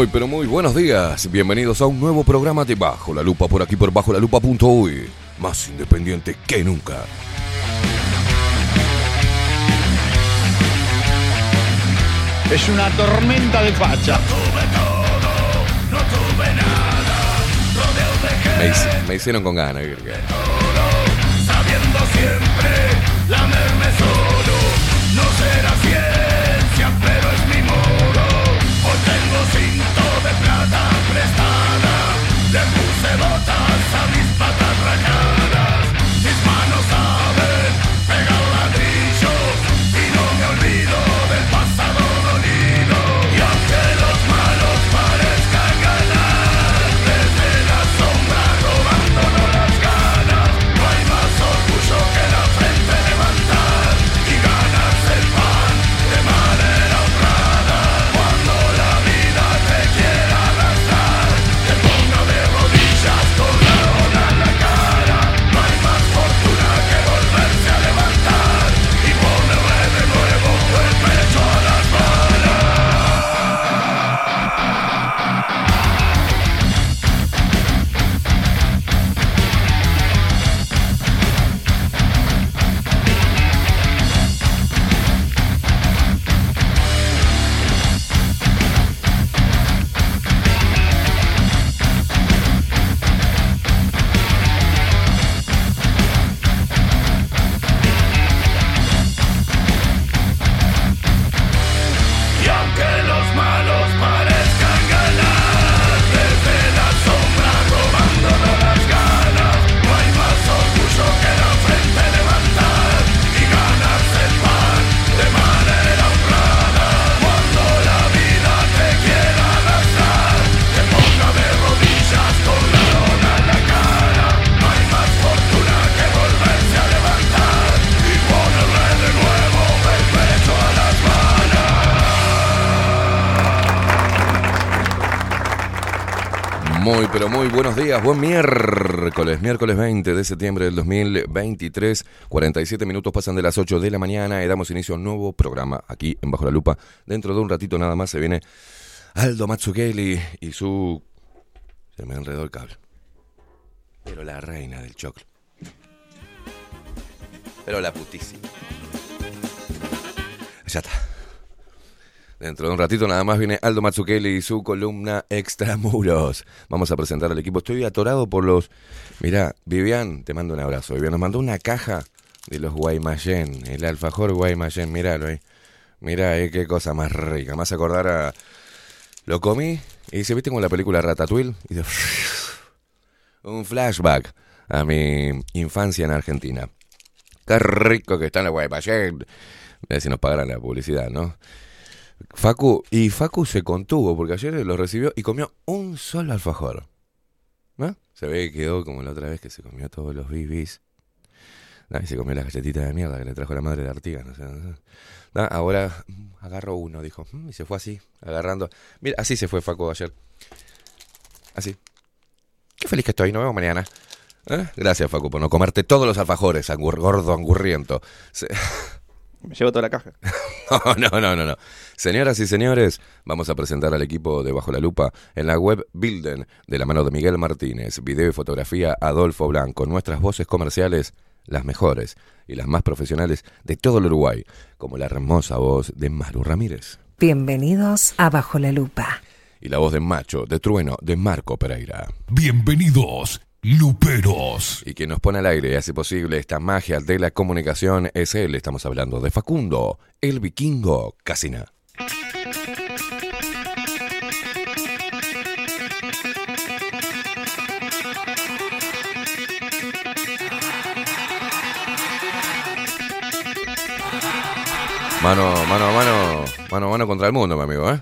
Muy, pero muy buenos días. Bienvenidos a un nuevo programa de Bajo la Lupa por aquí por bajo la lupa.uy. Más independiente que nunca. Es una tormenta de facha. Me, hice- me hicieron con ganas. sabiendo siempre lamerme solo. No será ciencia, pero muy buenos días. Buen miércoles, miércoles 20 de septiembre del 2023. 47 minutos pasan de las 8 de la mañana y damos inicio a un nuevo programa aquí en Bajo la Lupa. Dentro de un ratito nada más se viene Aldo Matsukeli y su... Se me enredó el cable. Pero la reina del choclo. Pero la putísima. Ya está. Dentro de un ratito nada más viene Aldo Matsukeli y su columna Extramuros. Vamos a presentar al equipo. Estoy atorado por los... Mirá, Vivian, te mando un abrazo. Vivian nos mandó una caja de los Guaymallén, el alfajor Guaymallén, míralo ahí. Mirá, eh, qué cosa más rica. Más acordar a... Lo comí y dice, ¿viste como la película Ratatouille? Y dice, un flashback a mi infancia en Argentina. Qué rico que están los Guaymallén. A ver si nos pagaran la publicidad, ¿no? Facu, y Facu se contuvo porque ayer lo recibió y comió un solo alfajor. ¿No? Se ve que quedó como la otra vez que se comió todos los bibis. Y se comió las galletitas de mierda que le trajo la madre de Artigas. No sé, no. Ahora agarró uno, dijo. mm, Y se fue así, agarrando. Mira, así se fue Facu ayer. Así. Qué feliz que estoy, nos vemos mañana. ¿Eh? Gracias, Facu, por no comerte todos los alfajores, angur- gordo angurriento. Se- Me llevo toda la caja. No, no, no, no, no. Señoras y señores, vamos a presentar al equipo de Bajo la Lupa en la web Bilden, de la mano de Miguel Martínez, video y fotografía Adolfo Blanco, nuestras voces comerciales, las mejores y las más profesionales de todo el Uruguay, como la hermosa voz de Maru Ramírez Bienvenidos a Bajo la Lupa. y la voz de Macho, de Trueno, de Marco Pereira. Bienvenidos, Luperos. Y quien nos pone al aire y hace posible esta magia de la comunicación es él. Estamos hablando de Facundo, el vikingo Casina. Mano, mano a mano, mano a mano contra el mundo, mi amigo, ¿eh?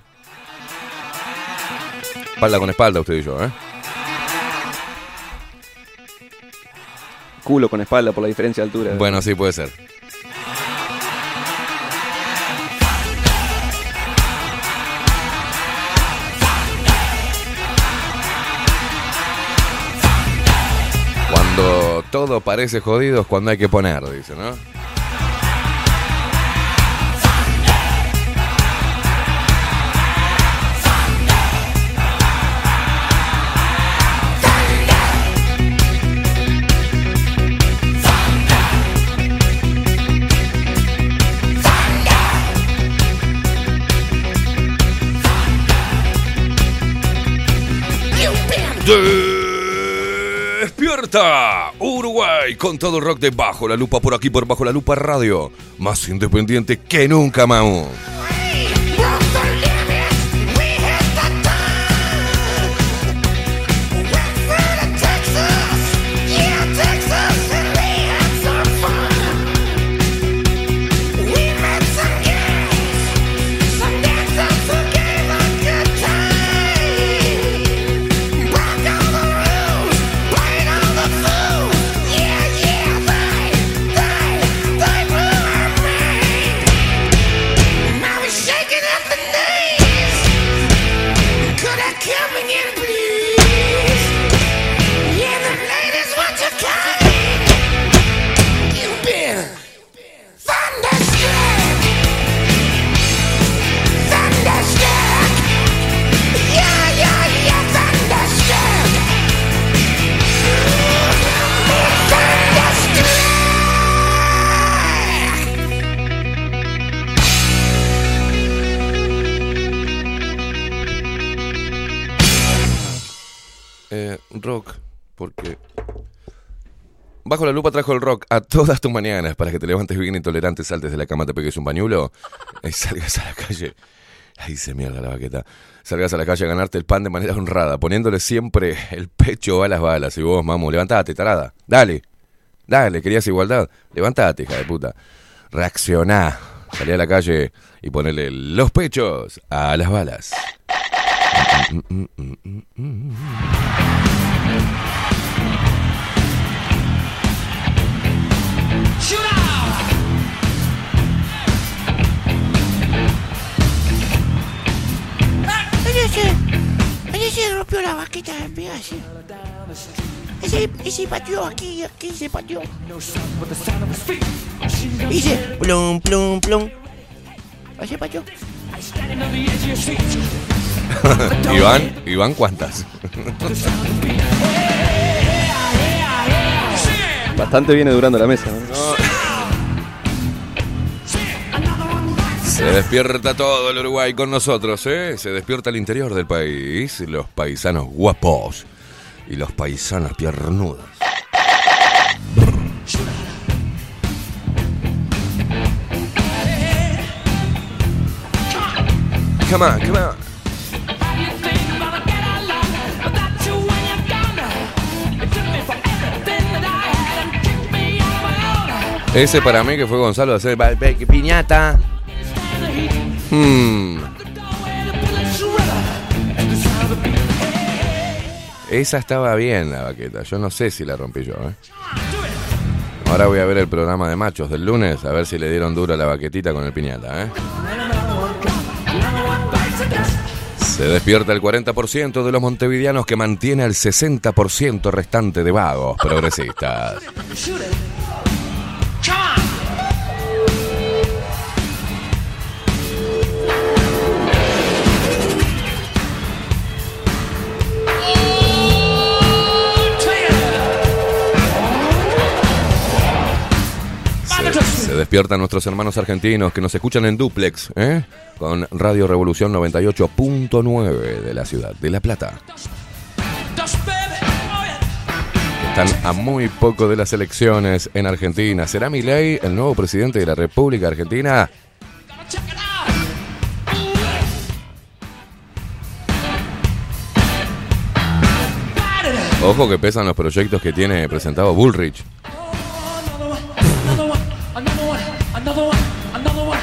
Espalda con espalda, usted y yo, ¿eh? Culo con espalda por la diferencia de altura. Bueno, sí, puede ser. Todo parece jodido es cuando hay que poner, dice, ¿no? Uruguay con todo el rock de Bajo la Lupa por aquí por Bajo la Lupa Radio. Más independiente que nunca, Mau. Bajo la lupa trajo el rock a todas tus mañanas para que te levantes bien intolerante, saltes de la cama, te pegues un pañuelo y salgas a la calle. Ahí se mierda la baqueta. Salgas a la calle a ganarte el pan de manera honrada, poniéndole siempre el pecho a las balas. Y vos, mamu, levantate, tarada. Dale, dale, querías igualdad. Levantate, hija de puta. Reaccioná. Salí a la calle y ponele los pechos a las balas. Oye, ese, oye, se rompió la vaquita de mí así. Ese, ese pateó aquí, aquí se pateó. Dice, plum, plum, plum. Así pateó. Iván, Iván, ¿cuántas? Bastante viene durando la mesa. ¿no? Se despierta todo el Uruguay con nosotros, ¿eh? Se despierta el interior del país, los paisanos guapos y los. Come on, come on. Ese para mí que fue Gonzalo hacer piñata. Hmm. Esa estaba bien la baqueta. Yo no sé si la rompí yo, ¿eh? Ahora voy a ver el programa de machos del lunes a ver si le dieron duro a la baquetita con el piñata, ¿eh? Se despierta el 40% de los montevideanos que mantiene al 60% restante de vagos progresistas. Despiertan nuestros hermanos argentinos que nos escuchan en duplex, ¿eh? Con Radio Revolución 98.9 de la ciudad de La Plata. Están a muy poco de las elecciones en Argentina. ¿Será Milei el nuevo presidente de la República Argentina? Ojo que pesan los proyectos que tiene presentado Bullrich.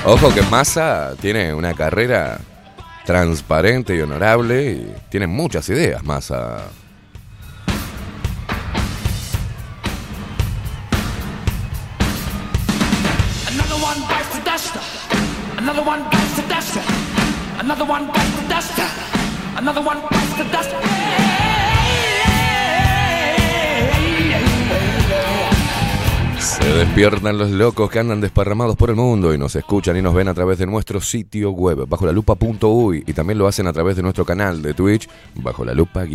Ojo que Massa tiene una carrera transparente y honorable y tiene muchas ideas Massa. Another one bites the dust. Another one bites the dust. Despiertan los locos que andan desparramados por el mundo y nos escuchan y nos ven a través de nuestro sitio web bajo la lupa.uy y también lo hacen a través de nuestro canal de Twitch bajo la lupa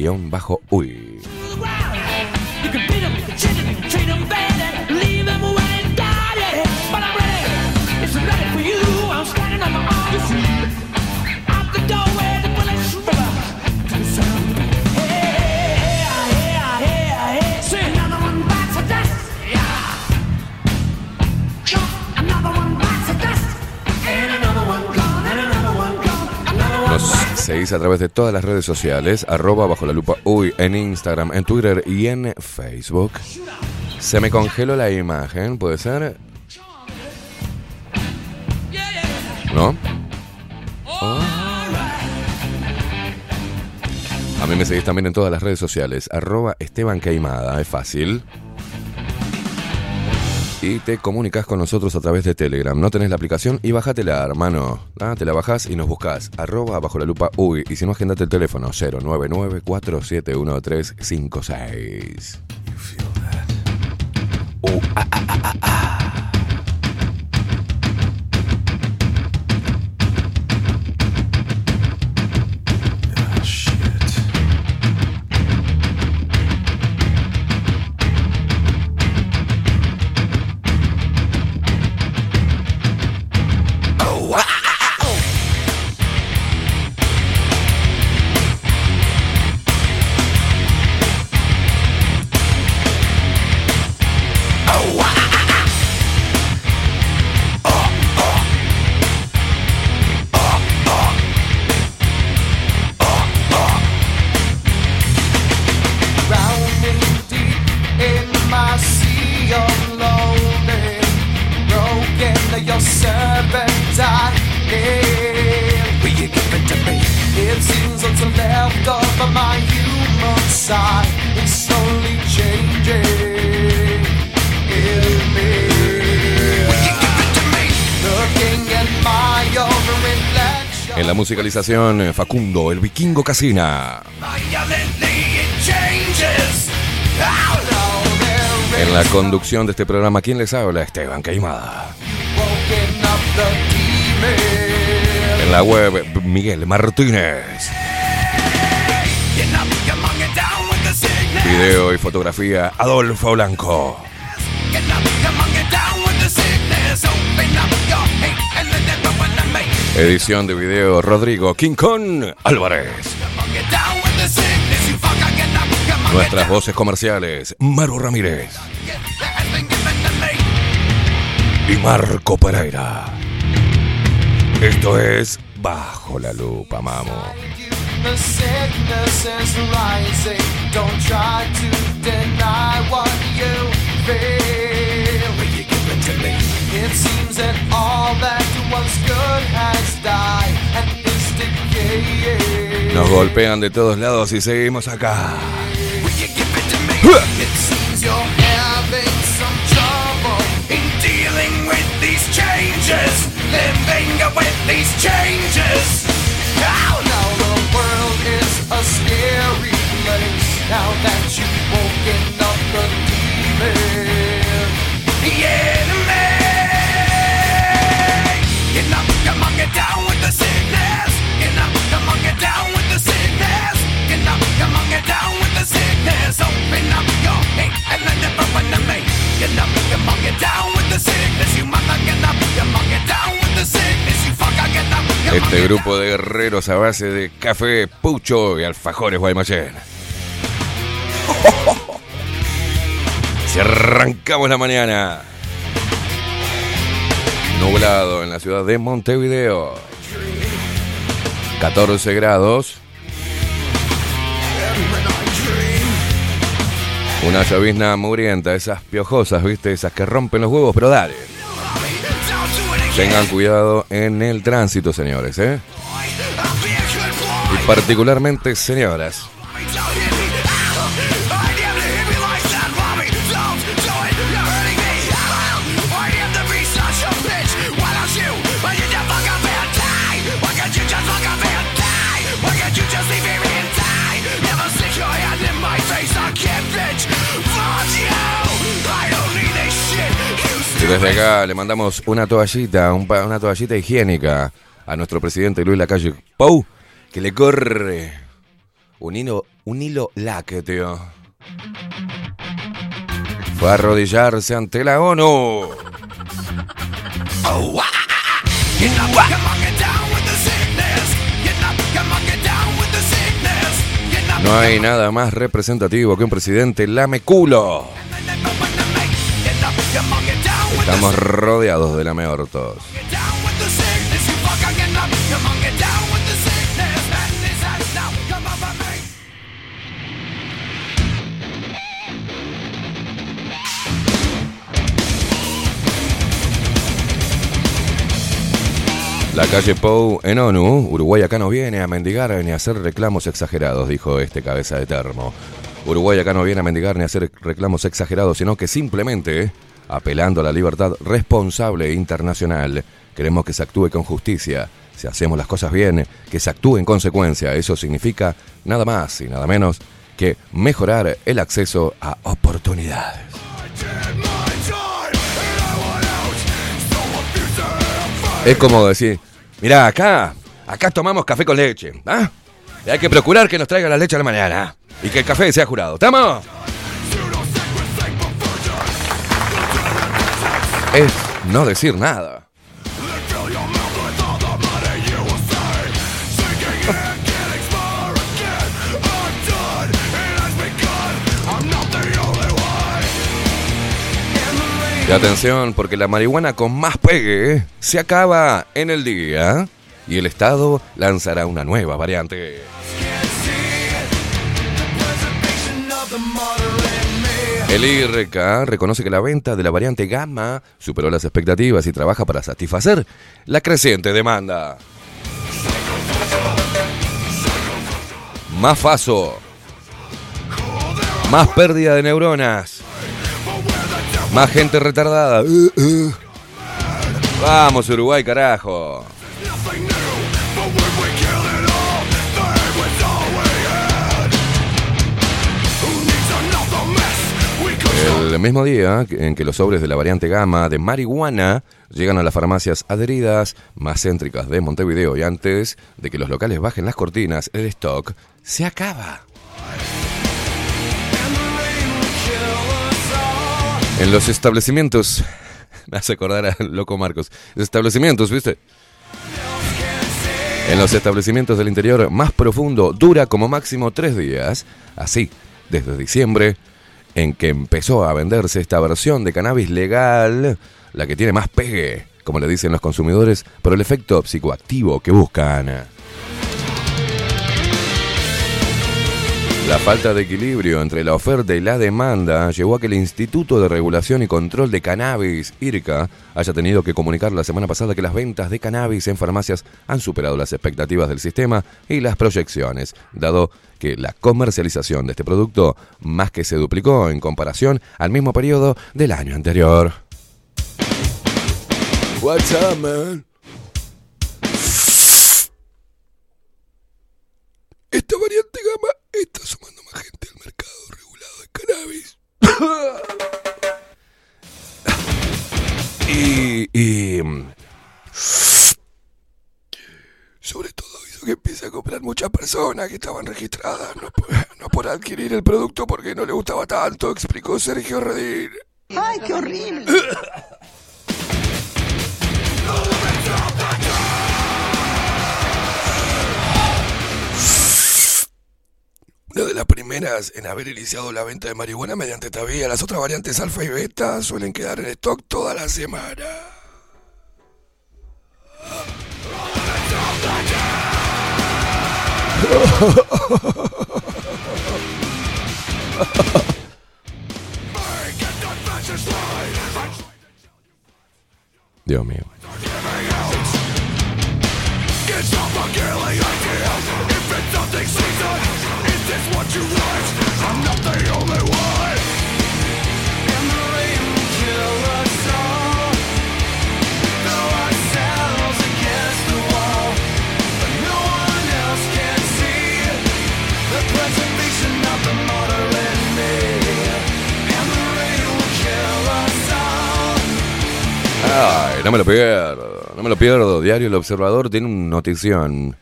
seguís a través de todas las redes sociales, arroba bajo la lupa uy, en Instagram, en Twitter y en Facebook. Se me congeló la imagen, ¿puede ser? ¿No? A mí me seguís también en todas las redes sociales, arroba Esteban Caimada, es fácil. Y te comunicas con nosotros a través de Telegram. No tenés la aplicación y bájatela, hermano. Ah, Te la bajás y nos buscás. Arroba bajo la lupa uy. Y si no, agendate el teléfono 099-471356. Uh, ah, ah, ah, ah, ah. Left of my human side is slowly changing in me. Will you give it to me? Looking at my own reflection. En la musicalización, eh, Facundo, el vikingo Casina. En la conducción de este programa, ¿quién les habla? Esteban Caimada. En la web, Miguel Martínez. Video y fotografía, Adolfo Blanco. Edición de video, Rodrigo Kong Álvarez. Nuestras voces comerciales, Maru Ramírez y Marco Pereira. Esto es Bajo la Lupa, mamo. The sickness is rising. Don't try to deny what you feel. Will you give it to me? It seems that all that was good has died and is decaying. Nos golpean de todos lados y seguimos acá. Will you give it to me? It seems you're having some trouble. In dealing with these changes, living with these changes. How scary place. Now that you've woken up the demon. the enemy. Get up, come on, get down with the sickness. Get up, come on, get down with the sickness. Get up, come on, get down with the sickness. Open up your hate and let it run to me. Get up, come on, get down with the sickness. You mother, get up, come on, get down with the sickness. Este grupo de guerreros a base de café, pucho y alfajores Guaymallén. Si arrancamos la mañana. Nublado en la ciudad de Montevideo. 14 grados. Una llovizna mugrienta, esas piojosas, ¿viste? Esas que rompen los huevos, pero dale. Tengan cuidado en el tránsito, señores, ¿eh? Y particularmente, señoras. Desde acá le mandamos una toallita, una toallita higiénica a nuestro presidente Luis Lacalle Pou, que le corre un hilo, un hilo lácteo. Fue a arrodillarse ante la ONU. No hay nada más representativo que un presidente lame culo. Estamos rodeados de lameortos. La calle Pou en ONU, Uruguay acá no viene a mendigar ni a hacer reclamos exagerados, dijo este cabeza de termo. Uruguay acá no viene a mendigar ni a hacer reclamos exagerados, sino que simplemente apelando a la libertad responsable e internacional, queremos que se actúe con justicia. Si hacemos las cosas bien, que se actúe en consecuencia. Eso significa nada más y nada menos que mejorar el acceso a oportunidades. Es como decir, mirá, acá, acá tomamos café con leche, ¿ah? Y hay que procurar que nos traiga la leche a la mañana. Y que el café sea jurado. ¿Estamos? Es no decir nada. Y atención, porque la marihuana con más pegue se acaba en el día y el Estado lanzará una nueva variante. El IRK reconoce que la venta de la variante Gamma superó las expectativas y trabaja para satisfacer la creciente demanda. Más faso. Más pérdida de neuronas. Más gente retardada. Uh, uh. Vamos, Uruguay, carajo. El mismo día en que los sobres de la variante gamma de marihuana llegan a las farmacias adheridas más céntricas de Montevideo y antes de que los locales bajen las cortinas, el stock se acaba. En los establecimientos, me hace acordar loco Marcos, establecimientos, ¿viste? En los establecimientos del interior más profundo dura como máximo tres días, así, desde diciembre, en que empezó a venderse esta versión de cannabis legal, la que tiene más pegue, como le dicen los consumidores, por el efecto psicoactivo que buscan. La falta de equilibrio entre la oferta y la demanda llevó a que el Instituto de Regulación y Control de Cannabis, IRCA, haya tenido que comunicar la semana pasada que las ventas de cannabis en farmacias han superado las expectativas del sistema y las proyecciones, dado que la comercialización de este producto más que se duplicó en comparación al mismo periodo del año anterior. What's up, man? Esta variante gama está sumando más gente al mercado regulado de cannabis. y, y. Sobre todo hizo que empiece a comprar muchas personas que estaban registradas, no por, no por adquirir el producto porque no le gustaba tanto, explicó Sergio Redín. ¡Ay, qué horrible! Una de las primeras en haber iniciado la venta de marihuana mediante esta. Las otras variantes alfa y beta suelen quedar en stock toda la semana. Dios mío. Ay, no me lo pierdo, no me lo pierdo. Diario El Observador tiene una notición.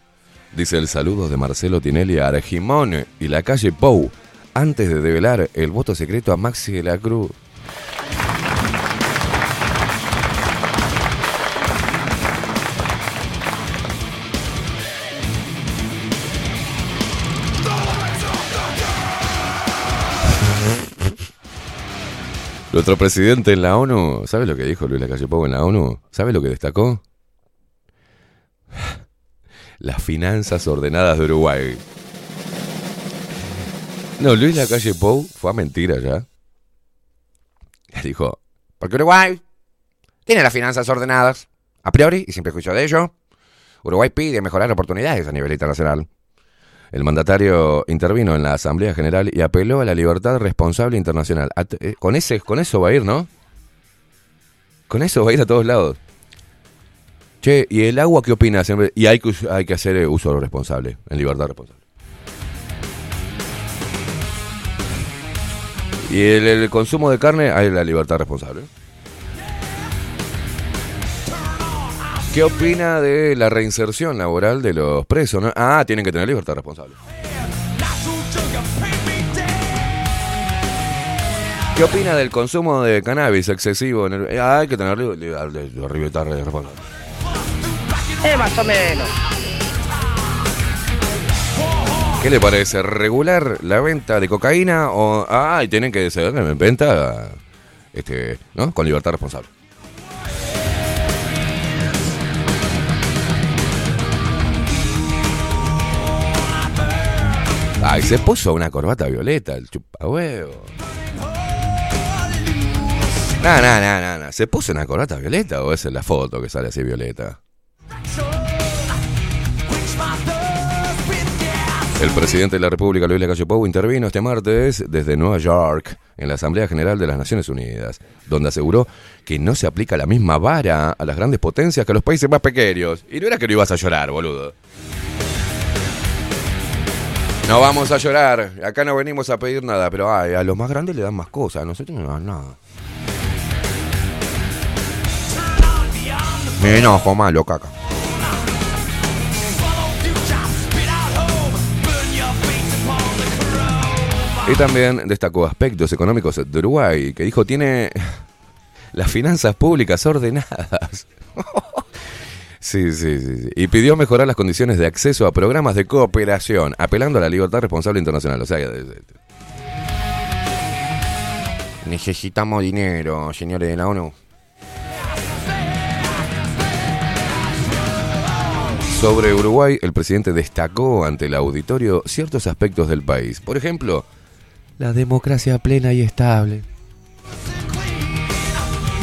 Dice el saludo de Marcelo Tinelli a Argimón y la calle Pou antes de develar el voto secreto a Maxi de la Cruz. Nuestro presidente en la ONU, ¿sabe lo que dijo Luis Lacalle Pou en la ONU? ¿Sabe lo que destacó? Las finanzas ordenadas de Uruguay. No, Luis Lacalle Pou fue a mentira ya. Dijo, porque Uruguay tiene las finanzas ordenadas, a priori y sin prejuicio de ello. Uruguay pide mejorar oportunidades a nivel internacional. El mandatario intervino en la Asamblea General y apeló a la libertad responsable internacional. Eh, con, ese, con eso va a ir, ¿no? Con eso va a ir a todos lados. Che, ¿y el agua qué opinas? Y hay que, hay que hacer eh, uso responsable, en libertad responsable. Y el, consumo de carne, hay la libertad responsable. ¿Qué opina de la reinserción laboral de los presos? Ah, tienen que tener libertad responsable. ¿Qué opina del consumo de cannabis excesivo? En el- eh, hay que tener li- li- li- libertad responsable. Eh, más o menos. ¿Qué le parece? ¿Regular la venta de cocaína o ah, y tienen que ser en venta este, ¿no? con libertad responsable? Ay, se puso una corbata violeta, el chupahuevo. No, no, no, no, no. ¿Se puso una corbata violeta o esa es la foto que sale así violeta? El presidente de la República, Luis Lacalle Pou, intervino este martes desde Nueva York en la Asamblea General de las Naciones Unidas, donde aseguró que no se aplica la misma vara a las grandes potencias que a los países más pequeños. Y no era que no ibas a llorar, boludo. No vamos a llorar, acá no venimos a pedir nada, pero a los más grandes le dan más cosas, a nosotros no nos dan nada. Me enojo malo, caca. Y también destacó aspectos económicos de Uruguay, que dijo tiene las finanzas públicas ordenadas. Sí, sí, sí, sí. Y pidió mejorar las condiciones de acceso a programas de cooperación, apelando a la libertad responsable internacional. O sea, de- de- necesitamos dinero, señores de la ONU. Sobre Uruguay, el presidente destacó ante el auditorio ciertos aspectos del país. Por ejemplo, la democracia plena y estable.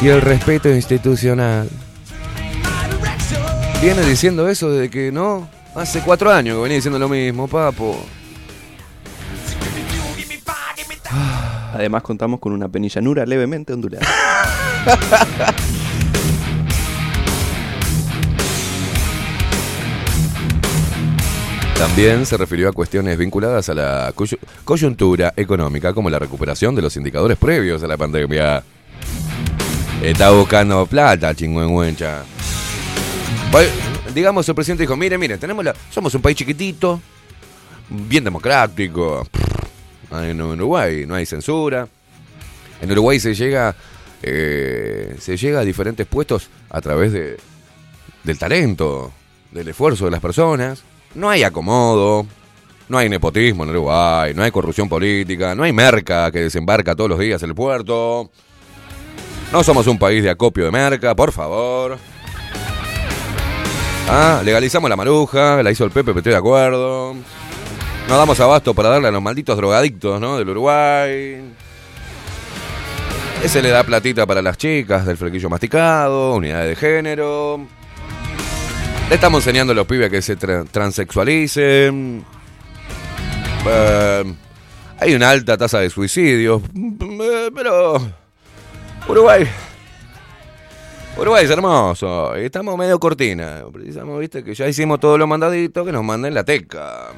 Y el respeto institucional. Viene diciendo eso desde que no. Hace cuatro años que venía diciendo lo mismo, papo. Además contamos con una penillanura levemente ondulada. También se refirió a cuestiones vinculadas a la coyu- coyuntura económica, como la recuperación de los indicadores previos a la pandemia. Está buscando plata, chingüengüencha. Digamos, el presidente dijo, mire, mire, tenemos la, somos un país chiquitito, bien democrático. En Uruguay no hay censura. En Uruguay se llega, eh, se llega a diferentes puestos a través de, del talento, del esfuerzo de las personas. No hay acomodo, no hay nepotismo en Uruguay, no hay corrupción política, no hay merca que desembarca todos los días en el puerto. No somos un país de acopio de merca, por favor. Ah, legalizamos la maruja, la hizo el Pepe, de acuerdo. No damos abasto para darle a los malditos drogadictos, ¿no? Del Uruguay. Ese le da platita para las chicas del flequillo masticado, unidades de género. Le estamos enseñando a los pibes a que se tra- transexualicen. Eh, hay una alta tasa de suicidios. Eh, Pero. Uruguay. Uruguay es hermoso. Estamos medio cortina. Precisamos, viste, que ya hicimos todos los mandaditos que nos manden la teca.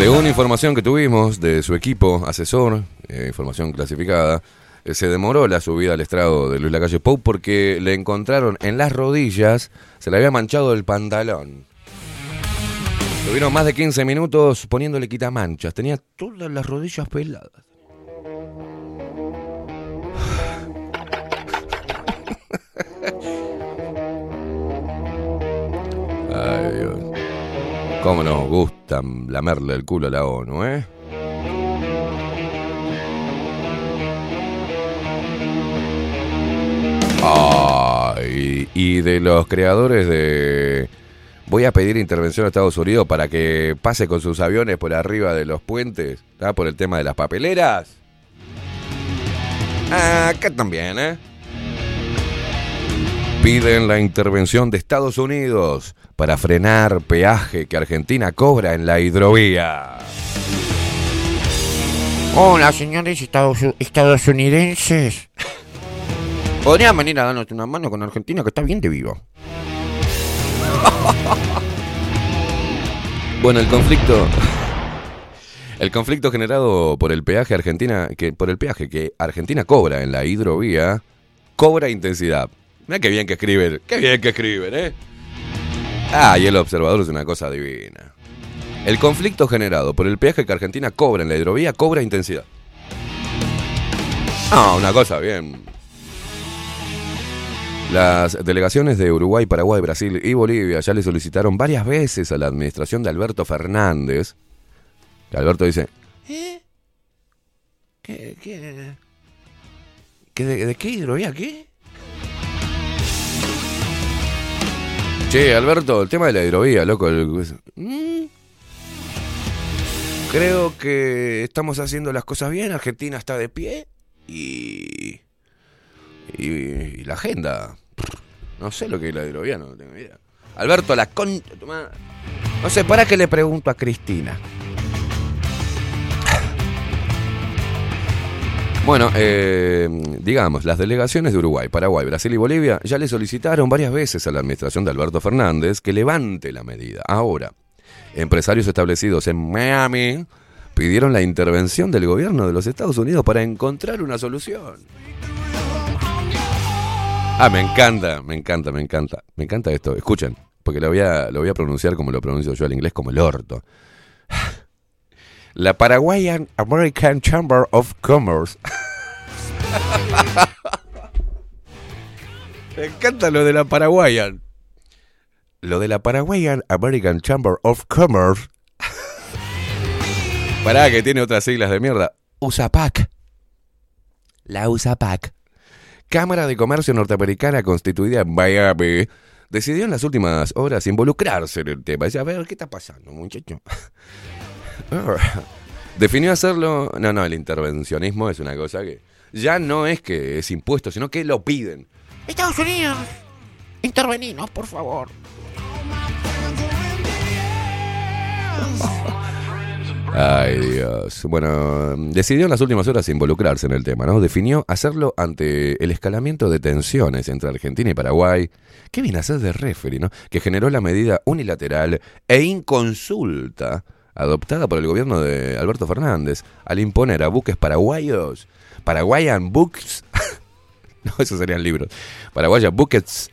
Según información que tuvimos de su equipo asesor, eh, información clasificada, eh, se demoró la subida al estrado de Luis Lacalle Pou porque le encontraron en las rodillas, se le había manchado el pantalón. Tuvieron más de 15 minutos poniéndole quitamanchas, tenía todas las rodillas peladas. Ay, Dios. Cómo nos gusta lamerle el culo a la ONU, ¿eh? Ay, y de los creadores de Voy a pedir intervención a Estados Unidos para que pase con sus aviones por arriba de los puentes, ¿tá? por el tema de las papeleras. Acá también, ¿eh? Piden la intervención de Estados Unidos para frenar peaje que Argentina cobra en la hidrovía. Hola, señores estados- estadounidenses. Podrían venir a darnos una mano con Argentina, que está bien de vivo. Bueno, el conflicto. El conflicto generado por el peaje Argentina, que por el peaje que Argentina cobra en la hidrovía, cobra intensidad. Mira qué bien que escriben, qué bien que escriben, ¿eh? Ah, y el observador es una cosa divina. El conflicto generado por el peaje que Argentina cobra en la hidrovía cobra intensidad. Ah, una cosa bien. Las delegaciones de Uruguay, Paraguay, Brasil y Bolivia ya le solicitaron varias veces a la administración de Alberto Fernández. que Alberto dice, ¿Eh? ¿Qué, qué, qué de, de qué hidrovía? ¿Qué? Che, Alberto, el tema de la hidrovía, loco. el- Mm. Creo que estamos haciendo las cosas bien. Argentina está de pie. y, y, la agenda. No sé lo que es la hidrovía, no tengo idea. Alberto, la con... No sé, para que le pregunto a Cristina. Bueno, eh, digamos, las delegaciones de Uruguay, Paraguay, Brasil y Bolivia ya le solicitaron varias veces a la administración de Alberto Fernández que levante la medida. Ahora, empresarios establecidos en Miami pidieron la intervención del gobierno de los Estados Unidos para encontrar una solución. Ah, me encanta, me encanta, me encanta. Me encanta esto. Escuchen, porque lo voy a, lo voy a pronunciar como lo pronuncio yo al inglés, como el orto. La Paraguayan American Chamber of Commerce. Me encanta lo de la Paraguayan. Lo de la Paraguayan American Chamber of Commerce. Pará, que tiene otras siglas de mierda. USAPAC. La USAPAC. Cámara de Comercio Norteamericana constituida en Miami. Decidió en las últimas horas involucrarse en el tema. Dice, a ver, ¿qué está pasando, muchacho? Definió hacerlo. No, no, el intervencionismo es una cosa que ya no es que es impuesto, sino que lo piden. Estados Unidos, interveninos, por favor. Ay, Dios. Bueno, decidió en las últimas horas involucrarse en el tema, ¿no? Definió hacerlo ante el escalamiento de tensiones entre Argentina y Paraguay. ¿Qué viene a ser de referee, no? Que generó la medida unilateral e inconsulta adoptada por el gobierno de Alberto Fernández al imponer a buques paraguayos, Paraguayan Books, no, esos serían libros, Paraguayan Buckets,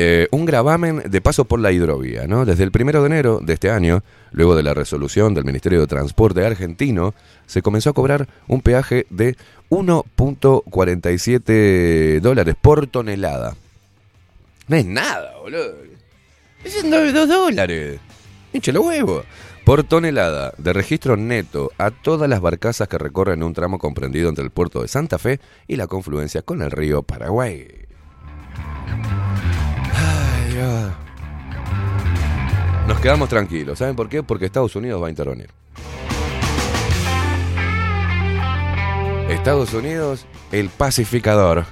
eh, un gravamen de paso por la hidrovía, ¿no? Desde el primero de enero de este año, luego de la resolución del Ministerio de Transporte argentino, se comenzó a cobrar un peaje de 1.47 dólares por tonelada. No es nada, boludo. Es en 2 dólares. Hinche los huevos. Por tonelada de registro neto a todas las barcazas que recorren un tramo comprendido entre el puerto de Santa Fe y la confluencia con el río Paraguay. Ay, Dios. Nos quedamos tranquilos. ¿Saben por qué? Porque Estados Unidos va a intervenir. Estados Unidos, el pacificador.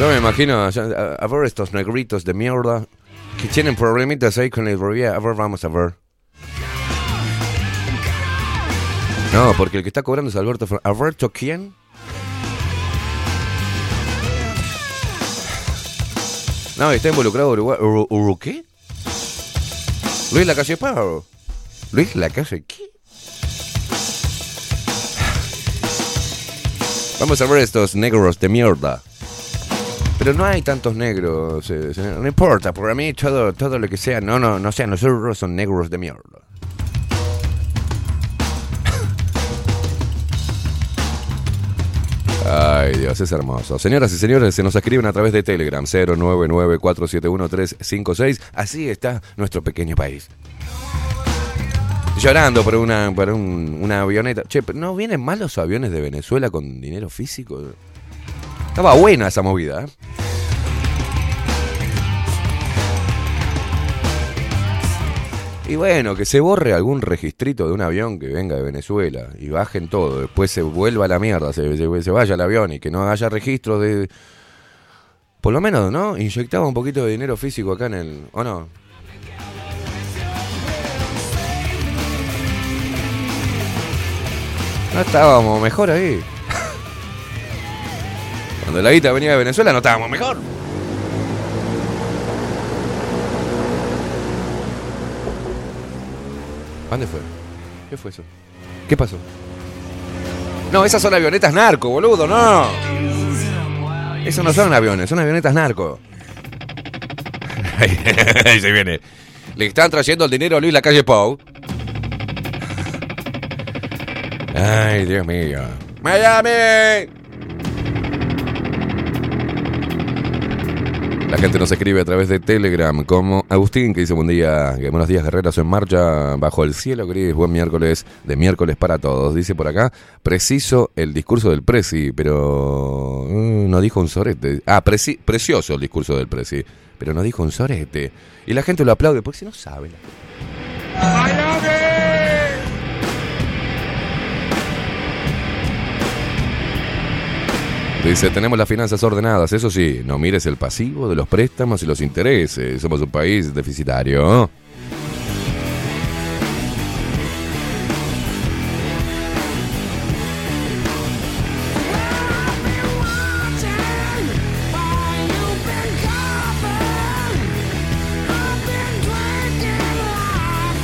Yo me imagino a, ver estos negritos de mierda que tienen problemitas ahí con la hidrovía. A ver, vamos a ver. No, porque el que está cobrando es Alberto Fer- ¿Alberto quién? No, está involucrado Uruguay. ¿Uru, Uru qué? Luis Lacalle Pau. Luis Lacalle qué? Vamos a ver estos negros de mierda. Pero no hay tantos negros, eh, no importa, para mí todo, todo lo que sea, no, no, no sean nosotros son negros de mierda. Ay, Dios, es hermoso. Señoras y señores, se nos escriben a través de Telegram 099471356. Así está nuestro pequeño país. Llorando por una, por un- una avioneta. Che, ¿no vienen mal los aviones de Venezuela con dinero físico? Estaba buena esa movida. ¿eh? Y bueno, que se borre algún registrito de un avión que venga de Venezuela y bajen todo, después se vuelva a la mierda, se, se, vaya el avión y que no haya registro de... Por lo menos, ¿no? Inyectaba un poquito de dinero físico acá en el... ¿O no? No estábamos mejor ahí. Cuando la guita venía de Venezuela no estábamos mejor. ¿A ¿Dónde fue? ¿Qué fue eso? ¿Qué pasó? No, esas son avionetas narco, boludo, no. Eso no son aviones, son avionetas narco. Ahí se viene. Le están trayendo el dinero a Luis Lacalle Pou. Ay, Dios mío. ¡Miami! La gente nos escribe a través de Telegram, como Agustín, que dice buen día, que buenos días guerreros en marcha, bajo el cielo gris, buen miércoles, de miércoles para todos. Dice por acá, preciso el discurso del Prezi, pero mm, no dijo un sorete. Ah, preci- precioso el discurso del Prezi, pero no dijo un sorete. Y la gente lo aplaude, porque si no sabe. Dice, tenemos las finanzas ordenadas, eso sí, no mires el pasivo de los préstamos y los intereses. Somos un país deficitario.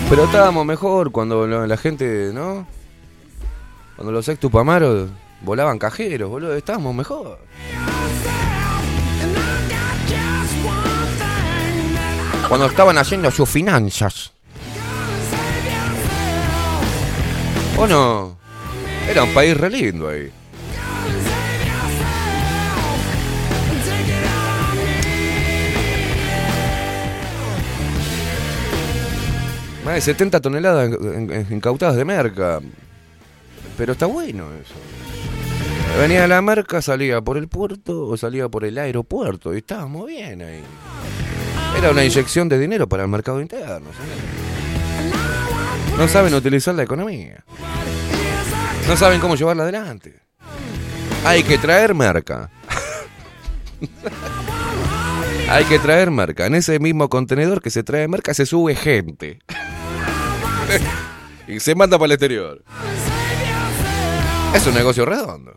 Pero estábamos mejor cuando la gente, ¿no? Cuando los ex tupamaros volaban cajeros, boludo, estábamos mejor. Cuando estaban haciendo sus finanzas. ¿O no? Era un país re lindo ahí. Más de 70 toneladas incautadas de merca. Pero está bueno eso. Venía la merca, salía por el puerto o salía por el aeropuerto y estábamos bien ahí. Era una inyección de dinero para el mercado interno. No saben utilizar la economía. No saben cómo llevarla adelante. Hay que traer merca. Hay que traer merca. En ese mismo contenedor que se trae merca se sube gente. y se manda para el exterior. Es un negocio redondo.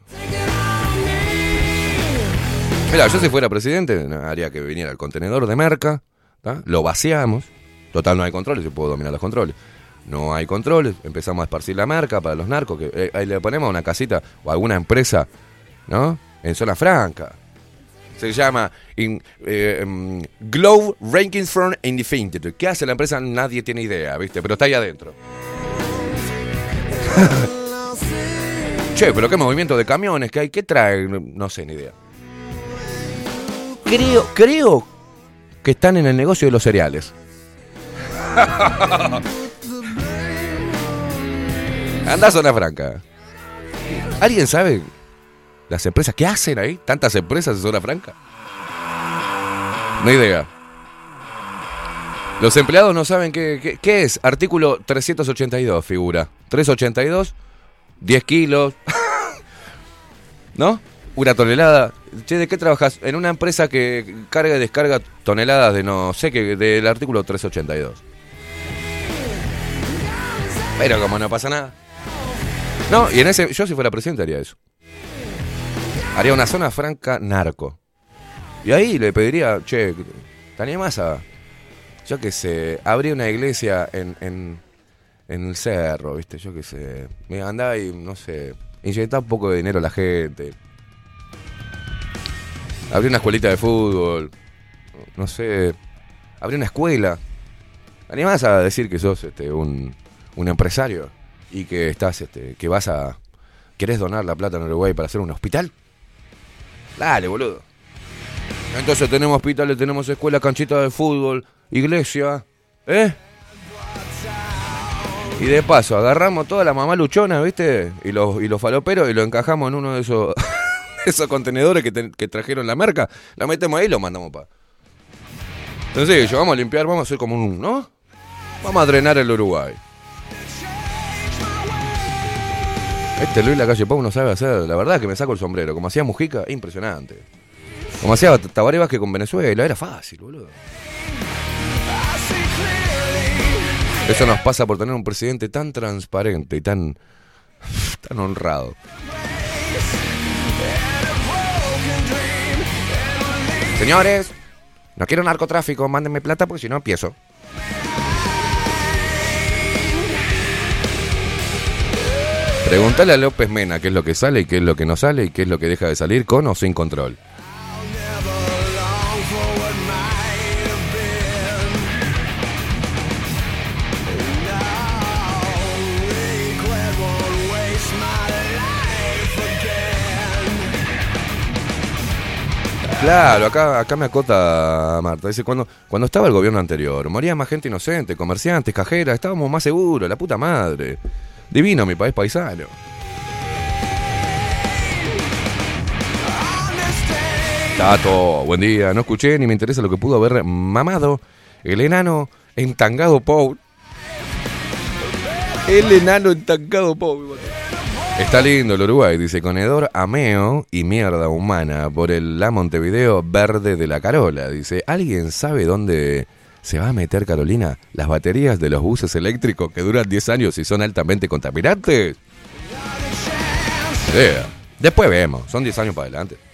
Mira, yo si fuera presidente, haría que viniera el contenedor de merca, ¿tá? lo vaciamos. Total, no hay controles, yo puedo dominar los controles. No hay controles, empezamos a esparcir la merca para los narcos, eh, ahí le ponemos una casita o alguna empresa, ¿no? En zona franca. Se llama in- eh, mm, Globe Rankings from Indefended. ¿Qué hace la empresa? Nadie tiene idea, ¿viste? Pero está ahí adentro. che, pero qué movimiento de camiones que hay, ¿qué trae? No sé, ni idea. Creo, creo que están en el negocio de los cereales. Anda zona franca. ¿Alguien sabe las empresas qué hacen ahí? ¿Tantas empresas en zona franca? No idea. Los empleados no saben qué, qué- qué es. Artículo 382 figura. 382, 10 kilos. ¿No? Una tonelada. Che, ¿de qué trabajas? En una empresa que carga y descarga toneladas de no sé qué, del artículo 382. Pero como no pasa nada. No, y en ese, yo si fuera presidente haría eso. Haría una zona franca narco. Y ahí le pediría, che, ¿te animás a, yo qué sé, abrir una iglesia en, en, en el cerro, viste? Yo qué sé. Me andá y, no sé, inyectar un poco de dinero a la gente. Abrir una escuelita de fútbol. No sé. Abrir una escuela. ¿Te animás a decir que sos este, un, un empresario? Y que estás, este, que vas a. ¿Querés donar la plata en Uruguay para hacer un hospital? Dale, boludo. Entonces tenemos hospitales, tenemos escuela, canchita de fútbol, iglesia. ¿Eh? Y de paso, agarramos toda la mamá luchona, ¿viste? Y los, y los faloperos y lo encajamos en uno de esos, esos contenedores que, que trajeron la merca. La metemos ahí y lo mandamos para. Entonces, yo vamos a limpiar, vamos a hacer como un. ¿No? Vamos a drenar el Uruguay. Este Luis Lacalle Pou no sabe hacer, la verdad que me saco el sombrero. Como hacía Mujica, impresionante. Como hacía Tabaré Vázquez con Venezuela, era fácil, boludo. Eso nos pasa por tener un presidente tan transparente y tan, tan honrado. Señores, no quiero narcotráfico, mándenme plata porque si no empiezo. Pregúntale a López Mena qué es lo que sale y qué es lo que no sale y qué es lo que deja de salir con o sin control. Claro, acá, acá me acota Marta. Dice, cuando, cuando estaba el gobierno anterior, moría más gente inocente, comerciantes, cajeras, estábamos más seguros, la puta madre. Divino mi país paisano. Tato, buen día. No escuché ni me interesa lo que pudo haber mamado el enano entangado Pou. El enano entangado Pou. Está lindo el Uruguay, dice Conedor Ameo y mierda humana por el La Montevideo verde de la Carola. Dice, ¿alguien sabe dónde se va a meter Carolina las baterías de los buses eléctricos que duran 10 años y son altamente contaminantes? Después vemos, son 10 años para adelante.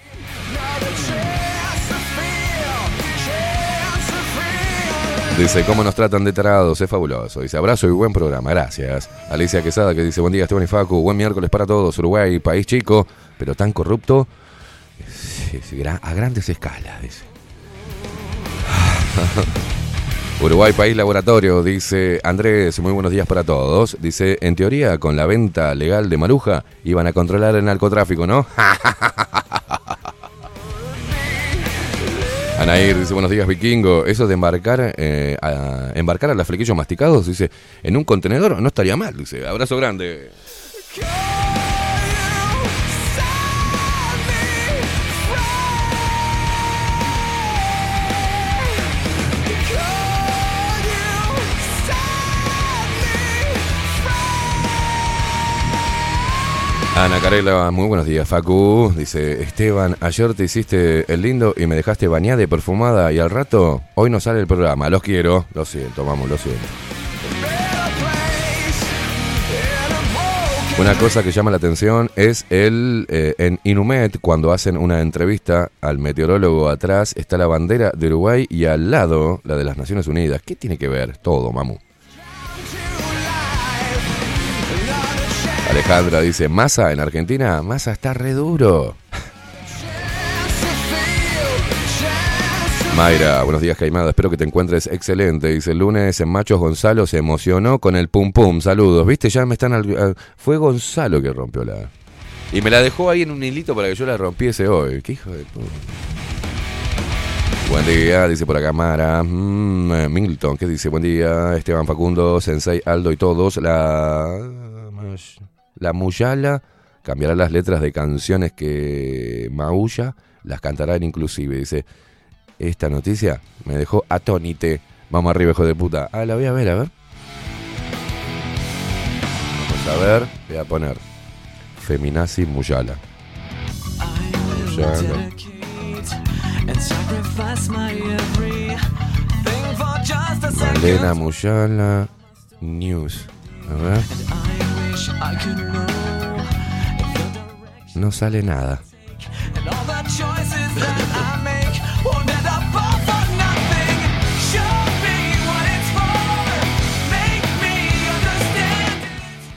Dice, ¿cómo nos tratan de tarados? Es fabuloso. Dice, abrazo y buen programa, gracias. Alicia Quesada que dice, buen día Esteban y Facu, buen miércoles para todos. Uruguay, país chico, pero tan corrupto gra- a grandes escalas, dice. Uruguay, país laboratorio, dice Andrés, muy buenos días para todos. Dice, en teoría, con la venta legal de Maruja, iban a controlar el narcotráfico, ¿no? Anair dice, buenos días, vikingo. Eso de embarcar, eh, a, embarcar a las flequillos masticados, dice, en un contenedor no estaría mal, dice. Abrazo grande. Ana Carela, muy buenos días, Facu. Dice, Esteban, ayer te hiciste el lindo y me dejaste bañada y perfumada y al rato, hoy no sale el programa. Los quiero. Lo siento, vamos, lo siento. Una cosa que llama la atención es el eh, en Inumet, cuando hacen una entrevista al meteorólogo atrás, está la bandera de Uruguay y al lado la de las Naciones Unidas. ¿Qué tiene que ver? Todo, mamu. Alejandra dice, Massa en Argentina, Massa está re duro. Mayra, buenos días Caimada, espero que te encuentres excelente. Dice, el lunes en Machos Gonzalo se emocionó con el pum pum, saludos. Viste, ya me están... al- Fue Gonzalo que rompió la... Y me la dejó ahí en un hilito para que yo la rompiese hoy. ¿Qué hijo de puta? Buen día, dice por acá Mara. Mm, eh, Milton, ¿qué dice? Buen día, Esteban Facundo, Sensei, Aldo y todos. La. La Muyala cambiará las letras de canciones que Maulla las cantarán inclusive. Dice, esta noticia me dejó atónite. Vamos arriba, hijo de puta. Ah, la voy a ver, a ver. Vamos a ver, voy a poner Feminazi Muyala. Muyala. Malena Muyala News. A ver. No sale nada.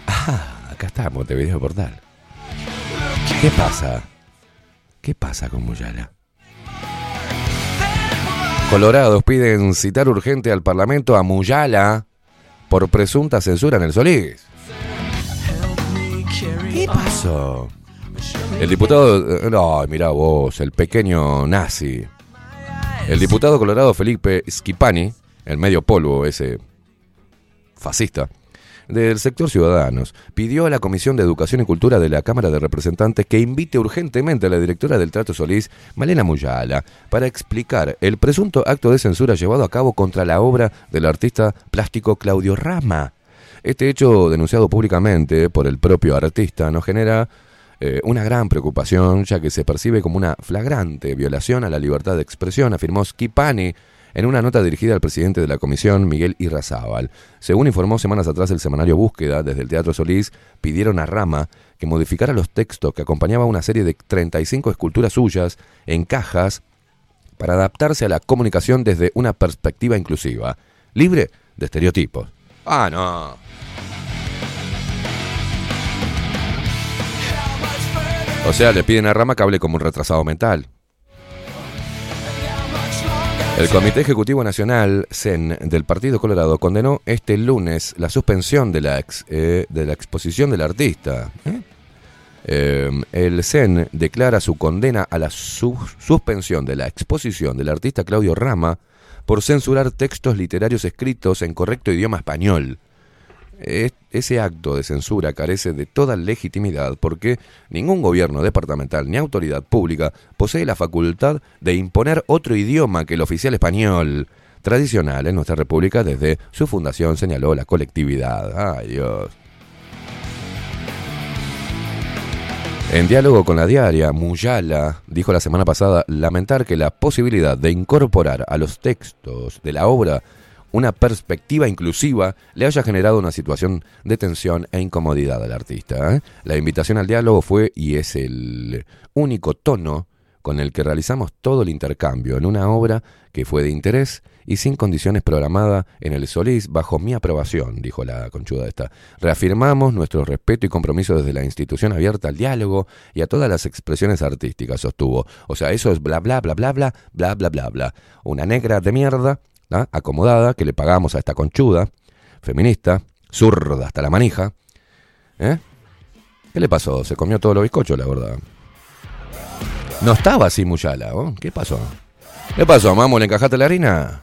Ah, acá está, Montevideo Portal. ¿Qué pasa? ¿Qué pasa con Muyala? Colorados piden citar urgente al Parlamento a Muyala por presunta censura en el Solís. ¿Qué pasó? El diputado. eh, No, mira vos, el pequeño nazi. El diputado colorado Felipe Schipani, el medio polvo, ese fascista, del sector Ciudadanos pidió a la Comisión de Educación y Cultura de la Cámara de Representantes que invite urgentemente a la directora del Trato Solís, Malena Muyala, para explicar el presunto acto de censura llevado a cabo contra la obra del artista plástico Claudio Rama. Este hecho, denunciado públicamente por el propio artista, nos genera eh, una gran preocupación, ya que se percibe como una flagrante violación a la libertad de expresión, afirmó Skipani en una nota dirigida al presidente de la comisión, Miguel Irrazábal. Según informó semanas atrás el semanario Búsqueda, desde el Teatro Solís pidieron a Rama que modificara los textos que acompañaba una serie de 35 esculturas suyas en cajas para adaptarse a la comunicación desde una perspectiva inclusiva, libre de estereotipos. Ah, no. O sea, le piden a Rama que hable como un retrasado mental. El Comité Ejecutivo Nacional, CEN, del Partido Colorado, condenó este lunes la suspensión de la, ex- eh, de la exposición del artista. ¿eh? Eh, el CEN declara su condena a la su- suspensión de la exposición del artista Claudio Rama por censurar textos literarios escritos en correcto idioma español. Es- Ese acto de censura carece de toda legitimidad porque ningún gobierno departamental ni autoridad pública posee la facultad de imponer otro idioma que el oficial español tradicional en nuestra república desde su fundación señaló la colectividad. Ay Dios. En diálogo con la diaria, Muyala dijo la semana pasada lamentar que la posibilidad de incorporar a los textos de la obra una perspectiva inclusiva le haya generado una situación de tensión e incomodidad al artista. ¿eh? La invitación al diálogo fue y es el único tono con el que realizamos todo el intercambio en una obra que fue de interés y sin condiciones programada en el Solís bajo mi aprobación, dijo la conchuda esta. Reafirmamos nuestro respeto y compromiso desde la institución abierta al diálogo y a todas las expresiones artísticas, sostuvo. O sea, eso es bla bla bla bla bla bla bla bla bla. Una negra de mierda, ¿ah? acomodada, que le pagamos a esta conchuda, feminista, zurda hasta la manija. ¿Eh? ¿Qué le pasó? Se comió todos los bizcochos, la verdad. No estaba así Muyala, ¿oh? ¿Qué pasó? ¿Qué pasó, mamo? ¿Le encajaste la harina?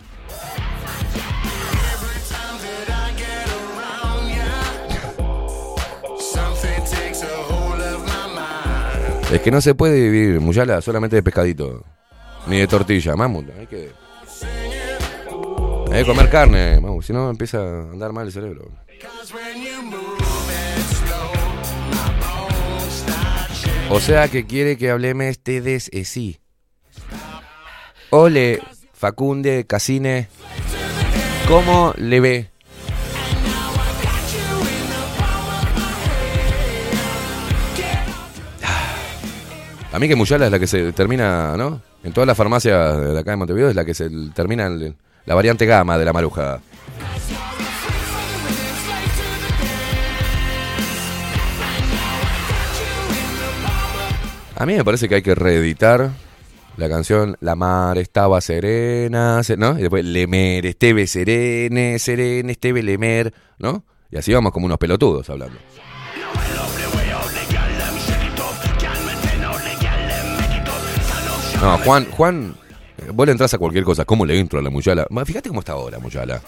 Es que no se puede vivir, Muyala, solamente de pescadito. Ni de tortilla, mamut. Hay que. Hay que comer carne, mamut, si no empieza a andar mal el cerebro. O sea que quiere que hablemos este des eh, sí. Ole, Facunde, Casine. ¿Cómo le ve? A mí que Muyala es la que se termina, ¿no? En todas las farmacias de acá de Montevideo es la que se termina el- la variante gama de la maruja. A mí me parece que hay que reeditar la canción La mar estaba serena, se- ¿no? Y después Lemer, Esteve serene, serene, Esteve Lemer, ¿no? Y así vamos como unos pelotudos hablando. No, Juan, Juan, eh, vos le entras a cualquier cosa. ¿Cómo le entro a la Muyala? Fíjate cómo está ahora, Muyala.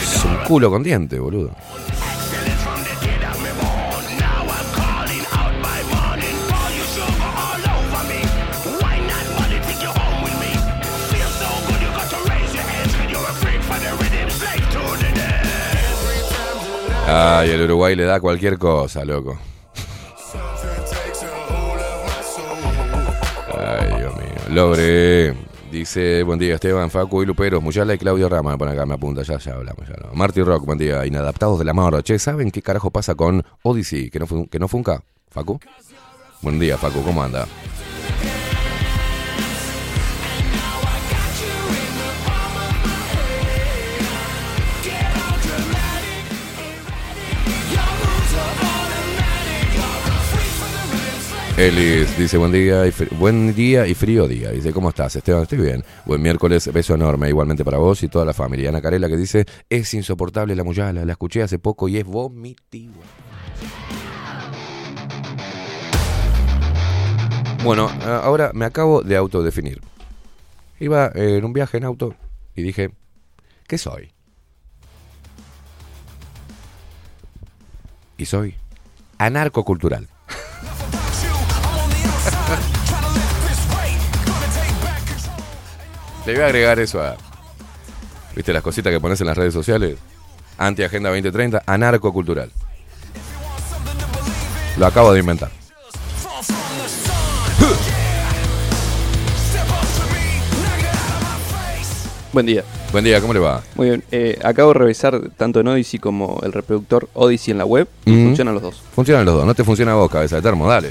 Es un culo con diente, boludo. Ay, el Uruguay le da cualquier cosa, loco. Ay, Dios mío. Logre. Dice, buen día Esteban, Facu y Luperos, Muyala y Claudio Rama, por acá me apunta, ya, ya hablamos, ya no. Marty Rock, buen día, inadaptados de la mano. Che, ¿saben qué carajo pasa con Odyssey? ¿Que no, que no funca? ¿Facu? Buen día, Facu, ¿cómo anda? Elis dice buen día y buen día y frío día. Dice, ¿cómo estás, Esteban? Estoy bien. Buen miércoles, beso enorme, igualmente para vos y toda la familia. Ana Carela que dice, es insoportable la muyala, la escuché hace poco y es vomitiva. Bueno, ahora me acabo de autodefinir. Iba eh, en un viaje en auto y dije, ¿qué soy? y soy anarcocultural. Le voy a agregar eso a. ¿Viste las cositas que pones en las redes sociales? Anti-Agenda 2030, anarcocultural. Lo acabo de inventar. Buen día. Buen día, ¿cómo le va? Muy bien. eh, acabo de revisar tanto en Odyssey como el reproductor Odyssey en la web. y Mm. Funcionan los dos. Funcionan los dos, no te funciona a vos, cabeza de termo, dale.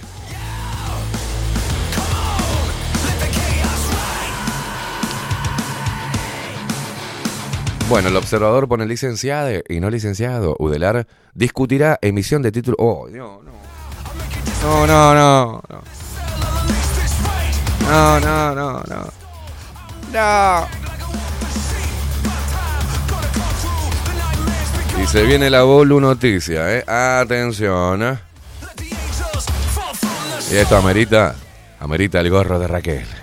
Bueno, el observador pone licenciado y no licenciado. Udelar discutirá emisión de título. Oh, no, no. No, no, no. No, no, no, no. No. Y se viene la Bolu noticia, ¿eh? Atención, ¿eh? Y esto amerita, amerita el gorro de Raquel.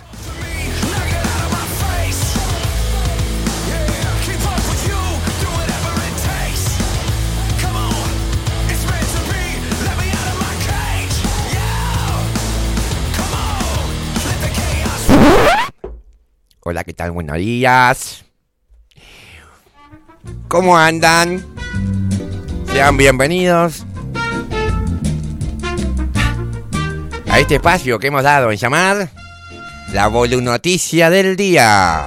Hola, ¿qué tal? Buenos días. ¿Cómo andan? Sean bienvenidos a este espacio que hemos dado en llamar la Volunoticia del Día.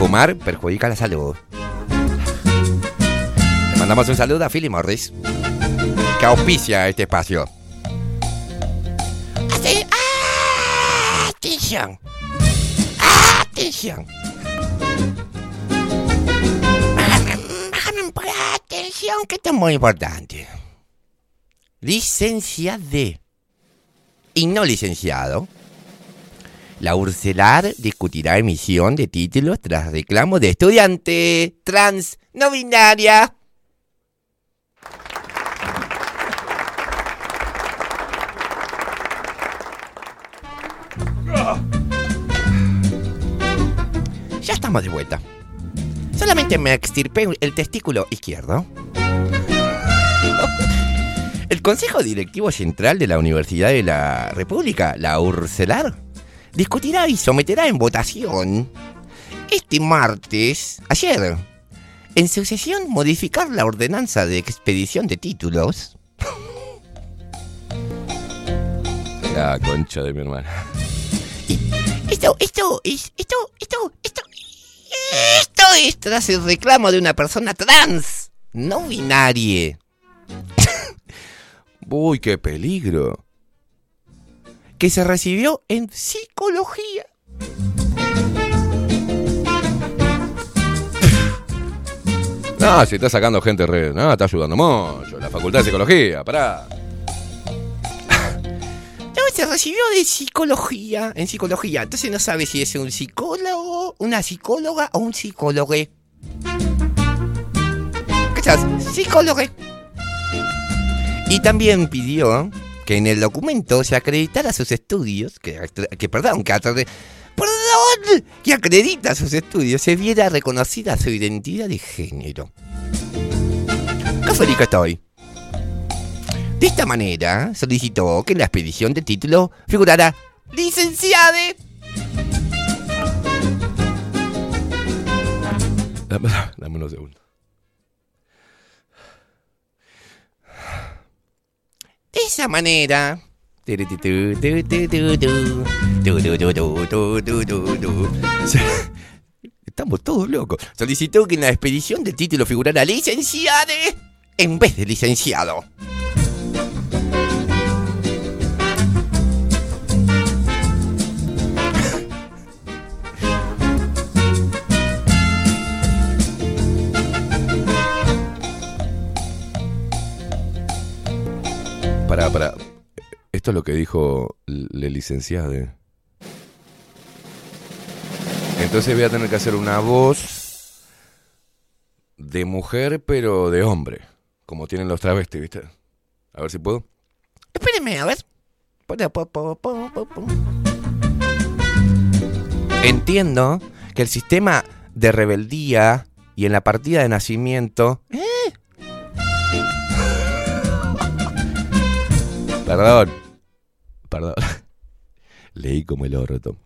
Fumar perjudica la salud. Le mandamos un saludo a Philly Morris, que auspicia este espacio. Atención. Atención. Atención que esto es muy importante. Licenciade y no licenciado. La Urcelar discutirá emisión de títulos tras reclamo de estudiante trans no binaria. Ya estamos de vuelta. Solamente me extirpé el testículo izquierdo. El Consejo Directivo Central de la Universidad de la República, la URCELAR, discutirá y someterá en votación este martes, ayer, en su sesión modificar la ordenanza de expedición de títulos La concha de mi hermana. Esto, esto, es- esto, esto, esto, esto es tras el reclamo de una persona trans, no binaria. Uy, qué peligro. que se recibió en psicología. No, si está sacando gente re. No, está ayudando mucho. La facultad de psicología, pará. Se recibió de psicología, en psicología. Entonces no sabe si es un psicólogo, una psicóloga o un psicólogo. ¿Cachas? Psicólogo. Y también pidió que en el documento se acreditara sus estudios, que, perdón, que, perdón, que acredita sus estudios, se viera reconocida su identidad de género. Qué feliz que estoy. De esta manera, solicitó que en la expedición de título figurara licenciade. Dame, dame unos segundos. De esa manera. Estamos todos locos. Solicitó que en la expedición de título figurara licenciade en vez de licenciado. Pará, pará. Esto es lo que dijo le licenciade. Entonces voy a tener que hacer una voz de mujer, pero de hombre. Como tienen los travestis, ¿viste? A ver si puedo. Espéreme, a ver. Entiendo que el sistema de rebeldía y en la partida de nacimiento... ¿Eh? Perdón. Perdón. Leí como el orto.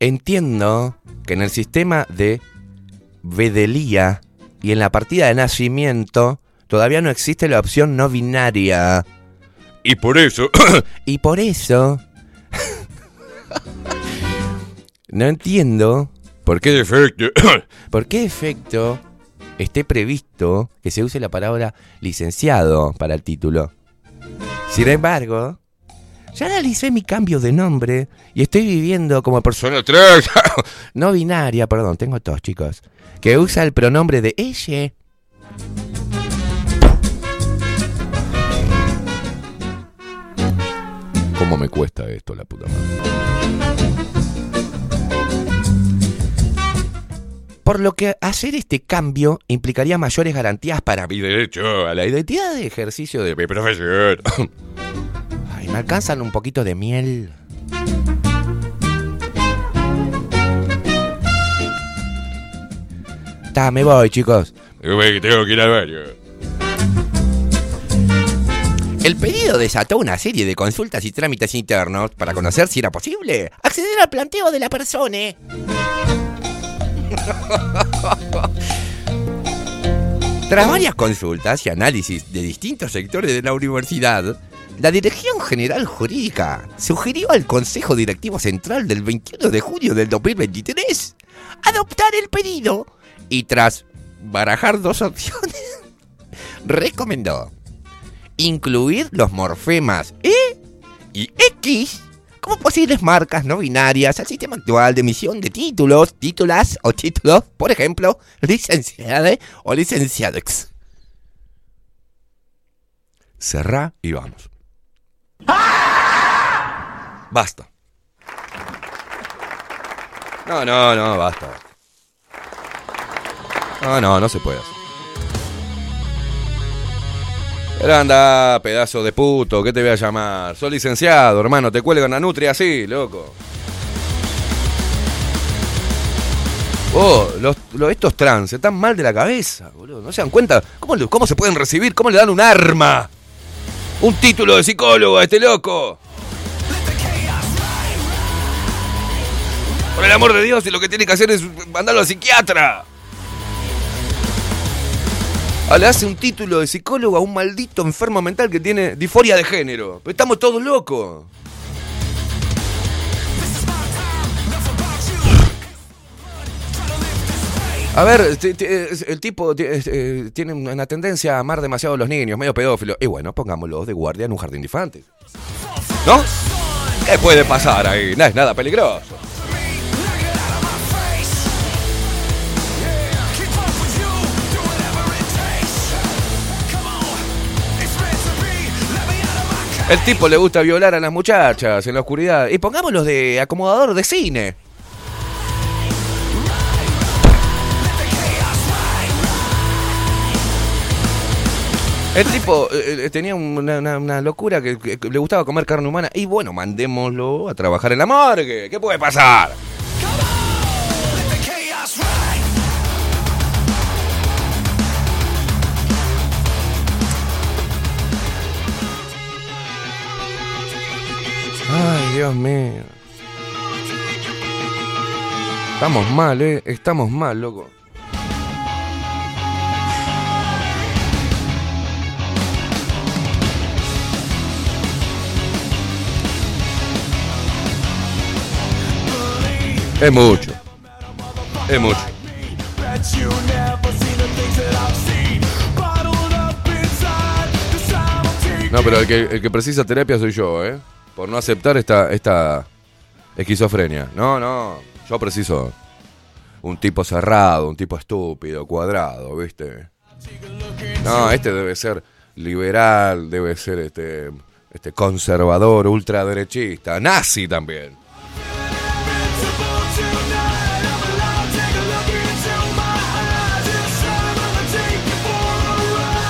Entiendo que en el sistema de Vedelía y en la partida de nacimiento todavía no existe la opción no binaria. Y por eso... Y por eso... no entiendo ¿Por qué defecto? por qué efecto esté previsto que se use la palabra licenciado para el título. Sin embargo, ya analicé mi cambio de nombre y estoy viviendo como persona 3. no binaria, perdón, tengo tos, chicos, que usa el pronombre de ella. ¿Cómo me cuesta esto, la puta madre? Por lo que hacer este cambio implicaría mayores garantías para Mi derecho a la identidad de ejercicio de mi profesión. Ay, me alcanzan un poquito de miel. Ta, me voy, chicos. Tengo que ir al baño. El pedido desató una serie de consultas y trámites internos para conocer si era posible acceder al planteo de la persona. Tras varias consultas y análisis de distintos sectores de la universidad, la Dirección General Jurídica sugirió al Consejo Directivo Central del 21 de junio del 2023 adoptar el pedido y tras barajar dos opciones, recomendó incluir los morfemas E y X posibles marcas no binarias al sistema actual de emisión de títulos, títulas o títulos, por ejemplo, licenciada o licenciadex. Cerrá y vamos. Basta. No, no, no, basta. No, no, no se puede hacer. Pero anda, pedazo de puto, ¿qué te voy a llamar? Soy licenciado, hermano, te cuelgan la nutria así, loco. Oh, los, los- estos trans están mal de la cabeza, boludo. ¿No se dan cuenta? ¿Cómo, ¿Cómo se pueden recibir? ¿Cómo le dan un arma? Un título de psicólogo a este loco. Por el amor de Dios, y lo que tiene que hacer es mandarlo al psiquiatra. Ah, Le hace un título de psicólogo a un maldito enfermo mental que tiene disforia de género. Estamos todos locos. A ver, el tipo eh, tiene una tendencia a amar demasiado a los niños, medio pedófilo. Y bueno, pongámoslo de guardia en un jardín de infantes. ¿No? ¿Qué puede pasar ahí? No es nada peligroso. El tipo le gusta violar a las muchachas en la oscuridad. Y pongámoslos de acomodador de cine. El tipo eh, eh, tenía una, locura que- que le gustaba comer carne humana. Y bueno, mandémoslo a trabajar en la morgue. ¿Qué puede pasar? Dios mío. Estamos mal, eh. Estamos mal, loco. Es mucho. Es mucho. No, pero el que, el que precisa terapia soy yo, ¿eh? Por no aceptar esta, esta esquizofrenia. No, no. Yo preciso un tipo cerrado, un tipo estúpido, cuadrado, ¿viste? No, este debe ser liberal, debe ser este, este conservador, ultraderechista, nazi también.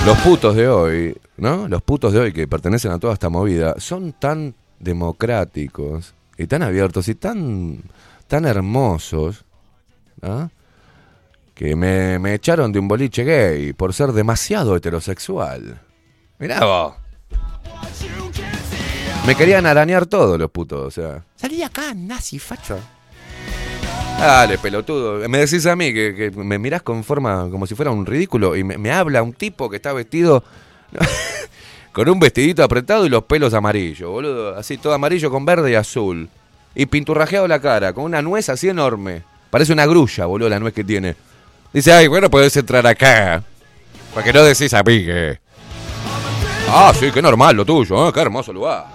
Los putos de hoy, ¿no? Los putos de hoy que pertenecen a toda esta movida son tan democráticos y tan abiertos y tan, tan hermosos, ¿no? que me, me echaron de un boliche gay por ser demasiado heterosexual. Mirá vos. Me querían arañar todos los putos, o sea. Salí acá, nazi, facho. Dale, pelotudo. Me decís a mí que, que me mirás con forma como si fuera un ridículo y me, me habla un tipo que está vestido con un vestidito apretado y los pelos amarillos, boludo. Así, todo amarillo con verde y azul. Y pinturrajeado la cara, con una nuez así enorme. Parece una grulla, boludo, la nuez que tiene. Dice, ay, bueno, podés entrar acá. Para que no decís a mí que... Ah, sí, qué normal lo tuyo, ¿eh? qué hermoso lugar.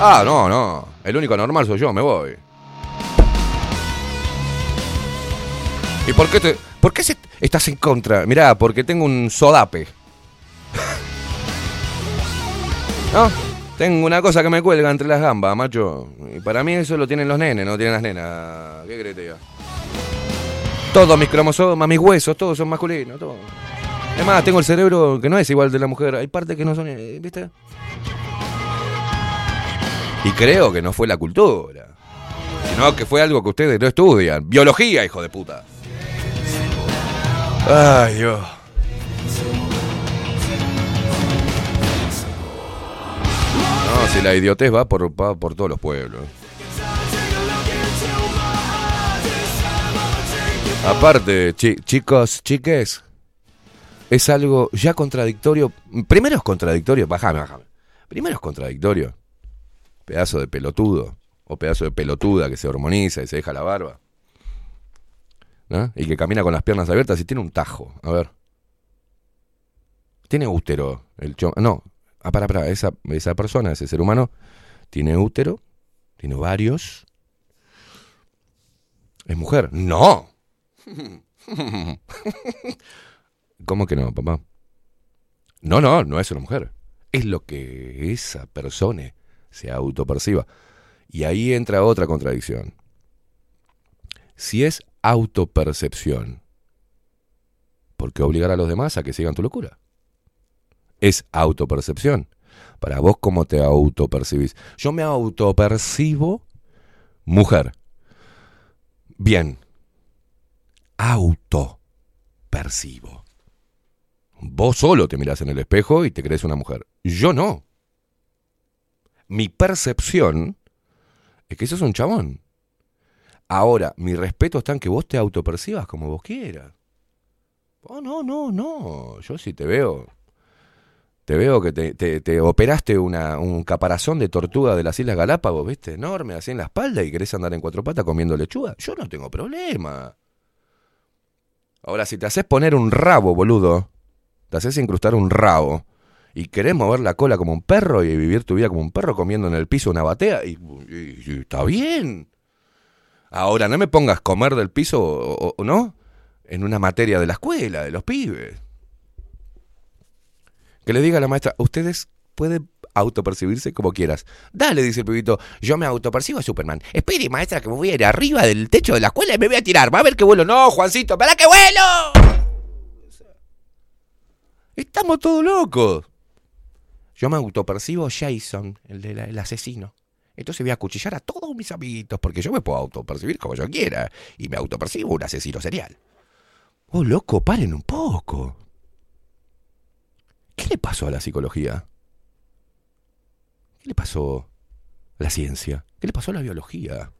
Ah, no, no. El único normal soy yo, me voy. ¿Y por qué te, por qué estás en contra? Mirá, porque tengo un sodape. ¿No? Tengo una cosa que me cuelga entre las gambas, macho. Y para mí eso lo tienen los nenes, no tienen las nenas. ¿Qué crees diga? Todos mis cromosomas, mis huesos, todos son masculinos, todos. Es más, tengo el cerebro que no es igual de la mujer. Hay partes que no son, eh, ¿viste? Y creo que no fue la cultura. Sino que fue algo que ustedes no estudian. Biología, hijo de puta. Ay, Dios. No, si la idiotez va por, por todos los pueblos. Aparte, chi- chicos, chiques, es algo ya contradictorio. Primero es contradictorio, bajame, bajame. Primero es contradictorio. Pedazo de pelotudo. O pedazo de pelotuda que se hormoniza y se deja la barba. ¿no? Y que camina con las piernas abiertas y tiene un tajo. A ver. Tiene útero. El cho- no, ah, para, para. Esa, esa persona, ese ser humano, tiene útero. Tiene varios. ¿Es mujer? No. ¿Cómo que no, papá? No, no, no es una mujer. Es lo que esa persona se autoperciba. Y ahí entra otra contradicción. Si es autopercepción, ¿por qué obligar a los demás a que sigan tu locura? Es autopercepción. Para vos, ¿cómo te autopercibís? Yo me autopercibo mujer. Bien. Autopercibo. Vos solo te mirás en el espejo y te crees una mujer. Yo no. Mi percepción es que sos un chabón. Ahora, mi respeto está en que vos te autopercibas como vos quieras. Oh, no, no, no. Yo sí te veo. Te veo que te, te- te operaste una, un caparazón de tortuga de las Islas Galápagos, ¿viste? Enorme, así en la espalda y querés andar en cuatro patas comiendo lechuga. Yo no tengo problema. Ahora, si te haces poner un rabo, boludo, te haces incrustar un rabo y querés mover la cola como un perro y vivir tu vida como un perro comiendo en el piso una batea, y, está bien. Ahora, no me pongas comer del piso, o no, en una materia de la escuela, de los pibes. Que le diga a la maestra, ustedes pueden autopercibirse como quieras. Dale, dice el pibito, yo me autopercibo a Superman. Espere, maestra, que me voy a ir arriba del techo de la escuela y me voy a tirar. Va a ver que vuelo. No, Juancito, ¿para qué vuelo? Estamos todos locos. Yo me autopercibo Jason, el, de la- el asesino. Entonces voy a acuchillar a todos mis amiguitos porque yo me puedo autopercibir como yo quiera. Y me autopercibo un asesino serial. Oh, loco, paren un poco. ¿Qué le pasó a la psicología? ¿Qué le pasó a la ciencia? ¿Qué le pasó a la biología?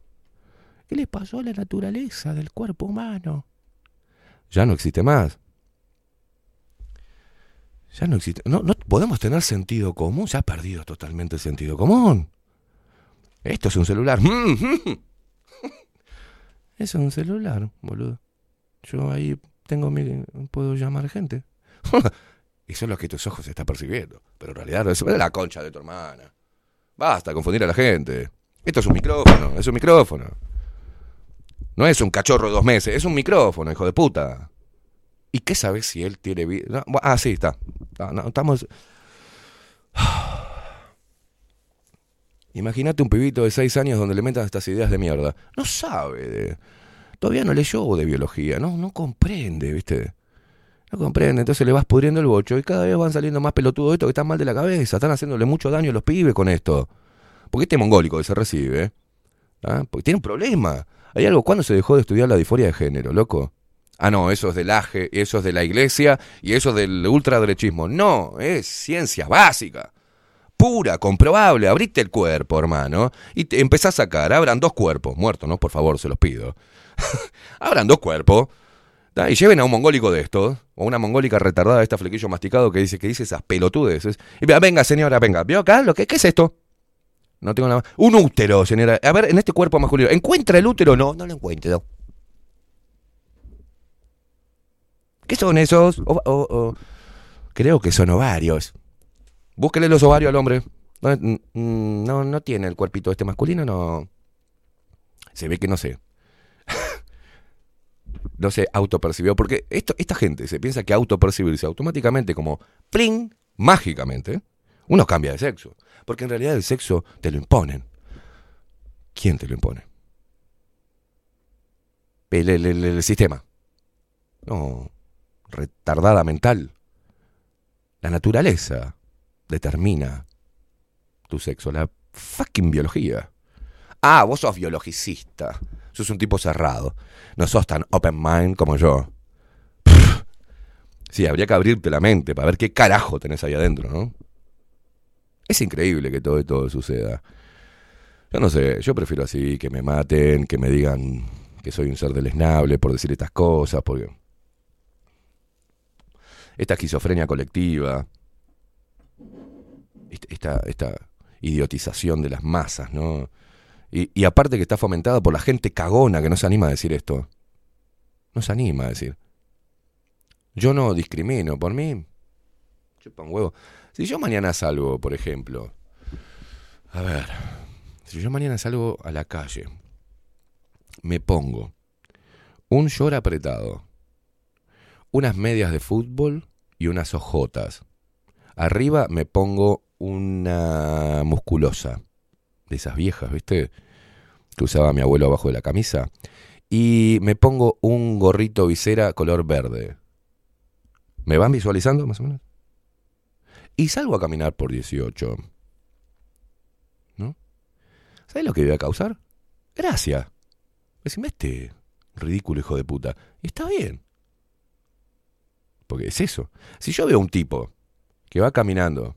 ¿Qué le pasó a la naturaleza del cuerpo humano? Ya no existe más. Ya no existe. No, no podemos tener sentido común. Se ha perdido totalmente el sentido común. Esto es un celular. Es un celular, boludo. Yo ahí tengo mi. puedo llamar gente. Eso es lo que tus ojos están percibiendo. Pero en realidad eso es la concha de tu hermana. Basta confundir a la gente. Esto es un micrófono, es un micrófono. No es un cachorro de dos meses, es un micrófono, hijo de puta. ¿Y qué sabes si él tiene vida? No, ah, sí, está. Ah, no, estamos. Imagínate un pibito de seis años donde le metan estas ideas de mierda. No sabe. Todavía no leyó de biología, no, no comprende, ¿viste? No comprende, entonces le vas pudriendo el bocho y cada vez van saliendo más pelotudos estos que están mal de la cabeza, están haciéndole mucho daño a los pibes con esto. Porque este mongólico que se recibe, ¿ah? porque tiene un problema. Hay algo, ¿cuándo se dejó de estudiar la disforia de género, loco? Ah, no, eso es del AGE, eso es de la iglesia y eso es del ultraderechismo. No, es ciencia básica. Pura, comprobable. Abrite el cuerpo, hermano. Y te empezás a sacar. Abran dos cuerpos. Muertos, ¿no? Por favor, se los pido. Abran dos cuerpos. Y lleven a un mongólico de estos. O una mongólica retardada de esta flequillo masticado que dice, que dice esas pelotudeces. Y vea, venga, señora, venga. ¿Vio acá? Lo que, ¿Qué es esto? No tengo nada más. Un útero, señora. A ver, en este cuerpo masculino. ¿Encuentra el útero? No, no lo encuentro. ¿Qué son esos? O- Creo que son ovarios. Búsquele los ovarios al hombre. No, mm, no, no tiene el cuerpito este masculino, no. Se ve que no sé. No se autopercibió. Porque esto, esta gente se piensa que autopercibirse automáticamente como ¡pling! mágicamente, uno cambia de sexo. Porque en realidad el sexo te lo imponen. ¿Quién te lo impone? El, el- el- el sistema. No, retardada mental. La naturaleza determina tu sexo, la fucking biología. Ah, vos sos biologicista. Sos un tipo cerrado. No sos tan open mind como yo. Sí, habría que abrirte la mente para ver qué carajo tenés ahí adentro, ¿no? Es increíble que todo esto suceda. Yo no sé, yo prefiero así, que me maten, que me digan que soy un ser deleznable por decir estas cosas, porque esta esquizofrenia colectiva, est- esta, esta idiotización de las masas, ¿no? Y, aparte que está fomentada por la gente cagona que no se anima a decir esto. No se anima a decir. Yo no discrimino, por mí. Chupa huevo. Si yo mañana salgo, por ejemplo. A ver. Si yo mañana salgo a la calle. Me pongo un short apretado, unas medias de fútbol y unas ojotas. Arriba me pongo una musculosa, de esas viejas, ¿viste? Que usaba mi abuelo abajo de la camisa. Y me pongo un gorrito visera color verde. ¿Me van visualizando más o menos? Y salgo a caminar por 18. ¿No? ¿Sabes lo que voy a causar? Gracias. Decime este ridículo hijo de puta. Y está bien. Porque es eso. Si yo veo un tipo que va caminando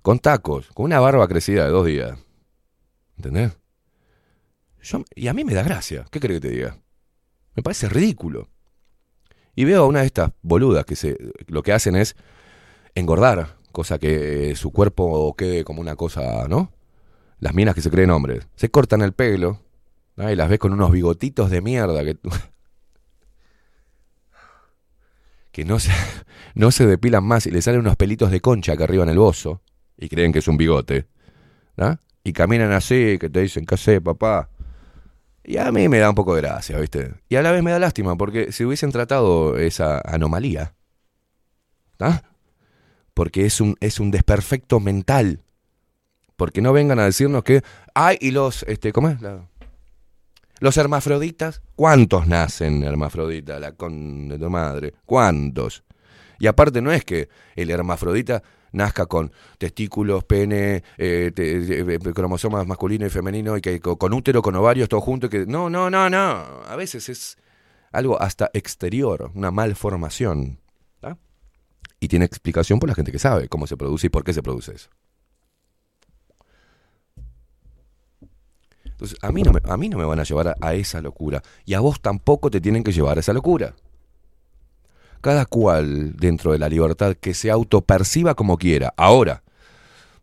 con tacos, con una barba crecida de dos días, ¿entendés? Yo- y a mí me da gracia. ¿Qué crees que te diga? Me parece ridículo. Y veo a una de estas boludas que se, lo que hacen es engordar, cosa que eh, su cuerpo quede como una cosa, ¿no? Las minas que se creen hombres. Se cortan el pelo, y las ves con unos bigotitos de mierda que, que no, se, no se depilan más y le salen unos pelitos de concha acá arriba en el bozo y creen que es un bigote. ¿no? Y caminan así, que te dicen, ¿qué sé, papá? Y a mí me da un poco de gracia, ¿viste? Y a la vez me da lástima, porque si hubiesen tratado esa anomalía, ¿ah? Porque es un, es un desperfecto mental. Porque no vengan a decirnos que, ay, y los, este, ¿cómo es? La- los hermafroditas, ¿cuántos nacen hermafroditas? La con de tu madre, ¿cuántos? Y aparte no es que el hermafrodita nazca con testículos, pene, eh, te- eh, cromosomas masculino y femenino, y que co- con útero, con ovarios, todo junto. y Que, no, no, no, no. A veces es algo hasta exterior, una malformación. ¿tá? Y tiene explicación por la gente que sabe cómo se produce y por qué se produce eso. Entonces, a mí no me, a mí no me van a llevar a, a esa locura. Y a vos tampoco te tienen que llevar a esa locura. Cada cual, dentro de la libertad, que se autoperciba como quiera. Ahora,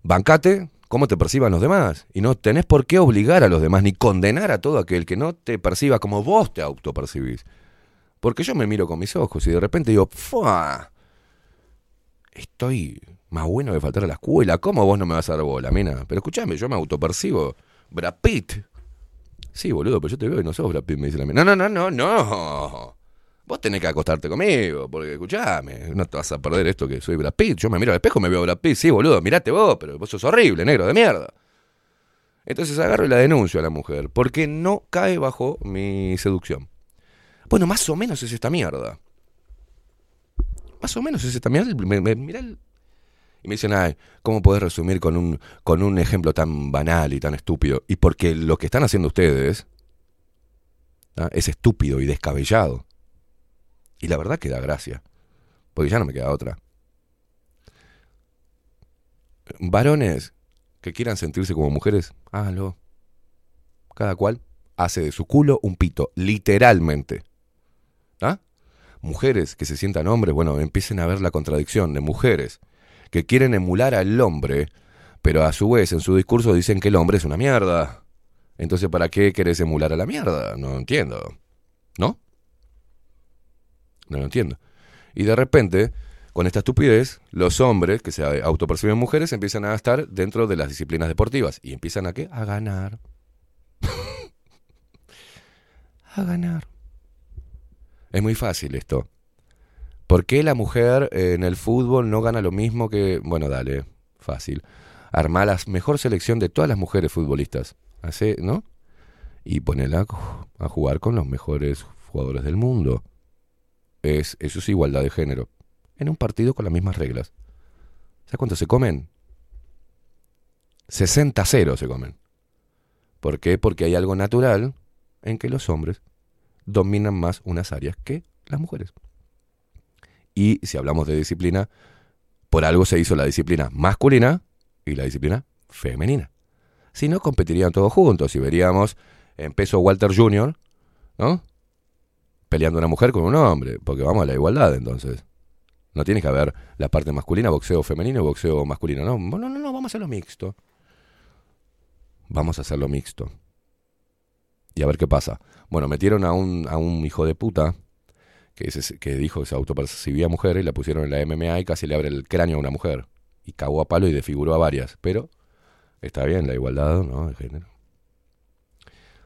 bancate cómo te perciban los demás. Y no tenés por qué obligar a los demás, ni condenar a todo aquel que no te perciba como vos te autopercibís. Porque yo me miro con mis ojos y de repente digo, ¡fua! Estoy más bueno que faltar a la escuela. ¿Cómo vos no me vas a dar bola, mina? Pero escúchame, yo me autopercibo. Brad Pitt. Sí, boludo, pero yo te veo y no sos Brad Pitt, me dice la mina. No, no, no, no, no. Vos tenés que acostarte conmigo, porque escuchame, no te vas a perder esto que soy Brad Pitt. Yo me miro al espejo me veo Brad Pitt. Sí, boludo, mirate vos, pero vos sos horrible, negro de mierda. Entonces agarro y la denuncio a la mujer, porque no cae bajo mi seducción. Bueno, más o menos es esta mierda. Más o menos es esta mierda. Me, me- mirá el- Y me dicen, ay, ¿cómo podés resumir con un, con un ejemplo tan banal y tan estúpido? Y porque lo que están haciendo ustedes ¿ah? es estúpido y descabellado. Y la verdad que da gracia. Porque ya no me queda otra. Varones que quieran sentirse como mujeres, háganlo. Cada cual hace de su culo un pito, literalmente. ¿Ah? Mujeres que se sientan hombres, bueno, empiecen a ver la contradicción de mujeres que quieren emular al hombre, pero a su vez en su discurso dicen que el hombre es una mierda. Entonces, ¿para qué querés emular a la mierda? No entiendo. ¿No? No lo entiendo. Y de repente, con esta estupidez, los hombres que se autoperciben mujeres empiezan a estar dentro de las disciplinas deportivas. ¿Y empiezan a qué? A ganar. a ganar. Es muy fácil esto. ¿Por qué la mujer eh, en el fútbol no gana lo mismo que... Bueno, dale, fácil. Armar la mejor selección de todas las mujeres futbolistas. Hace, ¿no? Y ponela a jugar con los mejores jugadores del mundo. Es, eso es igualdad de género. En un partido con las mismas reglas. ¿Sabes cuánto se comen? 60 0 se comen. ¿Por qué? Porque hay algo natural en que los hombres dominan más unas áreas que las mujeres. Y si hablamos de disciplina, por algo se hizo la disciplina masculina y la disciplina femenina. Si no, competirían todos juntos y veríamos en peso Walter Jr., ¿no? Peleando una mujer con un hombre, porque vamos a la igualdad entonces. No tiene que haber la parte masculina, boxeo femenino y boxeo masculino. No, no, no, no, vamos a hacerlo mixto. Vamos a hacerlo mixto. Y a ver qué pasa. Bueno, metieron a un, a un hijo de puta que, se- que dijo que se autopercibía mujer y la pusieron en la MMA y casi le abre el cráneo a una mujer. Y cagó a palo y desfiguró a varias. Pero está bien la igualdad, ¿no? De género.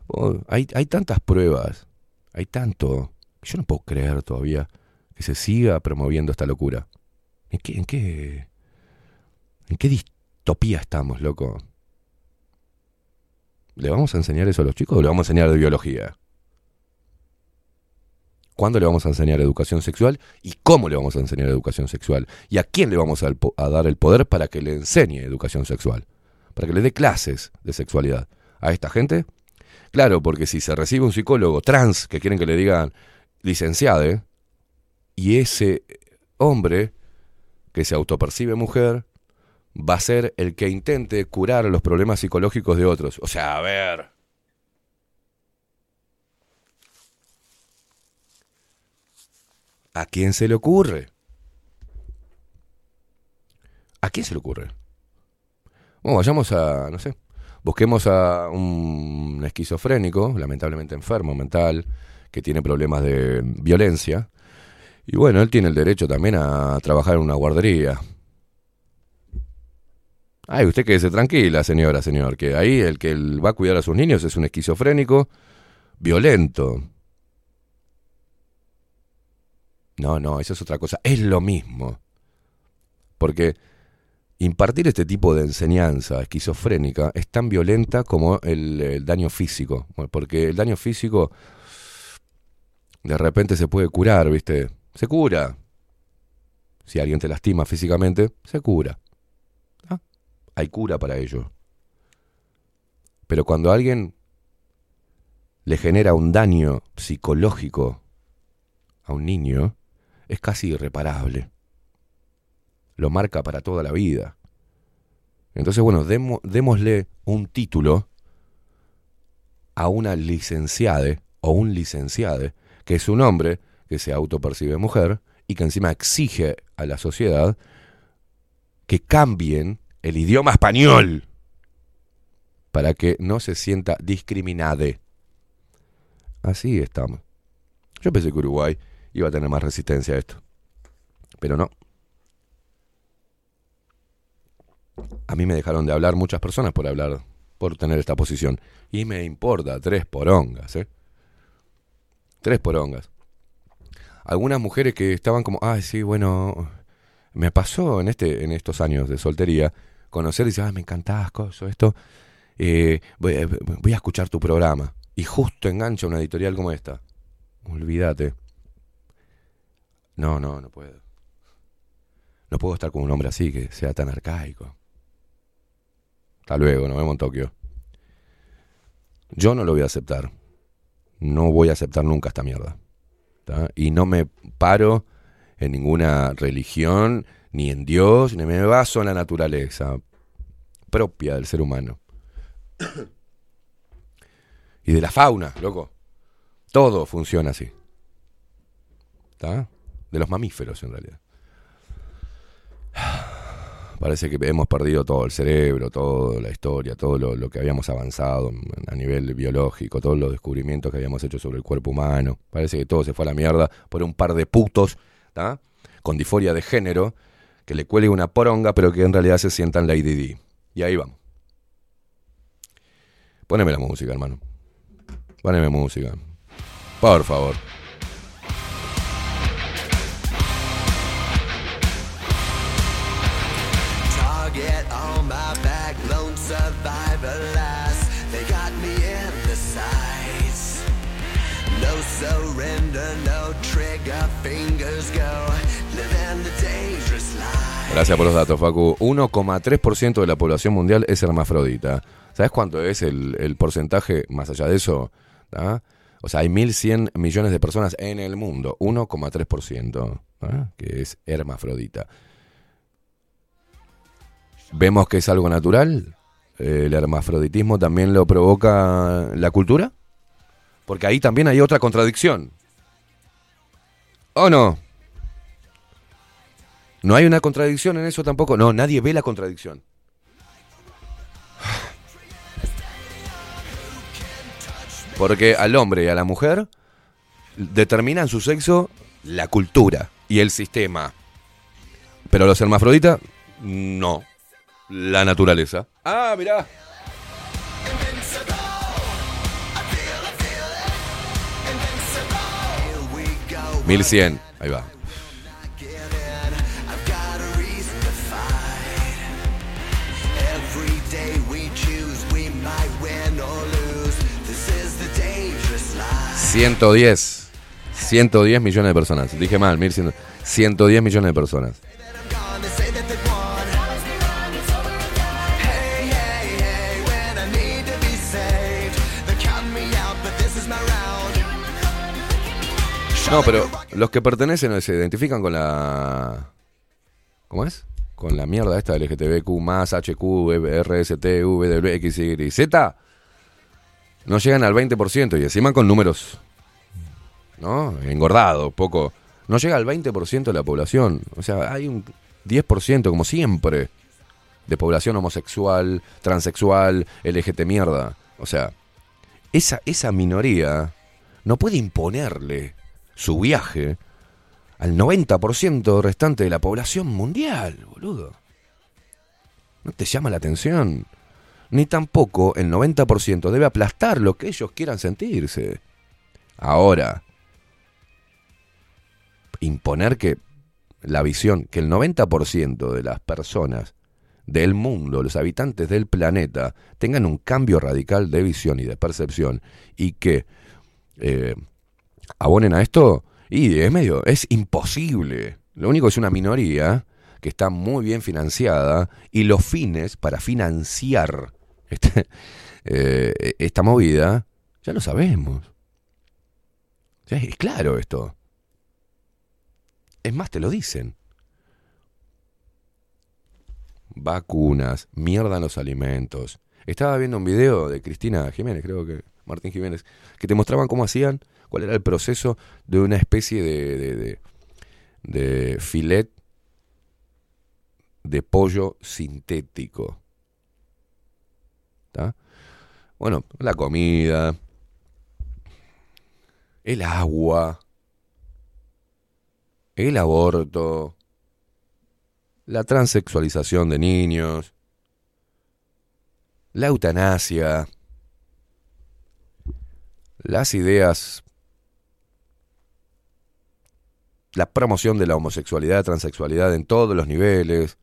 Oh, hay, hay tantas pruebas, hay tanto. Yo no puedo creer todavía que se siga promoviendo esta locura. ¿En qué, en qué, en qué distopía estamos, loco? ¿Le vamos a enseñar eso a los chicos o le vamos a enseñar de biología? ¿Cuándo le vamos a enseñar educación sexual? ¿Y cómo le vamos a enseñar educación sexual? ¿Y a quién le vamos a, a dar el poder para que le enseñe educación sexual? Para que le dé clases de sexualidad. ¿A esta gente? Claro, porque si se recibe un psicólogo trans que quieren que le digan licenciade, y ese hombre que se autopercibe mujer va a ser el que intente curar los problemas psicológicos de otros. O sea, a ver. ¿A quién se le ocurre? ¿A quién se le ocurre? Bueno, vayamos a, no sé, busquemos a un esquizofrénico, lamentablemente enfermo mental, que tiene problemas de violencia. Y bueno, él tiene el derecho también a trabajar en una guardería. Ay, usted quédese tranquila, señora, señor, que ahí el que va a cuidar a sus niños es un esquizofrénico violento. No, no, eso es otra cosa. Es lo mismo. Porque impartir este tipo de enseñanza esquizofrénica es tan violenta como el, el daño físico. Porque el daño físico de repente se puede curar, ¿viste? Se cura. Si alguien te lastima físicamente, se cura. ¿Ah? Hay cura para ello. Pero cuando a alguien le genera un daño psicológico a un niño, es casi irreparable. Lo marca para toda la vida. Entonces, bueno, demo- démosle un título a una licenciade o un licenciade, que es un hombre que se autopercibe mujer y que encima exige a la sociedad que cambien el idioma español para que no se sienta discriminade. Así estamos. Yo pensé que Uruguay iba a tener más resistencia a esto. Pero no. A mí me dejaron de hablar muchas personas por hablar, por tener esta posición. Y me importa, tres porongas, ¿eh? Tres porongas. Algunas mujeres que estaban como, ay, sí, bueno, me pasó en, este, en estos años de soltería conocer y decir, ay, me encantás, coso, esto. eh, voy, a- voy a escuchar tu programa. Y justo engancha una editorial como esta. Olvídate. No, no, no puedo. No puedo estar con un hombre así que sea tan arcaico. Hasta luego, nos vemos en Tokio. Yo no lo voy a aceptar. No voy a aceptar nunca esta mierda. Y no me paro en ninguna religión, ni en Dios, ni me baso en la naturaleza propia del ser humano. y de la fauna, loco. Todo funciona así. ¿Está? De los mamíferos, en realidad. Parece que hemos perdido todo, el cerebro, toda la historia, todo lo, que habíamos avanzado a nivel biológico, todos los descubrimientos que habíamos hecho sobre el cuerpo humano. Parece que todo se fue a la mierda por un par de putos, ¿tá? con disforia de género, que le cuelgue una poronga, pero que en realidad se sientan Lady D. Y ahí vamos. Poneme la música, hermano. Poneme música. Por favor. Gracias por los datos, Facu. 1,3% de la población mundial es hermafrodita. ¿Sabes cuánto es el, el porcentaje más allá de eso? O sea, hay 1.100 millones de personas en el mundo. 1,3%. ¿tá? Que es hermafrodita. ¿Vemos que es algo natural? ¿El hermafroditismo también lo provoca la cultura? Porque ahí también hay otra contradicción. ¿O no? ¿No hay una contradicción en eso tampoco? No, nadie ve la contradicción. Porque al hombre y a la mujer determinan su sexo la cultura y el sistema. Pero los hermafroditas, no. La naturaleza. Ah, mirá. 1100. Ahí va. ...110... ...110 millones de personas... ...dije mal... ...110 millones de personas... No, pero los que pertenecen se identifican con la. ¿Cómo es? Con la mierda esta LGTBQ, más HQ, RST, W, X, Y, Z. No llegan al 20% y encima con números. ¿No? Engordado, poco. No llega al 20% de la población. O sea, hay un 10%, como siempre, de población homosexual, transexual, LGT mierda. O sea, esa, esa minoría no puede imponerle su viaje al 90% restante de la población mundial, boludo. No te llama la atención. Ni tampoco el 90% debe aplastar lo que ellos quieran sentirse. Ahora, imponer que la visión, que el 90% de las personas del mundo, los habitantes del planeta, tengan un cambio radical de visión y de percepción y que eh, abonen a esto, y es medio, es imposible. Lo único es una minoría que está muy bien financiada y los fines para financiar este, eh, esta movida, ya lo sabemos. Es claro esto. Es más, te lo dicen. Vacunas, mierda en los alimentos. Estaba viendo un video de Cristina Jiménez, creo que Martín Jiménez, que te mostraban cómo hacían, cuál era el proceso de una especie de, de, de, filet de pollo sintético. ¿Está? Bueno, la comida, el agua, el aborto, la transexualización de niños, la eutanasia, las ideas, la promoción de la homosexualidad, transexualidad en todos los niveles,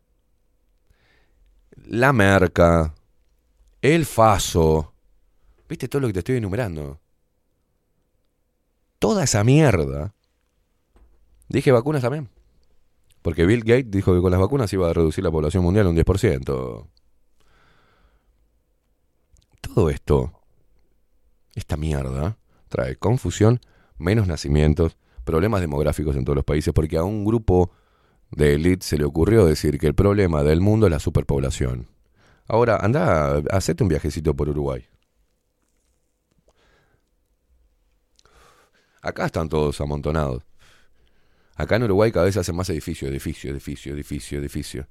la merca, el faso, ¿viste todo lo que te estoy enumerando? Toda esa mierda. Dije vacunas también. Porque Bill Gates dijo que con las vacunas iba a reducir la población mundial un 10%. Todo esto, esta mierda, trae confusión, menos nacimientos, problemas demográficos en todos los países, porque a un grupo de élite se le ocurrió decir que el problema del mundo es la superpoblación. Ahora, anda, hacete un viajecito por Uruguay. Acá están todos amontonados. Acá en Uruguay cada vez hacen más edificios, edificio, edificio, edificio, edificio.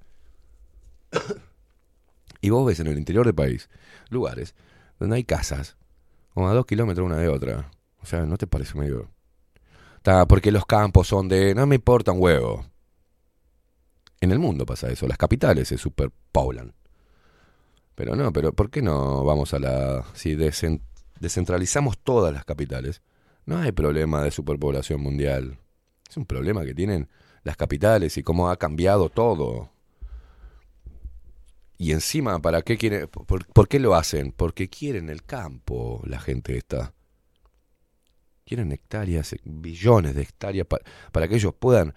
y vos ves en el interior del país lugares donde hay casas, como a dos kilómetros una de otra. O sea, ¿no te parece medio...? Porque los campos son de... No me importa un huevo. En el mundo pasa eso. Las capitales se superpoblan. Pero no, pero ¿por qué no vamos a la... Si descentralizamos todas las capitales, no hay problema de superpoblación mundial. Es un problema que tienen las capitales y cómo ha cambiado todo. Y encima, ¿para qué quieren? ¿Por, por qué lo hacen? Porque quieren el campo, la gente esta. Quieren hectáreas, eh, billones de hectáreas pa- para que ellos puedan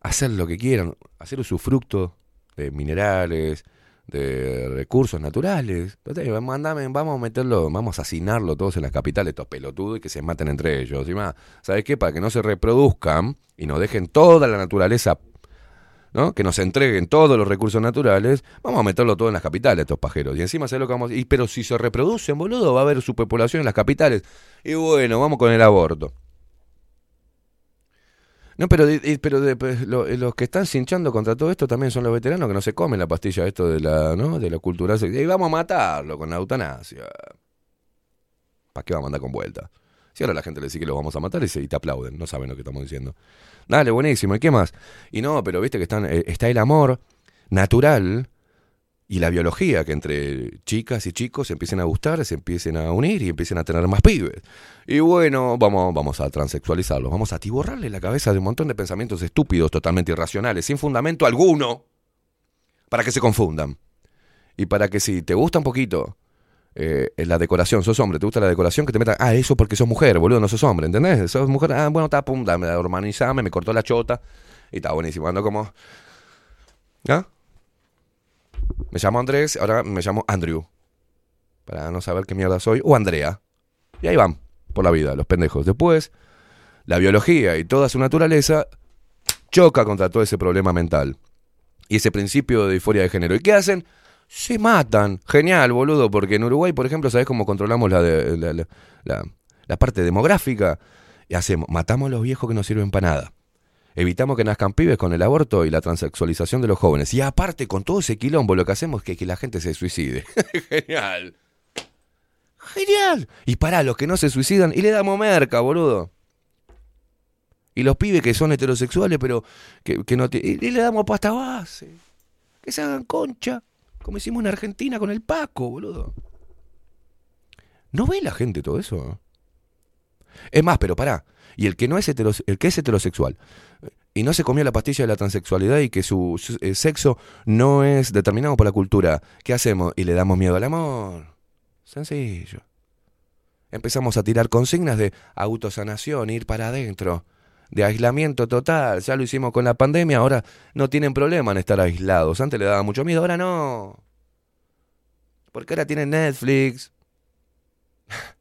hacer lo que quieran, hacer usufructo de minerales, de recursos naturales. Total, Mandame, vamos a meterlo, vamos a hacinarlo todos en las capitales, estos pelotudos, y que se maten entre ellos. Y más, ¿sabes qué? Para que no se reproduzcan y nos dejen toda la naturaleza, ¿no? Que nos entreguen todos los recursos naturales, vamos a meterlo todo en las capitales, estos pajeros. Y encima, ¿sabes lo que vamos y, Pero si se reproducen, boludo, va a haber superpoblación en las capitales. Y bueno, vamos con el aborto. No, pero, pero pues, lo- los que están cinchando contra todo esto también son los veteranos que no se comen la pastilla esto de la, ¿no? de la cultura. Y vamos a matarlo con la eutanasia. ¿Para qué vamos a andar con vuelta? Si ahora la gente le dice que los vamos a matar y, se- te aplauden, no saben lo que estamos diciendo. Dale, buenísimo, ¿y qué más? Y no, pero viste que eh, está el amor natural y la biología, que entre chicas y chicos se empiecen a gustar, se empiecen a unir y empiecen a tener más pibes. Y bueno, vamos, vamos a transexualizarlos, vamos a atiborrarle la cabeza de un montón de pensamientos estúpidos, totalmente irracionales, sin fundamento alguno, para que se confundan. Y para que si te gusta un poquito eh, la decoración, sos hombre, te gusta la decoración, que te metan, ah, eso porque sos mujer, boludo, no sos hombre, ¿entendés? Sos mujer, ah, bueno, está, pum, dame, hormonizame, me cortó la chota, y está buenísimo, ando como... ¿Ah? Me llamo Andrés, ahora me llamo Andrew. Para no saber qué mierda soy. O Andrea. Y ahí van, por la vida, los pendejos. Después, la biología y toda su naturaleza choca contra todo ese problema mental. Y ese principio de disforia de género. ¿Y qué hacen? Se matan. Genial, boludo, porque en Uruguay, por ejemplo, ¿sabés cómo controlamos la, de- la, parte demográfica? Y hacemos, matamos a los viejos que no sirven para nada. Evitamos que nazcan pibes con el aborto y la transexualización de los jóvenes. Y aparte, con todo ese quilombo, lo que hacemos es que, la gente se suicide. Genial. Genial. Y para los que no se suicidan, y le damos merca, boludo. Y los pibes que son heterosexuales, pero que, no... Y, y le damos pasta base. Que se hagan concha. Como hicimos en Argentina con el Paco, boludo. ¿No ve la gente todo eso? Es más, pero pará. Y el que no es el que es heterosexual y no se comió la pastilla de la transexualidad y que su, su- eh, sexo no es determinado por la cultura, ¿qué hacemos? Y le damos miedo al amor. Sencillo. Empezamos a tirar consignas de autosanación, ir para adentro, de aislamiento total. Ya lo hicimos con la pandemia, ahora no tienen problema en estar aislados. Antes le daba mucho miedo, ahora no. Porque ahora tienen Netflix.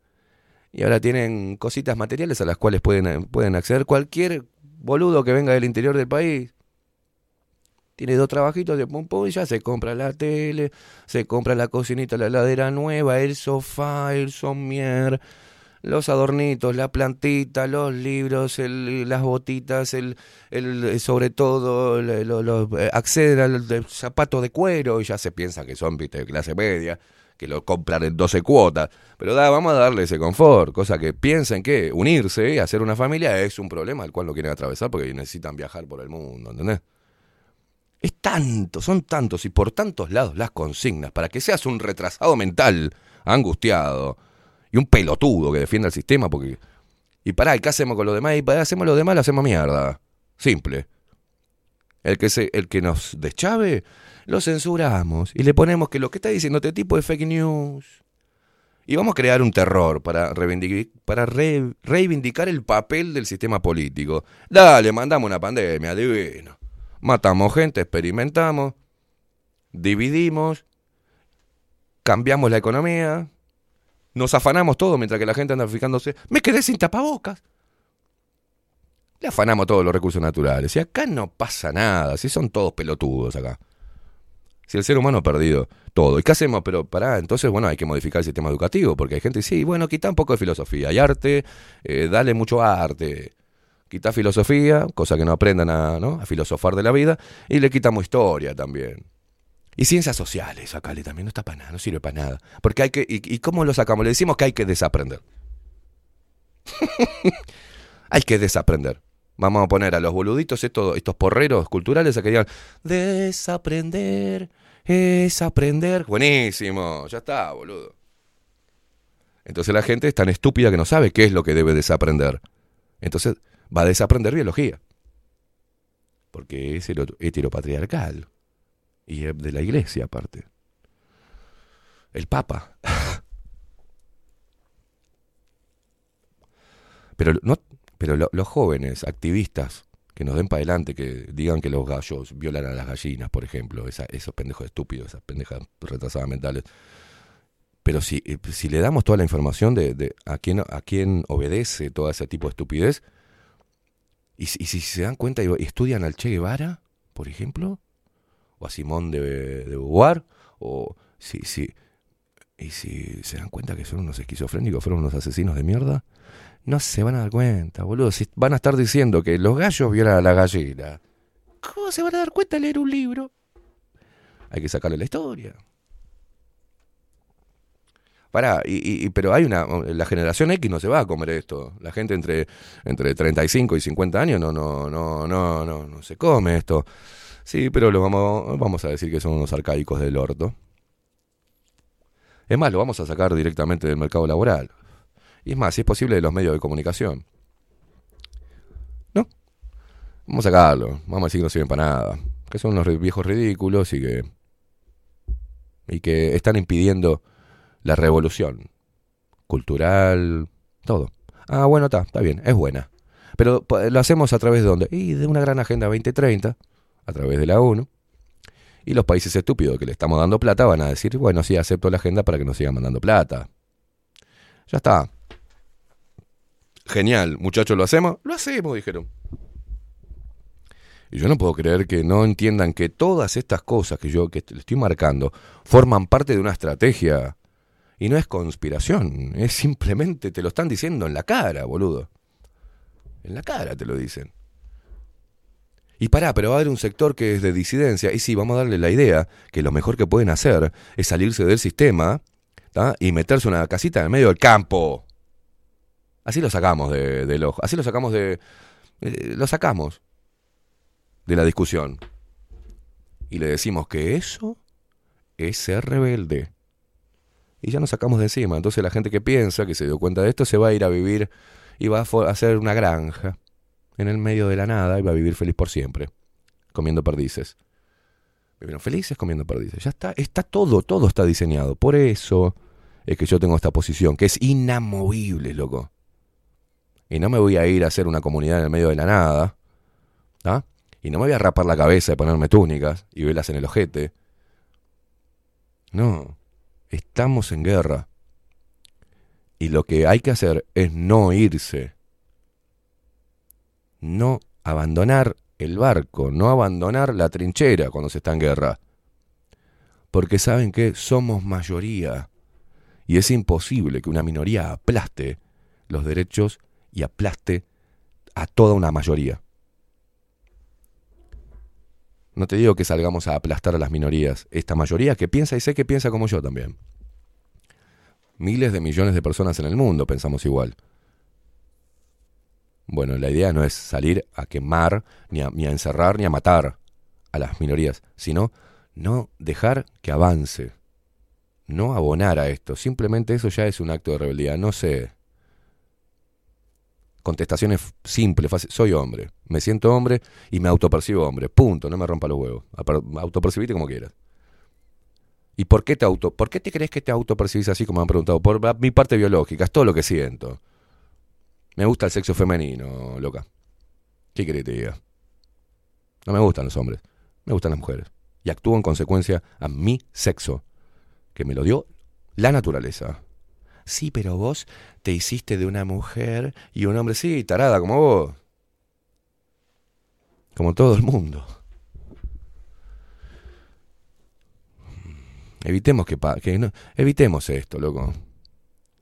Y ahora tienen cositas materiales a las cuales pueden, pueden acceder cualquier boludo que venga del interior del país. Tiene dos trabajitos de pum pum y ya se compra la tele, se compra la cocinita, la heladera nueva, el sofá, el somier, los adornitos, la plantita, los libros, el- las botitas, el, el sobre todo el- lo- lo- eh, acceden al zapato de cuero y ya se piensa que son viste, de clase media, que lo compran en 12 cuotas. Pero da, vamos a darle ese confort, cosa que piensen que unirse y hacer una familia es un problema al cual no quieren atravesar porque necesitan viajar por el mundo, ¿entendés? Es tanto, son tantos y por tantos lados las consignas para que seas un retrasado mental, angustiado y un pelotudo que defienda el sistema porque... Y pará, ¿y qué hacemos con lo demás? Y pará, hacemos lo demás, lo hacemos mierda. Simple. El que, se, el que nos deschave, lo censuramos y le ponemos que lo que está diciendo este tipo es fake news. Y vamos a crear un terror para, reivindicar, para re- reivindicar el papel del sistema político. Dale, mandamos una pandemia, divino. Matamos gente, experimentamos, dividimos, cambiamos la economía, nos afanamos todo mientras que la gente anda fijándose. Me quedé sin tapabocas. Le afanamos todos los recursos naturales. Y acá no pasa nada, si son todos pelotudos acá. Si el ser humano ha perdido todo. ¿Y qué hacemos? Pero pará, entonces, bueno, hay que modificar el sistema educativo, porque hay gente, sí, bueno, quita un poco de filosofía. Hay arte, eh, dale mucho arte. Quita filosofía, cosa que no aprendan a, ¿no? a filosofar de la vida, y le quitamos historia también. Y ciencias sociales, sacale también, no está para nada, no sirve para nada. Porque hay que, y, ¿y cómo lo sacamos? Le decimos que hay que desaprender. hay que desaprender. Vamos a poner a los boluditos, estos, estos porreros culturales, a que digan, desaprender es aprender. Buenísimo, ya está, boludo. Entonces la gente es tan estúpida que no sabe qué es lo que debe desaprender. Entonces va a desaprender biología. Porque es el heteropatriarcal. Y es de la iglesia aparte. El Papa. Pero, no, pero lo- los jóvenes activistas que nos den para adelante, que digan que los gallos violan a las gallinas, por ejemplo, esa- esos pendejos estúpidos, esas pendejas retrasadas mentales. Pero si, eh, si le damos toda la información de, a, quién, a quién obedece todo ese tipo de estupidez, y, si- se dan cuenta y estudian al Che Guevara, por ejemplo, o a Simón de, de Beauvoir, o si, si, y si se dan cuenta que son unos esquizofrénicos, fueron unos asesinos de mierda, no se van a dar cuenta, boludo. Si van a estar diciendo que los gallos violan a la gallina, ¿cómo se van a dar cuenta al leer un libro? Hay que sacarle la historia. Pará, y- y- pero hay una. La generación X no se va a comer esto. La gente entre, entre 35 y 50 años no, no, no, no, no, no se come esto. Sí, pero lo vamos, vamos a decir que son unos arcaicos del orto. Es más, lo vamos a sacar directamente del mercado laboral. Y es más, si es posible, de los medios de comunicación. ¿No? Vamos a sacarlo. Vamos a decir que no sirven para nada. Que son unos viejos ridículos y que. y que están impidiendo la revolución cultural, todo. Ah, bueno, está, está bien, es buena. Pero lo hacemos a través de dónde? Y de una gran agenda 2030, a través de la ONU. Y los países estúpidos que le estamos dando plata van a decir, bueno, sí, acepto la agenda para que nos sigan mandando plata. Ya está. Genial, muchachos, ¿lo hacemos? Lo hacemos, dijeron. Y yo no puedo creer que no entiendan que todas estas cosas que yo que estoy marcando forman parte de una estrategia. Y no es conspiración, es simplemente te lo están diciendo en la cara, boludo. En la cara te lo dicen. Y pará, pero va a haber un sector que es de disidencia. Y sí, vamos a darle la idea que lo mejor que pueden hacer es salirse del sistema y meterse una casita en el medio del campo. Así lo sacamos de, del ojo. Así lo sacamos de. eh, lo sacamos de la discusión. Y le decimos que eso es ser rebelde. Y ya nos sacamos de encima. Entonces la gente que piensa, que se dio cuenta de esto, se va a ir a vivir y va a hacer una granja en el medio de la nada y va a vivir feliz por siempre, comiendo perdices. Vivieron felices comiendo perdices. Ya está, está todo, todo está diseñado. Por eso es que yo tengo esta posición, que es inamovible, loco. Y no me voy a ir a hacer una comunidad en el medio de la nada. ¿ah? Y no me voy a rapar la cabeza y ponerme túnicas y velas en el ojete. No, estamos en guerra. Y lo que hay que hacer es no irse. No abandonar el barco, no abandonar la trinchera cuando se está en guerra. Porque saben que somos mayoría. Y es imposible que una minoría aplaste los derechos y aplaste a toda una mayoría. No te digo que salgamos a aplastar a las minorías. Esta mayoría que piensa y sé que piensa como yo también. Miles de millones de personas en el mundo pensamos igual. Bueno, la idea no es salir a quemar, ni a, ni a encerrar, ni a matar a las minorías, sino no dejar que avance. No abonar a esto. Simplemente eso ya es un acto de rebeldía. No sé. Contestaciones simples, fácil. Soy hombre. Me siento hombre y me autopercibo hombre. Punto. No me rompa los huevos. Autopercibite como quieras. ¿Y por qué te auto? ¿Por qué te crees que te autopercibís así como me han preguntado? Por mi parte biológica, es todo lo que siento. Me gusta el sexo femenino, loca. ¿Qué querés que te diga? No me gustan los hombres, me gustan las mujeres. Y actúo en consecuencia a mi sexo, que me lo dio la naturaleza. Sí, pero vos te hiciste de una mujer y un hombre, sí, tarada como vos. Como todo el mundo. Evitemos que, pa- que no, evitemos esto, loco.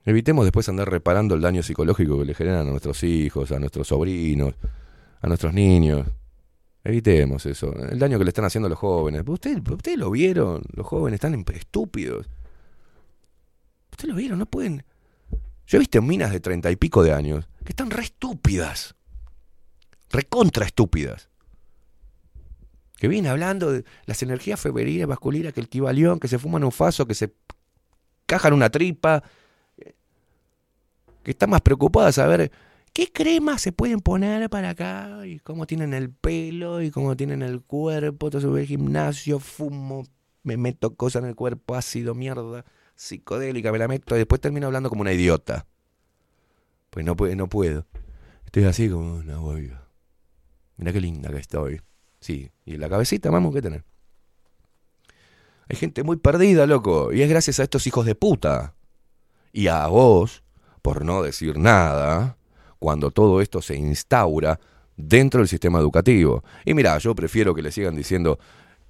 Evitemos después andar reparando el daño psicológico que le generan a nuestros hijos, a nuestros sobrinos, a nuestros niños. Evitemos eso. El daño que le están haciendo a los jóvenes. ¿Ustedes usted lo vieron? Los jóvenes están estúpidos. ¿Ustedes lo vieron? No pueden. Yo he visto minas de treinta y pico de años que están re estúpidas. Recontra estúpidas. Que vienen hablando de las energías femeninas, masculinas, que el kibalión, que se fuman un faso, que se cajan una tripa. Que están más preocupadas a ver qué cremas se pueden poner para acá y cómo tienen el pelo y cómo tienen el cuerpo. Entonces voy al gimnasio, fumo, me meto cosas en el cuerpo, ácido, mierda, psicodélica, me la meto y después termino hablando como una idiota. Pues no, puedo- no puedo. Estoy así como una hueviga. Mira qué linda que estoy. Sí, y la cabecita, vamos, ¿qué tener? Hay gente muy perdida, loco, y es gracias a estos hijos de puta. Y a vos, por no decir nada, cuando todo esto se instaura dentro del sistema educativo. Y mira, yo prefiero que le sigan diciendo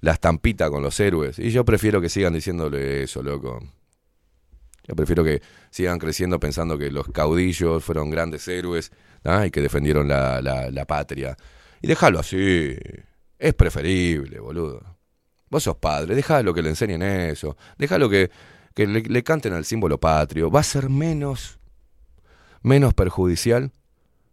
la estampita con los héroes, y yo prefiero que sigan diciéndole eso, loco. Yo prefiero que sigan creciendo pensando que los caudillos fueron grandes héroes ¿ah? y que defendieron la, la, patria. Y déjalo así. Es preferible, boludo. Vos sos padre, déjalo que le enseñen eso. Déjalo que, que le, le canten al símbolo patrio. Va a ser menos, menos perjudicial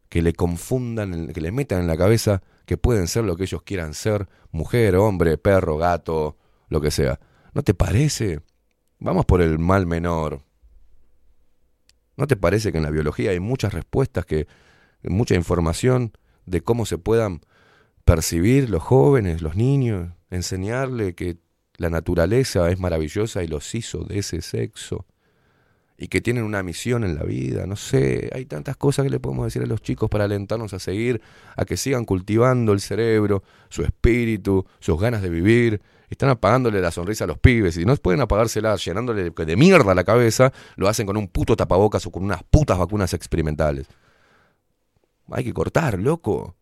que le confundan, que le metan en la cabeza que pueden ser lo que ellos quieran ser, mujer, hombre, perro, gato, lo que sea. ¿No te parece? Vamos por el mal menor. ¿No te parece que en la biología hay muchas respuestas, que mucha información de cómo se puedan percibir los jóvenes, los niños, enseñarle que la naturaleza es maravillosa y los hizo de ese sexo y que tienen una misión en la vida, no sé, hay tantas cosas que le podemos decir a los chicos para alentarnos a seguir, a que sigan cultivando el cerebro, su espíritu, sus ganas de vivir. Están apagándole la sonrisa a los pibes y no pueden apagársela llenándole de- mierda la cabeza, lo hacen con un puto tapabocas o con unas putas vacunas experimentales. Hay que cortar, loco.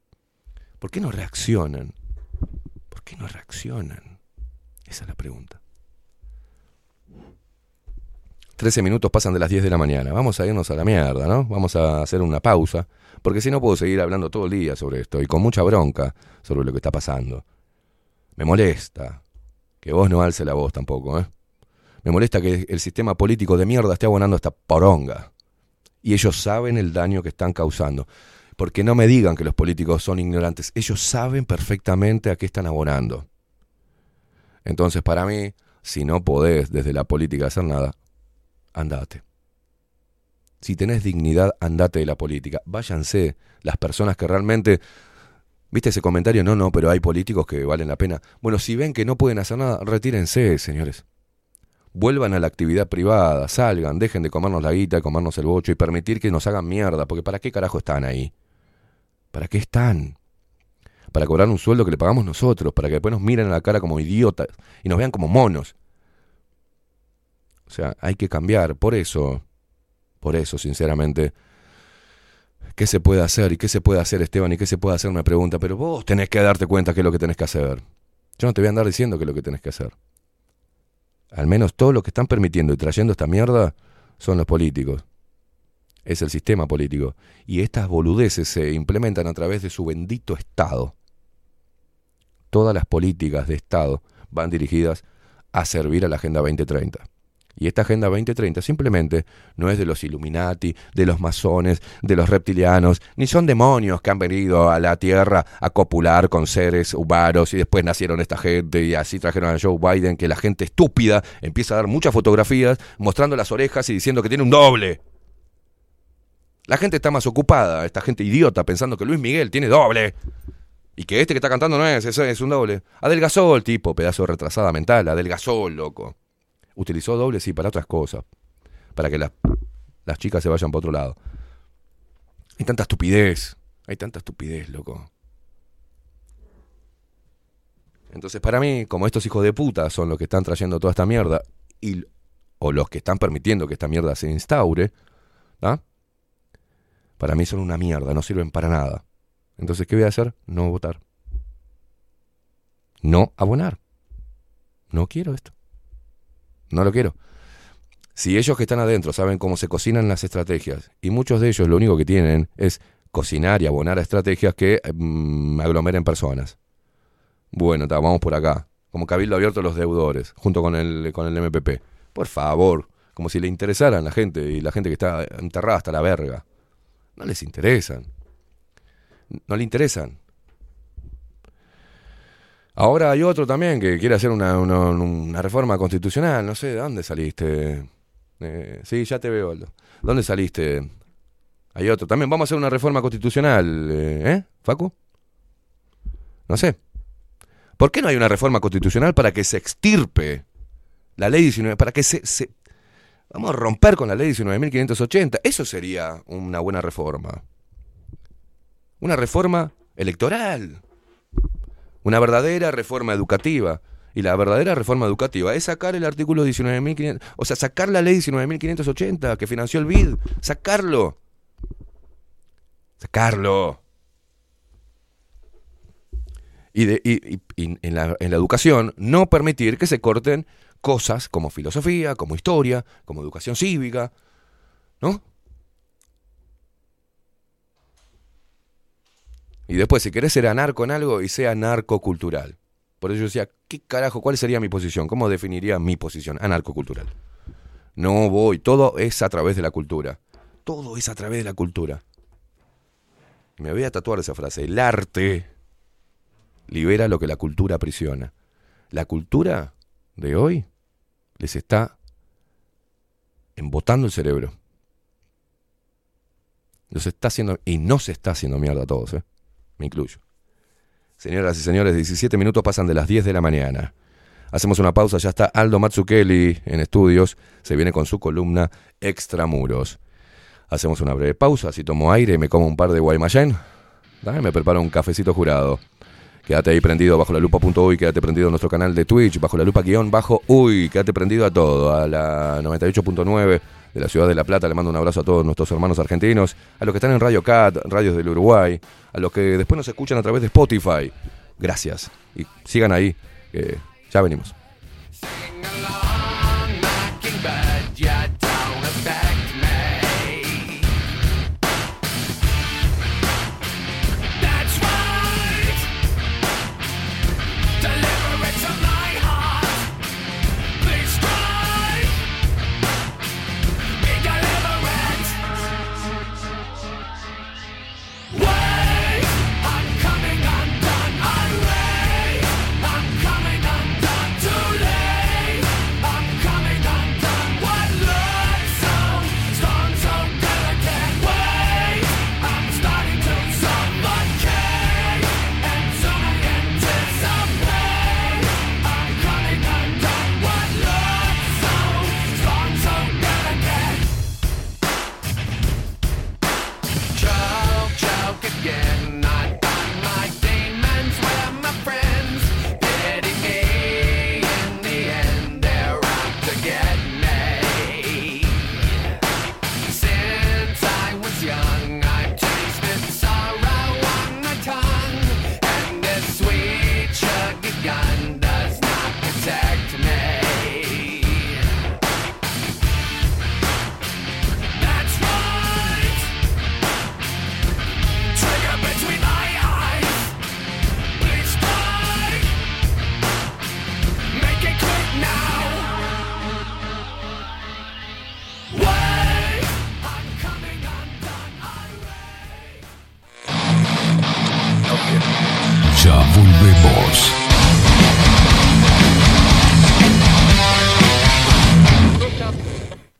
¿Por qué no reaccionan? ¿Por qué no reaccionan? Esa es la pregunta. 13 minutos pasan de las 10 de la mañana. Vamos a irnos a la mierda, ¿no? Vamos a hacer una pausa. Porque si no puedo seguir hablando todo el día sobre esto y con mucha bronca sobre lo que está pasando. Me molesta que vos no alce la voz tampoco, ¿eh? Me molesta que el sistema político de mierda esté abonando esta poronga. Y ellos saben el daño que están causando. Porque no me digan que los políticos son ignorantes. Ellos saben perfectamente a qué están abonando. Entonces, para mí, si no podés desde la política hacer nada, andate. Si tenés dignidad, andate de la política. Váyanse las personas que realmente... ¿Viste ese comentario? No, no, pero hay políticos que valen la pena. Bueno, si ven que no pueden hacer nada, retírense, señores. Vuelvan a la actividad privada, salgan, dejen de comernos la guita, comernos el bocho y permitir que nos hagan mierda, porque ¿para qué carajo están ahí? ¿Para qué están? Para cobrar un sueldo que le pagamos nosotros, para que después nos miren a la cara como idiotas y nos vean como monos. O sea, hay que cambiar. Por eso, por eso, sinceramente, ¿qué se puede hacer? ¿Y qué se puede hacer, Esteban? ¿Y qué se puede hacer? Una pregunta. Pero vos tenés que darte cuenta qué es lo que tenés que hacer. Yo no te voy a andar diciendo qué es lo que tenés que hacer. Al menos todo lo que están permitiendo y trayendo esta mierda son los políticos. Es el sistema político. Y estas boludeces se implementan a través de su bendito Estado. Todas las políticas de Estado van dirigidas a servir a la Agenda 2030. Y esta Agenda 2030 simplemente no es de los Illuminati, de los masones, de los reptilianos, ni son demonios que han venido a la Tierra a copular con seres humanos y después nacieron esta gente y así trajeron a Joe Biden, que la gente estúpida empieza a dar muchas fotografías mostrando las orejas y diciendo que tiene un doble. La gente está más ocupada, esta gente idiota, pensando que Luis Miguel tiene doble. Y que este que está cantando no es, es, es un doble. Adelgazó el tipo, pedazo de retrasada mental, adelgazó el loco. Utilizó doble, sí, para otras cosas. Para que las, las chicas se vayan para otro lado. Hay tanta estupidez. Hay tanta estupidez, loco. Entonces, para mí, como estos hijos de puta son los que están trayendo toda esta mierda, y, o los que están permitiendo que esta mierda se instaure, ¿ah? para mí son una mierda, no sirven para nada. Entonces, ¿qué voy a hacer? No votar. no abonar. No quiero esto. No lo quiero. Si ellos que están adentro saben cómo se cocinan las estrategias, y muchos de ellos lo único que tienen es cocinar y abonar a estrategias que mm, aglomeren personas. Bueno, vamos por acá. Como cabildo abierto a los deudores, junto con el, con el MPP. Por favor, como si le interesaran la gente y la gente que está enterrada hasta la verga. No les interesan. No le interesan. Ahora hay otro también que quiere hacer una, una- reforma constitucional. No sé, ¿de dónde saliste? Eh, sí, ya te veo, Aldo. ¿Dónde saliste? Hay otro. También vamos a hacer una reforma constitucional. eh, ¿Eh, Facu? No sé. ¿Por qué no hay una reforma constitucional para que se extirpe la ley 19? Para que se... se- Vamos a romper con la ley 19.580. Eso sería una buena reforma. Una reforma electoral. Una verdadera reforma educativa. Y la verdadera reforma educativa es sacar el artículo 19.500, o sea, sacar la ley 19.580 que financió el BID, sacarlo. Sacarlo. Y, de- y- en, la, en la educación no permitir que se corten cosas como filosofía, como historia, como educación cívica, ¿no? Y después, si querés ser anarco en algo, y sea anarcocultural. Por eso yo decía, ¿qué carajo? ¿Cuál sería mi posición? ¿Cómo definiría mi posición? Anarcocultural. No voy, todo es a través de la cultura. Todo es a través de la cultura. Me voy a tatuar esa frase. El arte libera lo que la cultura aprisiona. La cultura de hoy les está embotando el cerebro. Los está haciendo, y no se está haciendo mierda a todos, ¿eh? Me incluyo. Señoras y señores, 17 minutos pasan de las 10 de la mañana. Hacemos una pausa, ya está Aldo Matsukeli en estudios, se viene con su columna Extramuros. Hacemos una breve pausa, si tomo aire, me como un par de Guaymallén, Dame, me preparo un cafecito jurado. Quédate ahí prendido bajo la lupa.uy, quédate prendido a nuestro canal de Twitch, bajo la lupa guion bajo uy, quédate prendido a todo, a la 98.9 de la ciudad de La Plata, le mando un abrazo a todos nuestros hermanos argentinos, a los que están en Radio Cat, radios del Uruguay, a los que después nos escuchan a través de Spotify. Gracias. Y sigan ahí, que ya venimos.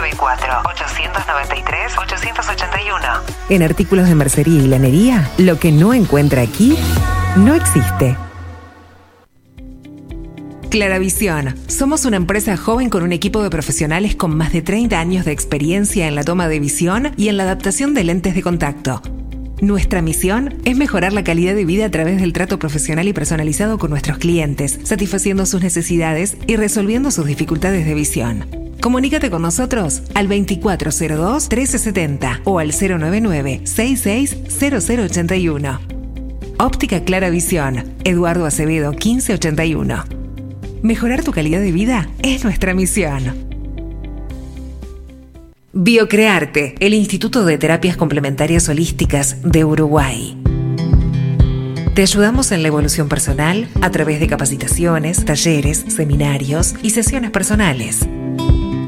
094-893-881. En artículos de mercería y lanería, lo que no encuentra aquí, no existe. Claravisión. Somos una empresa joven con un equipo de profesionales con más de 30 años de experiencia en la toma de visión y en la adaptación de lentes de contacto. Nuestra misión es mejorar la calidad de vida a través del trato profesional y personalizado con nuestros clientes, satisfaciendo sus necesidades y resolviendo sus dificultades de visión. Comunícate con nosotros al 2402-1370 o al 099-660081. Óptica Clara Visión, Eduardo Acevedo 1581. Mejorar tu calidad de vida es nuestra misión. Biocrearte, el Instituto de Terapias Complementarias Holísticas de Uruguay. Te ayudamos en la evolución personal a través de capacitaciones, talleres, seminarios y sesiones personales.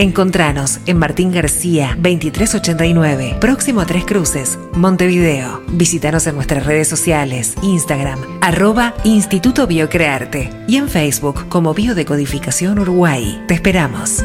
Encontranos en Martín García 2389, próximo a Tres Cruces, Montevideo. Visítanos en nuestras redes sociales, Instagram, arroba Instituto Biocrearte y en Facebook como Biodecodificación Uruguay. Te esperamos.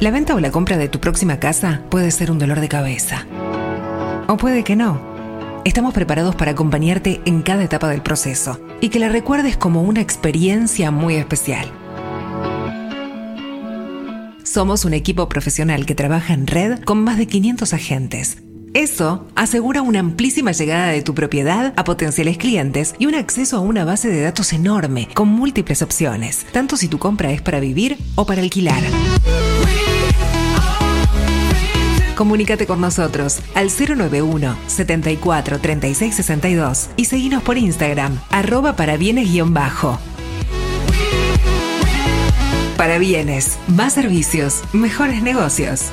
La venta o la compra de tu próxima casa puede ser un dolor de cabeza. O puede que no. Estamos preparados para acompañarte en cada etapa del proceso y que la recuerdes como una experiencia muy especial. Somos un equipo profesional que trabaja en red con más de 500 agentes. Eso asegura una amplísima llegada de tu propiedad a potenciales clientes y un acceso a una base de datos enorme con múltiples opciones, tanto si tu compra es para vivir o para alquilar. Comunícate con nosotros al 091 74 36 62 y seguinos por Instagram, arroba para bienes-bajo. Para bienes, más servicios, mejores negocios.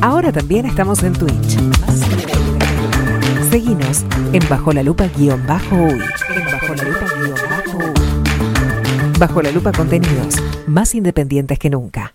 Ahora también estamos en Twitch. Seguinos en Bajo la Lupa guion bajo uy. Bajo la Lupa guion bajo uy. Bajo la Lupa contenidos más independientes que nunca.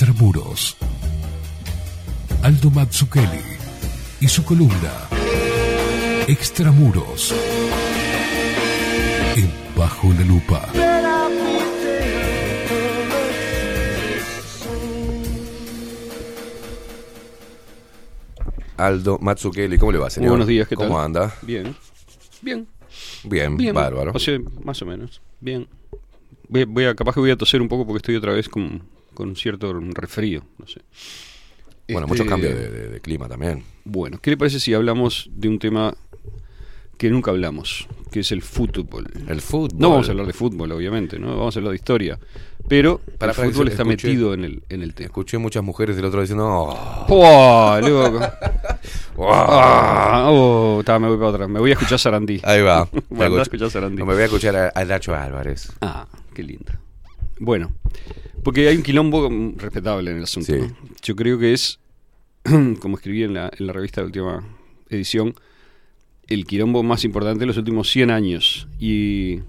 Extramuros. Aldo Mazzucchelli y su columna Extramuros. En Bajo la Lupa. Aldo Mazzucchelli, ¿cómo le va, señor? Buenos días, ¿qué tal? ¿Cómo anda? Bien. Bien. Bien, Bien. bárbaro. O sea, más o menos. Bien. Voy, voy a, capaz que voy a toser un poco porque estoy otra vez con, con un cierto resfrío. No sé. Bueno, Este, muchos cambios de, de- de clima también. Bueno, ¿qué le parece si hablamos de un tema que nunca hablamos, que es el fútbol? El fútbol. No vamos a hablar de fútbol, obviamente, ¿no? Vamos a hablar de historia. Pero Para- el para fútbol está escuché- metido en el, en el tema. Escuché muchas mujeres del otro diciendo, "Oh, Ah, oh, ta, me voy para atrás. Me voy a escuchar Sarandí. Ahí va. Voy a andar a escuchar Sarandí. No, me voy a escuchar a, a Nacho Álvarez. Ah, qué lindo. Bueno, porque hay un quilombo mm, respetable en el asunto. Sí. ¿no? Yo creo que es, como escribí en la, en la revista de última edición, el quilombo más importante de los últimos 100 años. Y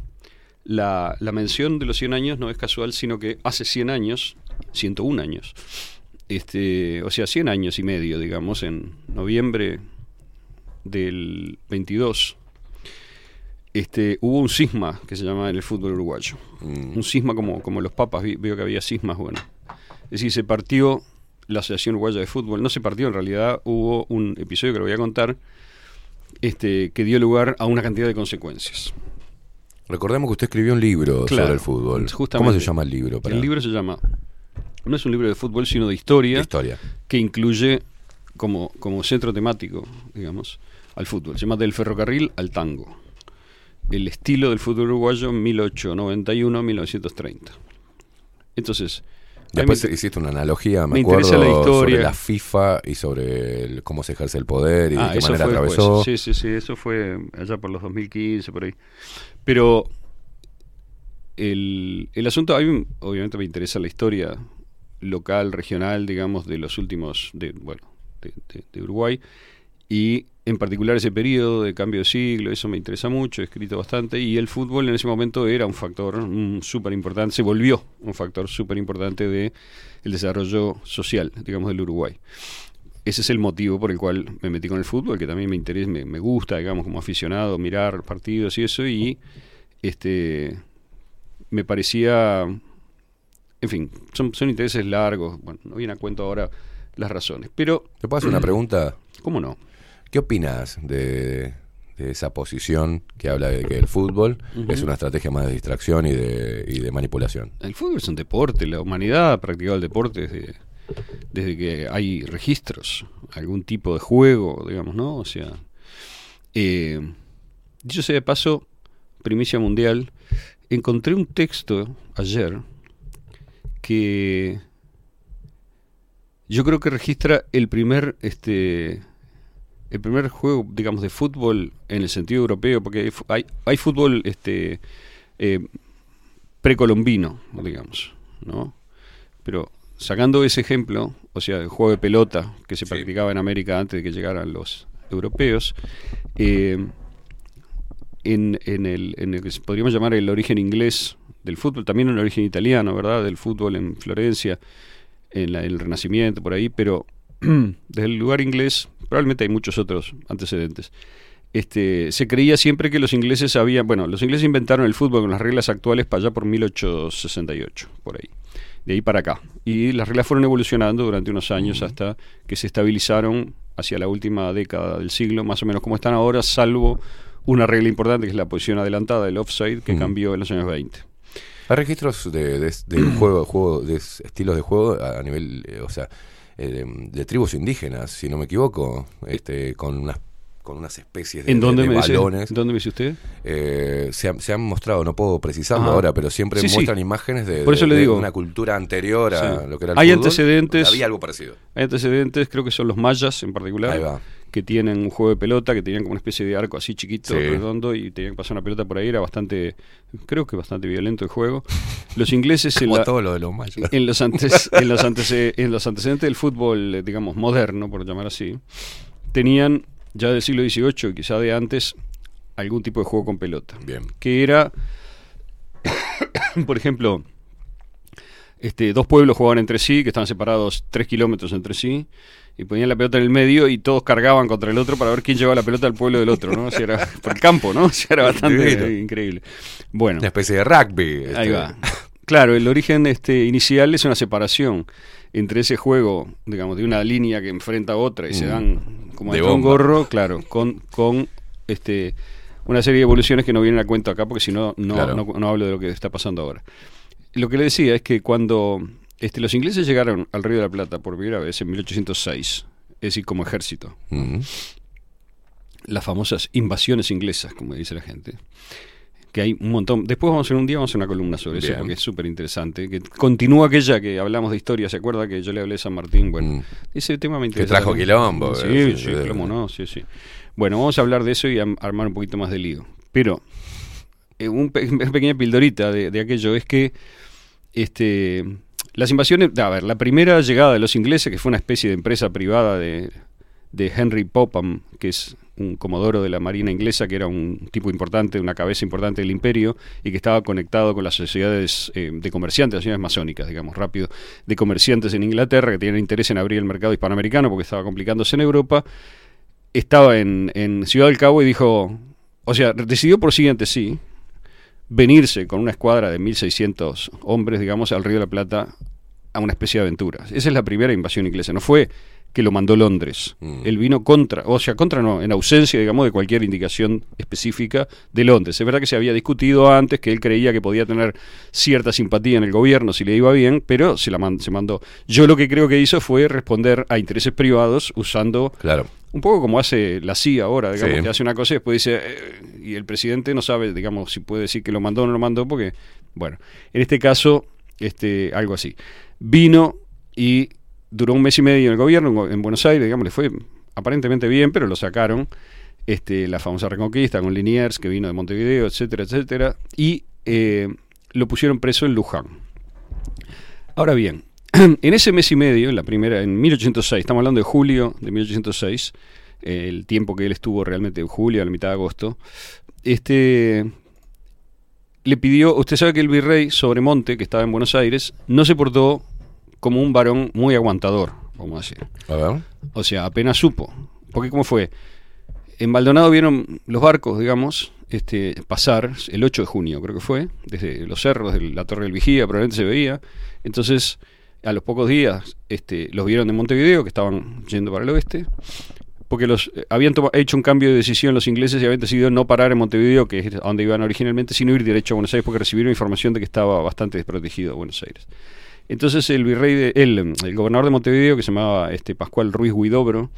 la, la mención de los 100 años no es casual, sino que hace 100 años, 101 años, este, o sea, 100 años y medio, digamos, en noviembre del 22, este, hubo un cisma que se llama en el fútbol uruguayo. Mm. Un cisma como, como los papas, veo que había cismas, bueno. Es decir, se partió la Asociación Uruguaya de Fútbol. No se partió, en realidad hubo un episodio que lo voy a contar, este, que dio lugar a una cantidad de consecuencias. Recordemos que usted escribió un libro Claro, sobre el fútbol. justamente. ¿Cómo se llama el libro? para- El libro se llama, no es un libro de fútbol, sino de historia, De historia. que incluye como, como centro temático, digamos, al fútbol. Se llama Del ferrocarril al tango. El estilo del fútbol uruguayo 1891-1930. Entonces, Después me- hiciste una analogía, me, me acuerdo, la sobre historia. la FIFA y sobre el- cómo se ejerce el poder y Ah, de qué eso manera atravesó. después. Sí, sí, sí, eso fue allá por los 2015, por ahí. Pero el, el asunto, a mí obviamente me interesa la historia local, regional, digamos, de los últimos, de, bueno, de, de- de Uruguay, y en particular ese periodo de cambio de siglo, eso me interesa mucho, he escrito bastante, y el fútbol en ese momento era un factor súper importante, se volvió un factor súper importante de el desarrollo social, digamos, del Uruguay ese es el motivo por el cual me metí con el fútbol, que también me interesa, me, me gusta, digamos, como aficionado, mirar partidos y eso, y este me parecía, en fin, son, son intereses largos, bueno, no viene a cuento ahora las razones, pero... ¿Te puedo hacer una pregunta? ¿Cómo no? ¿Qué opinas de, de esa posición que habla de que el fútbol es una estrategia más de distracción y de, y de manipulación? El fútbol es un deporte, la humanidad ha practicado el deporte desde, desde que hay registros, algún tipo de juego, digamos, ¿no? O sea, eh, dicho sea de paso, primicia mundial, encontré un texto ayer que yo creo que registra el primer, este, el primer juego, digamos, de fútbol en el sentido europeo, porque hay, hay, fútbol, este, eh, precolombino, digamos, ¿no? Pero sacando ese ejemplo, o sea, el juego de pelota que se practicaba en América antes de que llegaran los europeos, eh, en, en el, en el que podríamos llamar el origen inglés del fútbol, también el origen italiano, ¿verdad? Del fútbol en Florencia, en la- el Renacimiento, por ahí, pero desde el lugar inglés, probablemente hay muchos otros antecedentes. Este, se creía siempre que los ingleses habían, bueno, los ingleses inventaron el fútbol con las reglas actuales para allá por 1868, por ahí, de ahí para acá. Y las reglas fueron evolucionando durante unos años hasta que se estabilizaron hacia la última década del siglo, más o menos como están ahora, salvo una regla importante que es la posición adelantada, el offside, que cambió en los años 20. Hay registros de, de, de juego, juego, de estilos de juego a nivel, eh, o sea, eh, de, tribus indígenas, si no me equivoco, este, con unas con unas especies de, ¿En dónde, de- de me dice, balones. ¿Dónde me dice usted? Eh, se, han, se han mostrado, no puedo precisarlo Ah. ahora, pero siempre Sí, sí. muestran imágenes de, Por eso de- le de digo. una cultura anterior a Sí. lo que era el Hay fútbol. antecedentes. Había algo parecido. Hay antecedentes, creo que son los mayas en particular, Ahí va. Que tienen un juego de pelota, que tenían como una especie de arco así chiquito, Sí. redondo, y tenían que pasar una pelota por ahí, era bastante, creo que bastante violento el juego. Los ingleses en, Como la- todo lo de los mayas. en los, antes, en, los antece- en los antecedentes del fútbol, digamos, moderno, por llamar así, tenían ya del siglo XVIII, quizá de antes, algún tipo de juego con pelota. Bien. Que era, por ejemplo, este, dos pueblos jugaban entre sí, que estaban separados tres kilómetros entre sí, y ponían la pelota en el medio y todos cargaban contra el otro para ver quién llevaba la pelota al pueblo del otro, ¿no? O sea, era por el campo, ¿no? O sea, era bastante increíble. Bueno. Una especie de rugby. Ahí este. va. Claro, el origen este, inicial es una separación entre ese juego, digamos, de una línea que enfrenta a otra y se Mm. dan como De un gorro, claro, con, con este, una serie de evoluciones que no vienen a cuento acá porque si no, no, Claro. no, no hablo de lo que está pasando ahora. Lo que le decía es que cuando este, los ingleses llegaron al Río de la Plata por primera vez en 1806, es decir, como ejército, Mm. las famosas invasiones inglesas, como dice la gente. Que hay un montón. Después vamos a hacer un día vamos a hacer una columna sobre eso porque es súper interesante. Que continúa aquella que hablamos de historia, ¿se acuerda que yo le hablé a San Martín? Bueno, ese tema me interesa. Mm. trajo también. quilombo, Sí, eh, sí, sí, de- cómo no, sí, sí. Bueno, vamos a hablar de eso y armar un poquito más de lío. Pero eh, un pe- una pequeña pildorita de, de aquello es que este las invasiones, a ver, la primera llegada de los ingleses, que fue una especie de empresa privada de, de Henry Popham, que es un comodoro de la Marina inglesa, que era un tipo importante, una cabeza importante del imperio, y que estaba conectado con las sociedades eh, de comerciantes, las sociedades masónicas, digamos, rápido, de comerciantes en Inglaterra, que tenían interés en abrir el mercado hispanoamericano porque estaba complicándose en Europa, estaba en, en Ciudad del Cabo y dijo, o sea, decidió por siguiente sí, venirse con una escuadra de 1.600 hombres, digamos, al Río de la Plata a una especie de aventura. Esa es la primera invasión inglesa. No fue que lo mandó Londres. Él vino contra, o sea, contra no, en ausencia, digamos, de cualquier indicación específica de Londres. Es verdad que se había discutido antes que él creía que podía tener cierta simpatía en el gobierno si le iba bien, pero se la man- se mandó. Yo lo que creo que hizo fue responder a intereses privados usando Claro. un poco como hace la CIA ahora, digamos, Sí. que hace una cosa y después dice, eh, y el presidente no sabe, digamos, si puede decir que lo mandó o no lo mandó, porque, bueno, en este caso, este, algo así. Vino y duró un mes y medio en el gobierno, en, en Buenos Aires, digamos, le fue aparentemente bien, pero lo sacaron, este, la famosa reconquista con Liniers, que vino de Montevideo, etcétera, etcétera, y eh, lo pusieron preso en Luján. Ahora bien, en ese mes y medio, en la primera, en 1806, estamos hablando de julio de 1806, eh, el tiempo que él estuvo realmente en julio, a la mitad de agosto, este le pidió, usted sabe que el virrey Sobremonte, que estaba en Buenos Aires, no se portó como un varón muy aguantador, vamos a decir. A ver. O sea, apenas supo. Porque ¿cómo fue? En Maldonado vieron los barcos, digamos, este, pasar el 8 de junio, creo que fue, desde los cerros de la Torre del Vigía, probablemente se veía. Entonces, a los pocos días, este, los vieron de Montevideo, que estaban yendo para el oeste, porque los eh, habían hecho un cambio de decisión los ingleses y habían decidido no parar en Montevideo, que es donde iban originalmente, sino ir derecho a Buenos Aires, porque recibieron información de que estaba bastante desprotegido Buenos Aires. Entonces el virrey, de, el, el gobernador de Montevideo, que se llamaba este Pascual Ruiz Huidobro,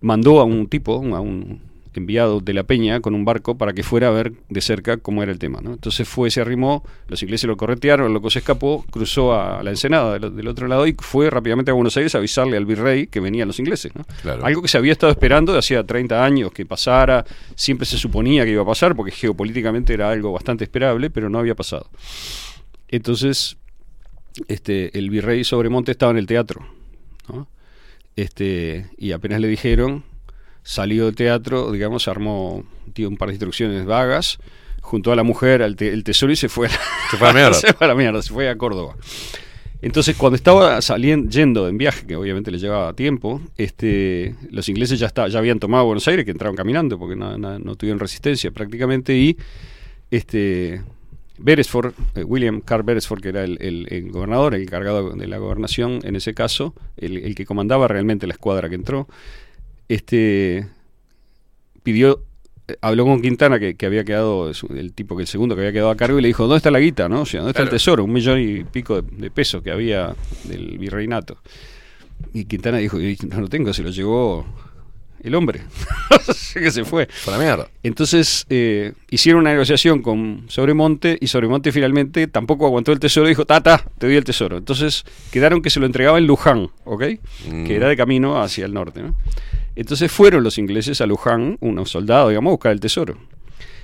mandó a un tipo, a un enviado de la Peña con un barco para que fuera a ver de cerca cómo era el tema. ¿no? Entonces fue, se arrimó, los ingleses lo corretearon, el loco se escapó, cruzó a la ensenada del, del otro lado y fue rápidamente a Buenos Aires a avisarle al virrey que venían los ingleses. ¿no? Claro. Algo que se había estado esperando de hacía 30 años que pasara, siempre se suponía que iba a pasar porque geopolíticamente era algo bastante esperable, pero no había pasado. Entonces, este, el virrey Sobremonte estaba en el teatro. ¿no? Este, y apenas le dijeron, salió del teatro, digamos, armó dio un par de instrucciones vagas, juntó a la mujer al te- el tesoro y se fue. Se fue a la mierda. se fue a la mierda, se fue a Córdoba. Entonces, cuando estaba saliendo, yendo en viaje, que obviamente le llevaba tiempo, este, los ingleses ya, está, ya habían tomado Buenos Aires, que entraron caminando, porque no, no- no tuvieron resistencia prácticamente, y este, Beresford, eh, William Carr Beresford, que era el, el- el gobernador, el encargado de la gobernación en ese caso, el, el que comandaba realmente la escuadra que entró, este, pidió, eh, habló con Quintana, que, que había quedado, el tipo que el segundo que había quedado a cargo, y le dijo, ¿dónde está la guita? ¿no? O sea, ¿dónde está el tesoro? Un millón y pico de, de pesos que había del virreinato. Y Quintana dijo, "Y no lo tengo, se lo llevó el hombre. Que se fue. Para mierda. Entonces eh, hicieron una negociación con Sobremonte y Sobremonte finalmente tampoco aguantó el tesoro y dijo, tata, te doy el tesoro. Entonces quedaron que se lo entregaba en Luján, ¿ok? Mm. Que era de camino hacia el norte, ¿no? Entonces fueron los ingleses a Luján, unos soldados, digamos, a buscar el tesoro.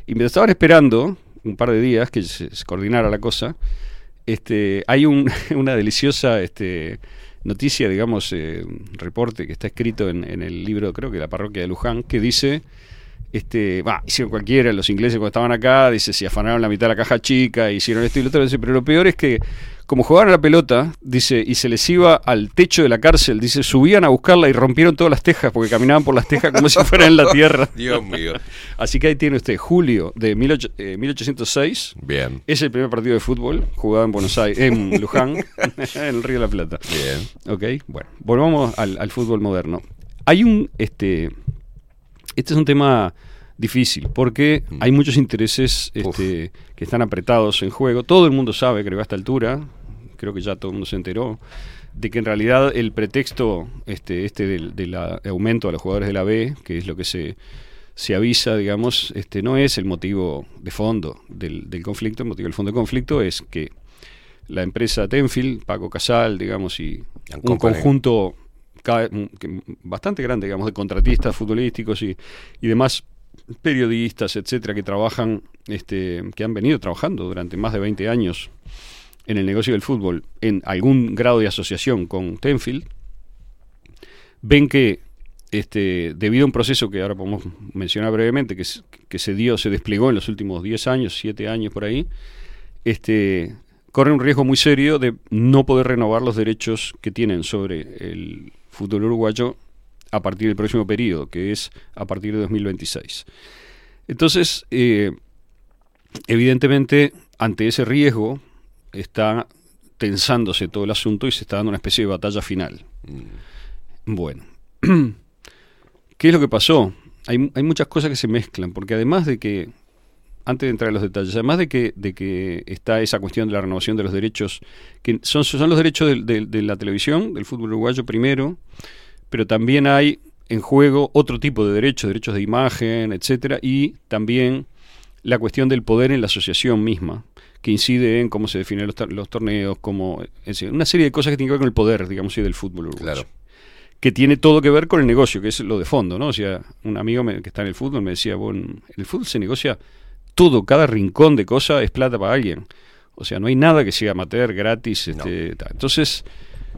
Y mientras estaban esperando un par de días que se, coordinara la cosa, este, hay un- una deliciosa este, noticia, digamos, eh, reporte que está escrito en, en el libro, creo que la parroquia de Luján, que dice, este, va, hicieron cualquiera, los ingleses cuando estaban acá, dice, se afanaron la mitad de la caja chica, hicieron esto y lo otro, pero lo peor es que como jugaban a la pelota, dice, y se les iba al techo de la cárcel, dice, subían a buscarla y rompieron todas las tejas porque caminaban por las tejas como si fueran en la tierra. Dios mío. Así que ahí tiene usted, julio de 18 eh, 1806. Bien. Es el primer partido de fútbol jugado en Buenos Aires, en Luján, en el Río de la Plata. Bien. Ok, bueno, volvamos al, al fútbol moderno. Hay un, este, este es un tema difícil porque Mm. hay muchos intereses este, que están apretados en juego. Todo el mundo sabe, creo, a esta altura, creo que ya todo el mundo se enteró, de que en realidad el pretexto este, este del, aumento a los jugadores de la B, que es lo que se, se avisa, digamos, este, no es el motivo de fondo del, del conflicto. El motivo del fondo del conflicto es que la empresa Tenfield, Paco Casal, digamos, y And un Company. conjunto bastante grande, digamos, de contratistas futbolísticos y, y demás periodistas, etcétera, que trabajan, este, que han venido trabajando durante más de 20 años en el negocio del fútbol en algún grado de asociación con Tenfield, ven que este, debido a un proceso que ahora podemos mencionar brevemente, que, que se dio, se desplegó en los últimos 10 años, 7 años por ahí, este, corre un riesgo muy serio de no poder renovar los derechos que tienen sobre el fútbol uruguayo a partir del próximo periodo, que es a partir de 2026. Entonces, eh, evidentemente, ante ese riesgo, está tensándose todo el asunto y se está dando una especie de batalla final. Bueno, ¿qué es lo que pasó? Hay, hay muchas cosas que se mezclan, porque además de que, antes de entrar en los detalles, además de que, de que está esa cuestión de la renovación de los derechos, que son, son los derechos de, la televisión, del fútbol uruguayo primero, pero también hay en juego otro tipo de derechos, derechos de imagen, etcétera, y también la cuestión del poder en la asociación misma, que incide en cómo se definen los, tor- los torneos, como una serie de cosas que tienen que ver con el poder, digamos, y del fútbol uruguayo. Que tiene todo que ver con el negocio, que es lo de fondo, ¿no? O sea, un amigo me- que está en el fútbol me decía, bueno, en el fútbol se negocia todo, cada rincón de cosa es plata para alguien. O sea, no hay nada que sea amateur, gratis, este. Entonces,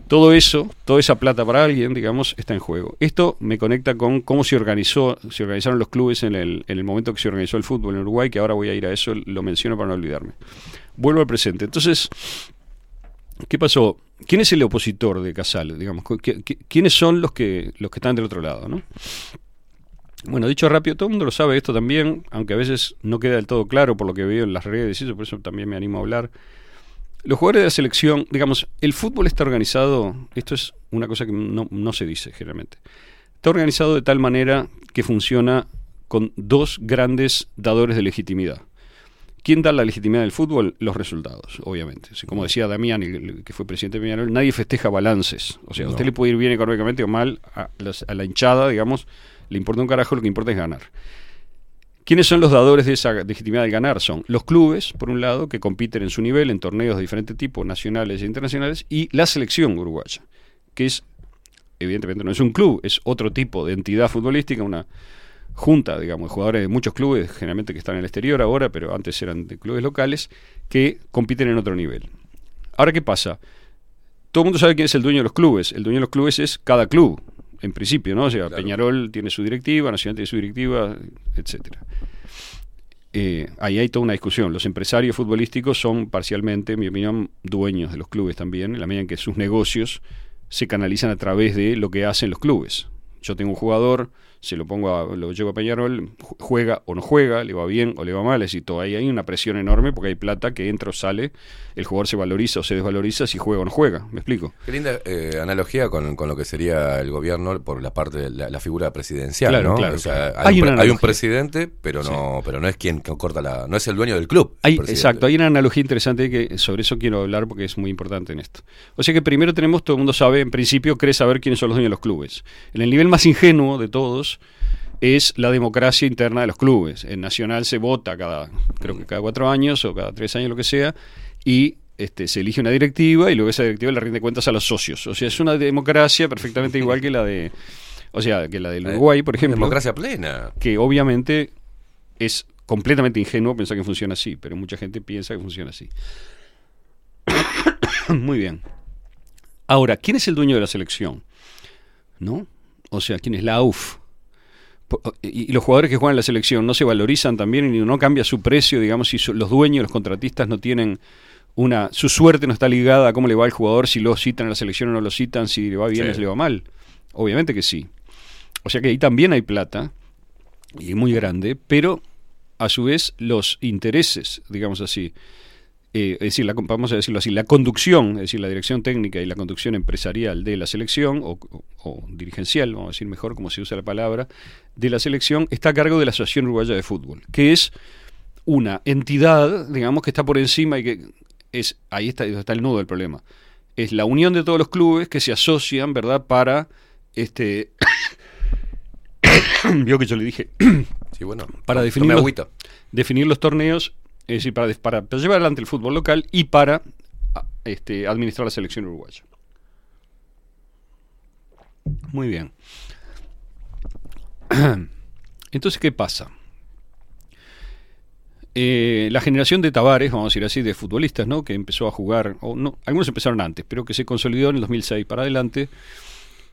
todo eso, toda esa plata para alguien, digamos, está en juego. Esto me conecta con cómo se organizó, se organizaron los clubes en el, en el momento que se organizó el fútbol en Uruguay, que ahora voy a ir a eso, lo menciono para no olvidarme. Vuelvo al presente. Entonces, ¿qué pasó? ¿Quién es el opositor de Casal? Digamos, ¿Qui- qui- ¿quiénes son los que los que están del otro lado, no? Bueno, dicho rápido, todo el mundo lo sabe esto también, aunque a veces no queda del todo claro por lo que veo en las redes y eso, por eso también me animo a hablar. Los jugadores de la selección, digamos, el fútbol está organizado, esto es una cosa que no, no se dice generalmente, está organizado de tal manera que funciona con dos grandes dadores de legitimidad. ¿Quién da la legitimidad del fútbol? Los resultados, obviamente. Como decía Damián, el- que fue presidente de Peñarol, nadie festeja balances. O sea, a usted le puede ir bien económicamente o mal, a, las- a la hinchada, digamos, le importa un carajo, lo que importa es ganar. ¿Quiénes son los dadores de esa legitimidad del ganar? Son los clubes, por un lado, que compiten en su nivel en torneos de diferente tipo, nacionales e internacionales, y la selección uruguaya, que es, evidentemente no es un club, es otro tipo de entidad futbolística, una junta, digamos, de jugadores de muchos clubes, generalmente que están en el exterior ahora, pero antes eran de clubes locales, que compiten en otro nivel. Ahora, ¿qué pasa? Todo el mundo sabe quién es el dueño de los clubes. El dueño de los clubes es cada club, en principio, ¿no? O sea, Peñarol tiene su directiva, Nacional tiene su directiva, etcétera. Eh, ahí hay toda una discusión. Los empresarios futbolísticos son parcialmente, en mi opinión, dueños de los clubes también, en la medida en que sus negocios se canalizan a través de lo que hacen los clubes. Yo tengo un jugador, se lo pongo a, lo llevo a Peñarol, ju- juega o no juega, le va bien o le va mal, es decir, todo ahí hay una presión enorme porque hay plata que entra o sale, el jugador se valoriza o se desvaloriza si juega o no juega, ¿me explico? Qué linda eh, analogía con, con lo que sería el gobierno por la parte de la, la figura presidencial, Claro, ¿no? claro, O sea, claro. Hay, Hay un, hay un presidente, pero no, pero no es quien corta la, no es el dueño del club. Hay, exacto, hay una analogía interesante que sobre eso quiero hablar porque es muy importante en esto. O sea que primero tenemos, todo el mundo sabe, en principio cree saber quiénes son los dueños de los clubes. En el nivel más ingenuo de todos es la democracia interna de los clubes. En Nacional se vota cada, creo que cada cuatro años o cada tres años, lo que sea, y este, se elige una directiva y luego esa directiva le rinde cuentas a los socios. O sea, es una democracia perfectamente igual que la de, o sea, que la del Uruguay, por ejemplo. Democracia plena. Que obviamente es completamente ingenuo pensar que funciona así, pero mucha gente piensa que funciona así. Muy bien. Ahora, ¿quién es el dueño de la selección? ¿No? O sea, ¿quién es la AUF? Y los jugadores que juegan en la selección no se valorizan también y no cambia su precio, digamos, si su- los dueños, los contratistas no tienen una su suerte no está ligada a cómo le va al jugador, si lo citan a la selección o no lo citan, si le va bien Sí. o si le va mal. Obviamente que sí. O sea que ahí también hay plata, y muy grande, pero a su vez los intereses, digamos así, eh, es decir, la, vamos a decirlo así, la conducción, es decir, la dirección técnica y la conducción empresarial de la selección, o, o- o dirigencial, vamos a decir mejor como se usa la palabra, de la selección, está a cargo de la Asociación Uruguaya de Fútbol, que es una entidad, digamos, que está por encima y que es, ahí está, está el nudo del problema. Es la unión de todos los clubes que se asocian, ¿verdad?, para este vio que yo le dije Sí, bueno. para definir los, definir los torneos, es decir, para, para, llevar adelante el fútbol local y para este, administrar la selección uruguaya. Muy bien. Entonces, ¿qué pasa? Eh, la generación de Tavares, vamos a decir así, de futbolistas, ¿no? Que empezó a jugar, o no, algunos empezaron antes, pero que se consolidó en el 2006 para adelante,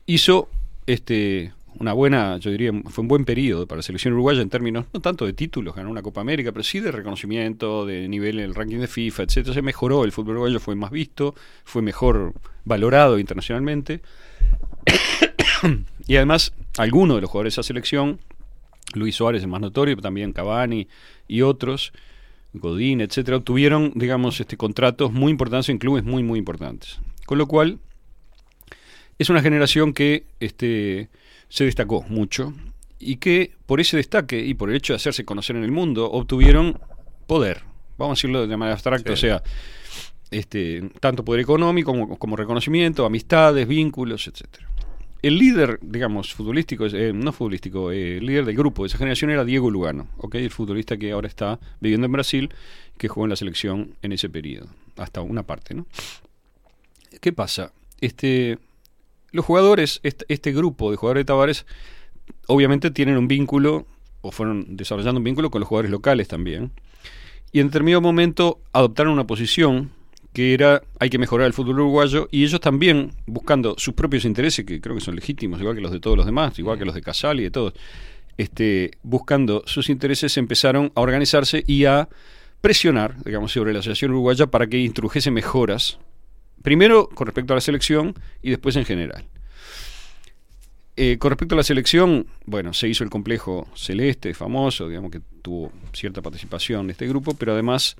hizo este una buena, yo diría, fue un buen periodo para la selección uruguaya en términos no tanto de títulos, ganó una Copa América, pero sí de reconocimiento, de nivel en el ranking de FIFA, etcétera. Se mejoró, el fútbol uruguayo fue más visto, fue mejor valorado internacionalmente. y además, algunos de los jugadores de esa selección, Luis Suárez, el más notorio, pero también Cavani y otros, Godín, etcétera, obtuvieron, digamos, este contratos muy importantes en clubes muy, muy importantes. Con lo cual, es una generación que este, se destacó mucho y que por ese destaque y por el hecho de hacerse conocer en el mundo obtuvieron poder, vamos a decirlo de manera abstracta, Sí. o sea, este, tanto poder económico como, como reconocimiento, amistades, vínculos, etcétera. El líder, digamos, futbolístico, eh, no futbolístico, eh, el líder del grupo de esa generación era Diego Lugano, ¿ok? el futbolista que ahora está viviendo en Brasil, que jugó en la selección en ese periodo, hasta una parte, ¿no? ¿Qué pasa? Este, los jugadores, este, grupo de jugadores de Tavares, obviamente tienen un vínculo, o fueron desarrollando un vínculo con los jugadores locales también. Y en determinado momento adoptaron una posición que era hay que mejorar el fútbol uruguayo y ellos también buscando sus propios intereses que creo que son legítimos igual que los de todos los demás igual que los de Casal y de todos este buscando sus intereses empezaron a organizarse y a presionar digamos sobre la asociación uruguaya para que introdujese mejoras primero con respecto a la selección y después en general. Eh, con respecto a la selección, bueno, se hizo el complejo celeste, famoso, digamos que tuvo cierta participación de este grupo, pero además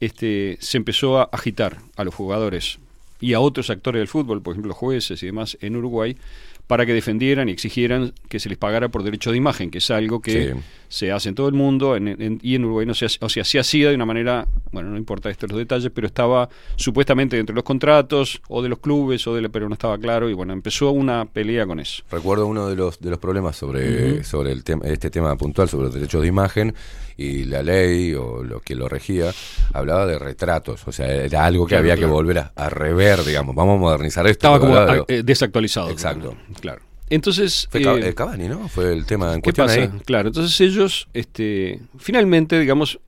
este, se empezó a agitar a los jugadores y a otros actores del fútbol, por ejemplo, jueces y demás en Uruguay, para que defendieran y exigieran que se les pagara por derecho de imagen, que es algo que Sí. se hace en todo el mundo en- en- y en Uruguay no se hace, o sea, se hacía de una manera, bueno, no importa estos los detalles, pero estaba supuestamente dentro de los contratos o de los clubes o de la, pero no estaba claro y bueno, empezó una pelea con eso. Recuerdo uno de los de los problemas sobre, sobre el tema este tema puntual sobre los derechos de imagen y la ley o lo que lo regía hablaba de retratos, o sea, era algo que Claro, había claro. que volver a, a rever, digamos, vamos a modernizar esto. Estaba como de- ah, eh, desactualizado. Exacto. Claro. Entonces. Fue eh, eh, Cavani, ¿no? Fue el tema en ¿Qué cuestión pasa? ahí. Claro, entonces ellos, este, finalmente, digamos,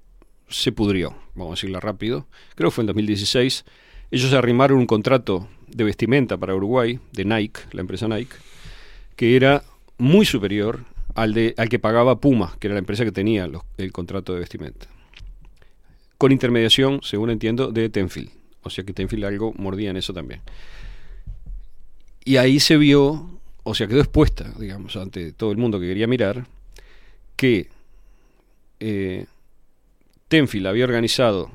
se pudrió, vamos a decirlo rápido. Creo que fue en 2016. Ellos arrimaron un contrato de vestimenta para Uruguay, de Nike, la empresa Nike, que era muy superior al, de, al que pagaba Puma, que era la empresa que tenía los- el contrato de vestimenta. Con intermediación, según entiendo, de Tenfield. O sea que Tenfield algo mordía en eso también. Y ahí se vio, o sea, quedó expuesta, digamos, ante todo el mundo que quería mirar, que eh, Tenfield había organizado,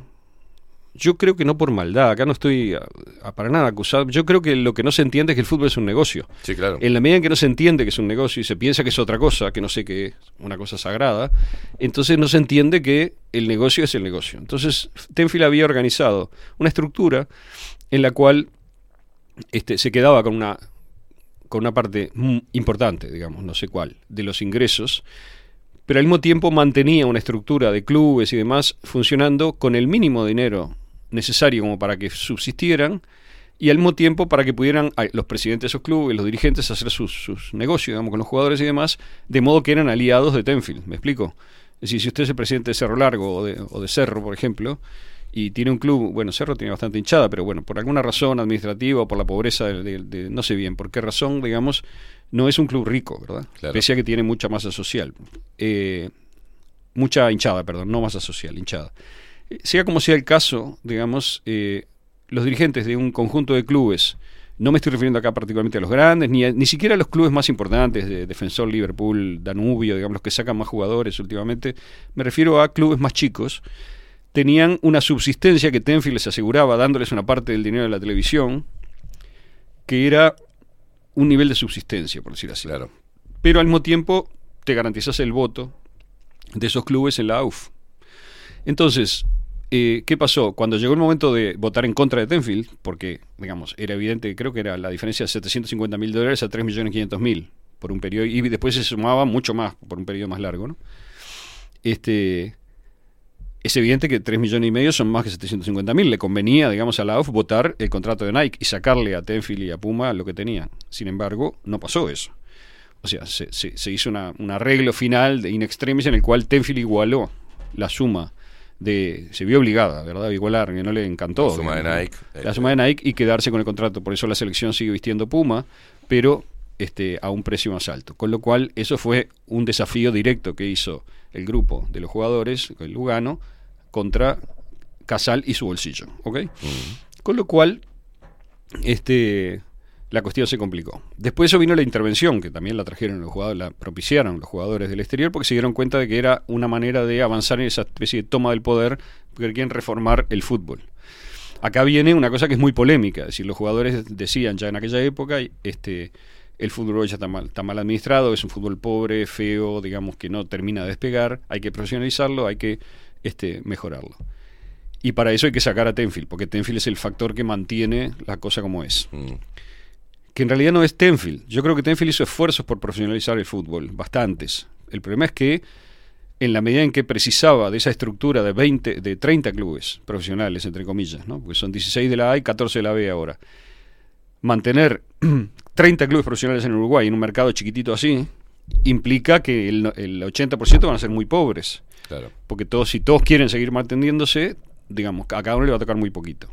yo creo que no por maldad, acá no estoy a- a para nada acusado, yo creo que lo que no se entiende es que el fútbol es un negocio. Sí, claro. En la medida en que no se entiende que es un negocio y se piensa que es otra cosa, que no sé qué es, una cosa sagrada, entonces no se entiende que el negocio es el negocio. Entonces, Tenfield había organizado una estructura en la cual este, se quedaba con una, con una parte importante, digamos, no sé cuál, de los ingresos, pero al mismo tiempo mantenía una estructura de clubes y demás funcionando con el mínimo dinero necesario como para que subsistieran y al mismo tiempo para que pudieran los presidentes de esos clubes, los dirigentes, hacer sus, sus negocios, digamos, con los jugadores y demás, de modo que eran aliados de Tenfield, ¿me explico? Es decir, si usted es el presidente de Cerro Largo o de, o de Cerro, por ejemplo, y tiene un club, bueno, Cerro tiene bastante hinchada, pero bueno, por alguna razón administrativa o por la pobreza, de, de- de- no sé bien por qué razón, digamos, no es un club rico, ¿verdad? Claro. Pese a que tiene mucha masa social. Eh, mucha hinchada, perdón, no masa social, hinchada. Sea como sea el caso, digamos, eh, los dirigentes de un conjunto de clubes, no me estoy refiriendo acá particularmente a los grandes, ni, a- ni siquiera a los clubes más importantes, de Defensor, Liverpool, Danubio, digamos, los que sacan más jugadores últimamente, me refiero a clubes más chicos, tenían una subsistencia que Tenfield les aseguraba dándoles una parte del dinero de la televisión, que era un nivel de subsistencia, por decir así. Pero al mismo tiempo te garantizas el voto de esos clubes en la AUF. Entonces, eh, ¿qué pasó? Cuando llegó el momento de votar en contra de Tenfield, porque, digamos, era evidente, creo que era la diferencia de 750 mil dólares a 3 millones 500 mil por un periodo, y después se sumaba mucho más por un periodo más largo, ¿no? Este, es evidente que 3 millones y medio son más que 750 mil. Le convenía, digamos, a la AUF votar el contrato de Nike y sacarle a Tenfield y a Puma lo que tenían. Sin embargo, no pasó eso. O sea, se, hizo un arreglo final de in extremis en el cual Tenfield igualó la suma de. Se vio obligada, ¿verdad? A igualar, que no le encantó. La suma de. Nike. La suma de Nike y quedarse con el contrato. Por eso la selección sigue vistiendo Puma, pero este, a un precio más alto. Con lo cual, eso fue un desafío directo que hizo el grupo de los jugadores, el Lugano, contra Casal y su bolsillo. ¿ok? Con lo cual, este, la cuestión se complicó. Después de eso vino la intervención, que también la trajeron los jugadores, la propiciaron los jugadores del exterior, porque se dieron cuenta de que era una manera de avanzar en esa especie de toma del poder, porque querían reformar el fútbol. Acá viene una cosa que es muy polémica, es decir, los jugadores decían ya en aquella época, este, el fútbol ya está mal, administrado, es un fútbol pobre, feo, digamos que no termina de despegar, hay que profesionalizarlo, hay que este, mejorarlo. Y para eso hay que sacar a Tenfield, porque Tenfield es el factor que mantiene la cosa como es. Que en realidad no es Tenfield. Yo creo que Tenfield hizo esfuerzos por profesionalizar el fútbol, bastantes. El problema es que en la medida en que precisaba de esa estructura de 20, de 30 clubes profesionales, entre comillas, ¿no? porque son 16 de la A y 14 de la B ahora, mantener 30 clubes profesionales en Uruguay en un mercado chiquitito así, implica que el, el 80% van a ser muy pobres. Claro. Porque todos, si todos quieren seguir manteniéndose, digamos, a cada uno le va a tocar muy poquito.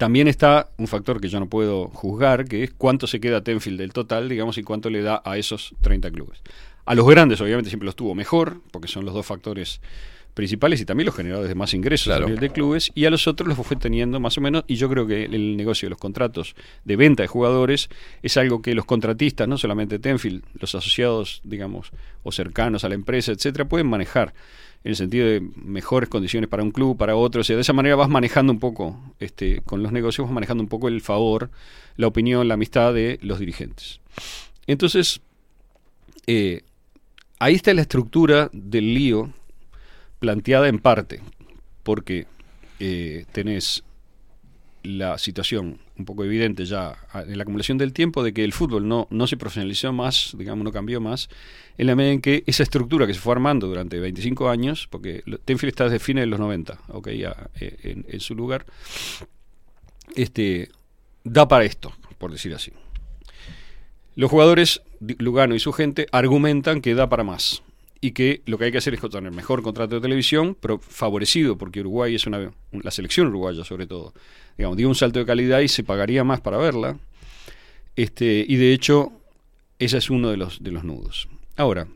También está un factor que yo no puedo juzgar, que es cuánto se queda Tenfield del total, digamos, y cuánto le da a esos 30 clubes. A los grandes, obviamente, siempre los tuvo mejor, porque son los dos factores principales y también los generadores de más ingresos a nivel de clubes, y a los otros los fue teniendo más o menos, y yo creo que el negocio de los contratos de venta de jugadores es algo que los contratistas, no solamente Tenfield, los asociados, digamos, o cercanos a la empresa, etcétera, pueden manejar en el sentido de mejores condiciones para un club, para otro, o sea, de esa manera vas manejando un poco, este, con los negocios vas manejando un poco el favor, la opinión, la amistad de los dirigentes. Entonces, eh, ahí está la estructura del lío planteada en parte, porque eh, tenés la situación un poco evidente ya en la acumulación del tiempo de que el fútbol no, no se profesionalizó más, digamos, no cambió más, en la medida en que esa estructura que se fue armando durante 25 años, porque Tenfield está desde fines de los 90, ok, ya, eh, en, en su lugar, este, da para esto, por decir así. Los jugadores, Lugano y su gente, argumentan que da para más y que lo que hay que hacer es tener mejor contrato de televisión, pero favorecido, porque Uruguay es una, la selección uruguaya sobre todo, digamos, dio un salto de calidad y se pagaría más para verla. Este, y de hecho, ese es uno de los, de los nudos. Ahora,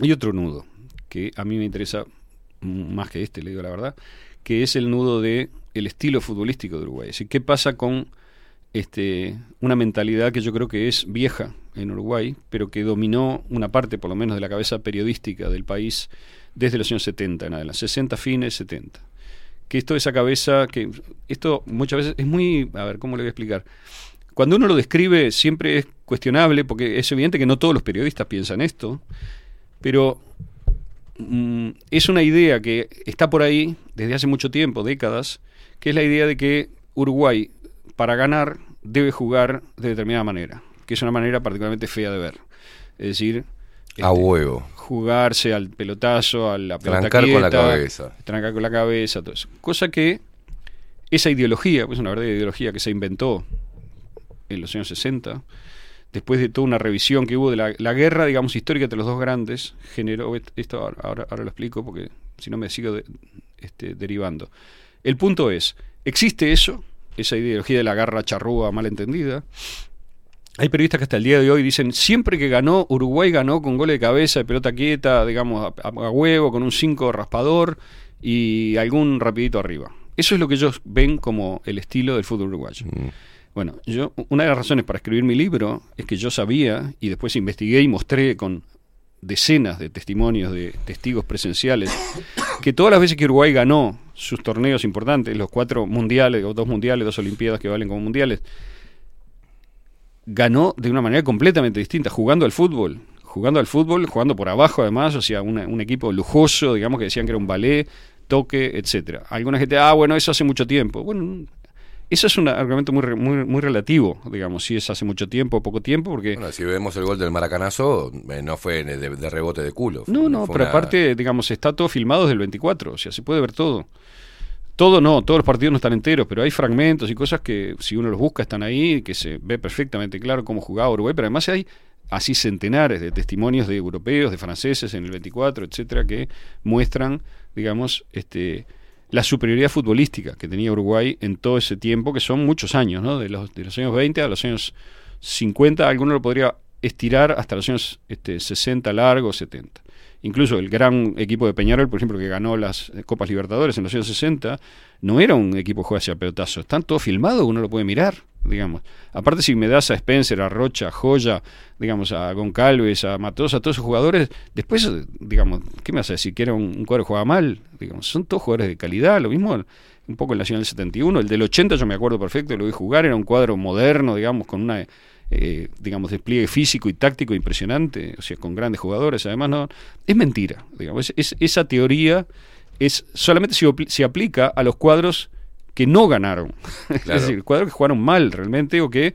hay otro nudo que a mí me interesa más que este, le digo la verdad, que es el nudo de el estilo futbolístico de Uruguay. Es decir, ¿qué pasa con este, una mentalidad que yo creo que es vieja en Uruguay, pero que dominó una parte, por lo menos, de la cabeza periodística del país desde los años 70 en adelante, 60 fines, 70. Que esto, esa cabeza, que esto muchas veces es muy, a ver, ¿cómo le voy a explicar? Cuando uno lo describe siempre es cuestionable, porque es evidente que no todos los periodistas piensan esto, pero mm, es una idea que está por ahí desde hace mucho tiempo, décadas, que es la idea de que Uruguay, para ganar, debe jugar de determinada manera, que es una manera particularmente fea de ver. Es decir, A huevo. jugarse al pelotazo, a la pelota Trancar con la cabeza. Trancar con la cabeza, todo eso. Cosa que esa ideología, pues una verdadera ideología que se inventó en los años 60, después de toda una revisión que hubo de la, la guerra, digamos, histórica entre los dos grandes, generó, esto ahora, ahora, ahora lo explico porque si no me sigo de- este, derivando. El punto es, existe eso, esa ideología de la garra charrúa mal entendida, hay periodistas que hasta el día de hoy dicen, siempre que ganó, Uruguay ganó con goles de cabeza, de pelota quieta, digamos, a, huevo, con un 5 raspador, y algún rapidito arriba. Eso es lo que ellos ven como el estilo del fútbol uruguayo. Bueno, yo una de las razones para escribir mi libro es que yo sabía y después investigué y mostré con decenas de testimonios de testigos presenciales que todas las veces que Uruguay ganó sus torneos importantes, los cuatro mundiales, o dos mundiales, dos olimpiadas que valen como mundiales, ganó de una manera completamente distinta, jugando al fútbol, jugando al fútbol, jugando por abajo además, o sea, un equipo lujoso, digamos que decían que era un ballet, toque, etcétera. Alguna gente, ah, bueno, eso hace mucho tiempo. Bueno, eso es un argumento muy, muy, muy relativo, digamos, si es hace mucho tiempo o poco tiempo, porque... Bueno, si vemos el gol del Maracanazo, eh, no fue de, de rebote de culo. No, no, pero una- aparte, digamos, está todo filmado desde el 24, o sea, se puede ver todo. Todo no, todos los partidos no están enteros, pero hay fragmentos y cosas que si uno los busca están ahí, que se ve perfectamente claro cómo jugaba Uruguay, pero además hay así centenares de testimonios de europeos, de franceses en el 24, etcétera, que muestran, digamos, este la superioridad futbolística que tenía Uruguay en todo ese tiempo, que son muchos años, ¿no? De los, de los años 20 a los años 50, alguno lo podría estirar hasta los años este, 60 largos, 70. Incluso el gran equipo de Peñarol, por ejemplo, que ganó las eh, Copas Libertadores en los años 60, no era un equipo que juega hacia pelotazo. Están todo filmado, uno lo puede mirar, digamos. Aparte, si me das a Spencer, a Rocha, a Joya, digamos, a Goncalves, a Matosa, a todos esos jugadores, después, digamos, ¿qué me a decir? Que era un, cuadro que jugaba mal, digamos. Son todos jugadores de calidad, lo mismo un poco el Nacional 71. El del 80 yo me acuerdo perfecto, lo vi jugar, era un cuadro moderno, digamos, con una eh, digamos, despliegue físico y táctico impresionante, o sea, con grandes jugadores, además no, es mentira, digamos, es, es- esa teoría es solamente se, se aplica a los cuadros que no ganaron, Claro. es decir, cuadros que jugaron mal realmente o que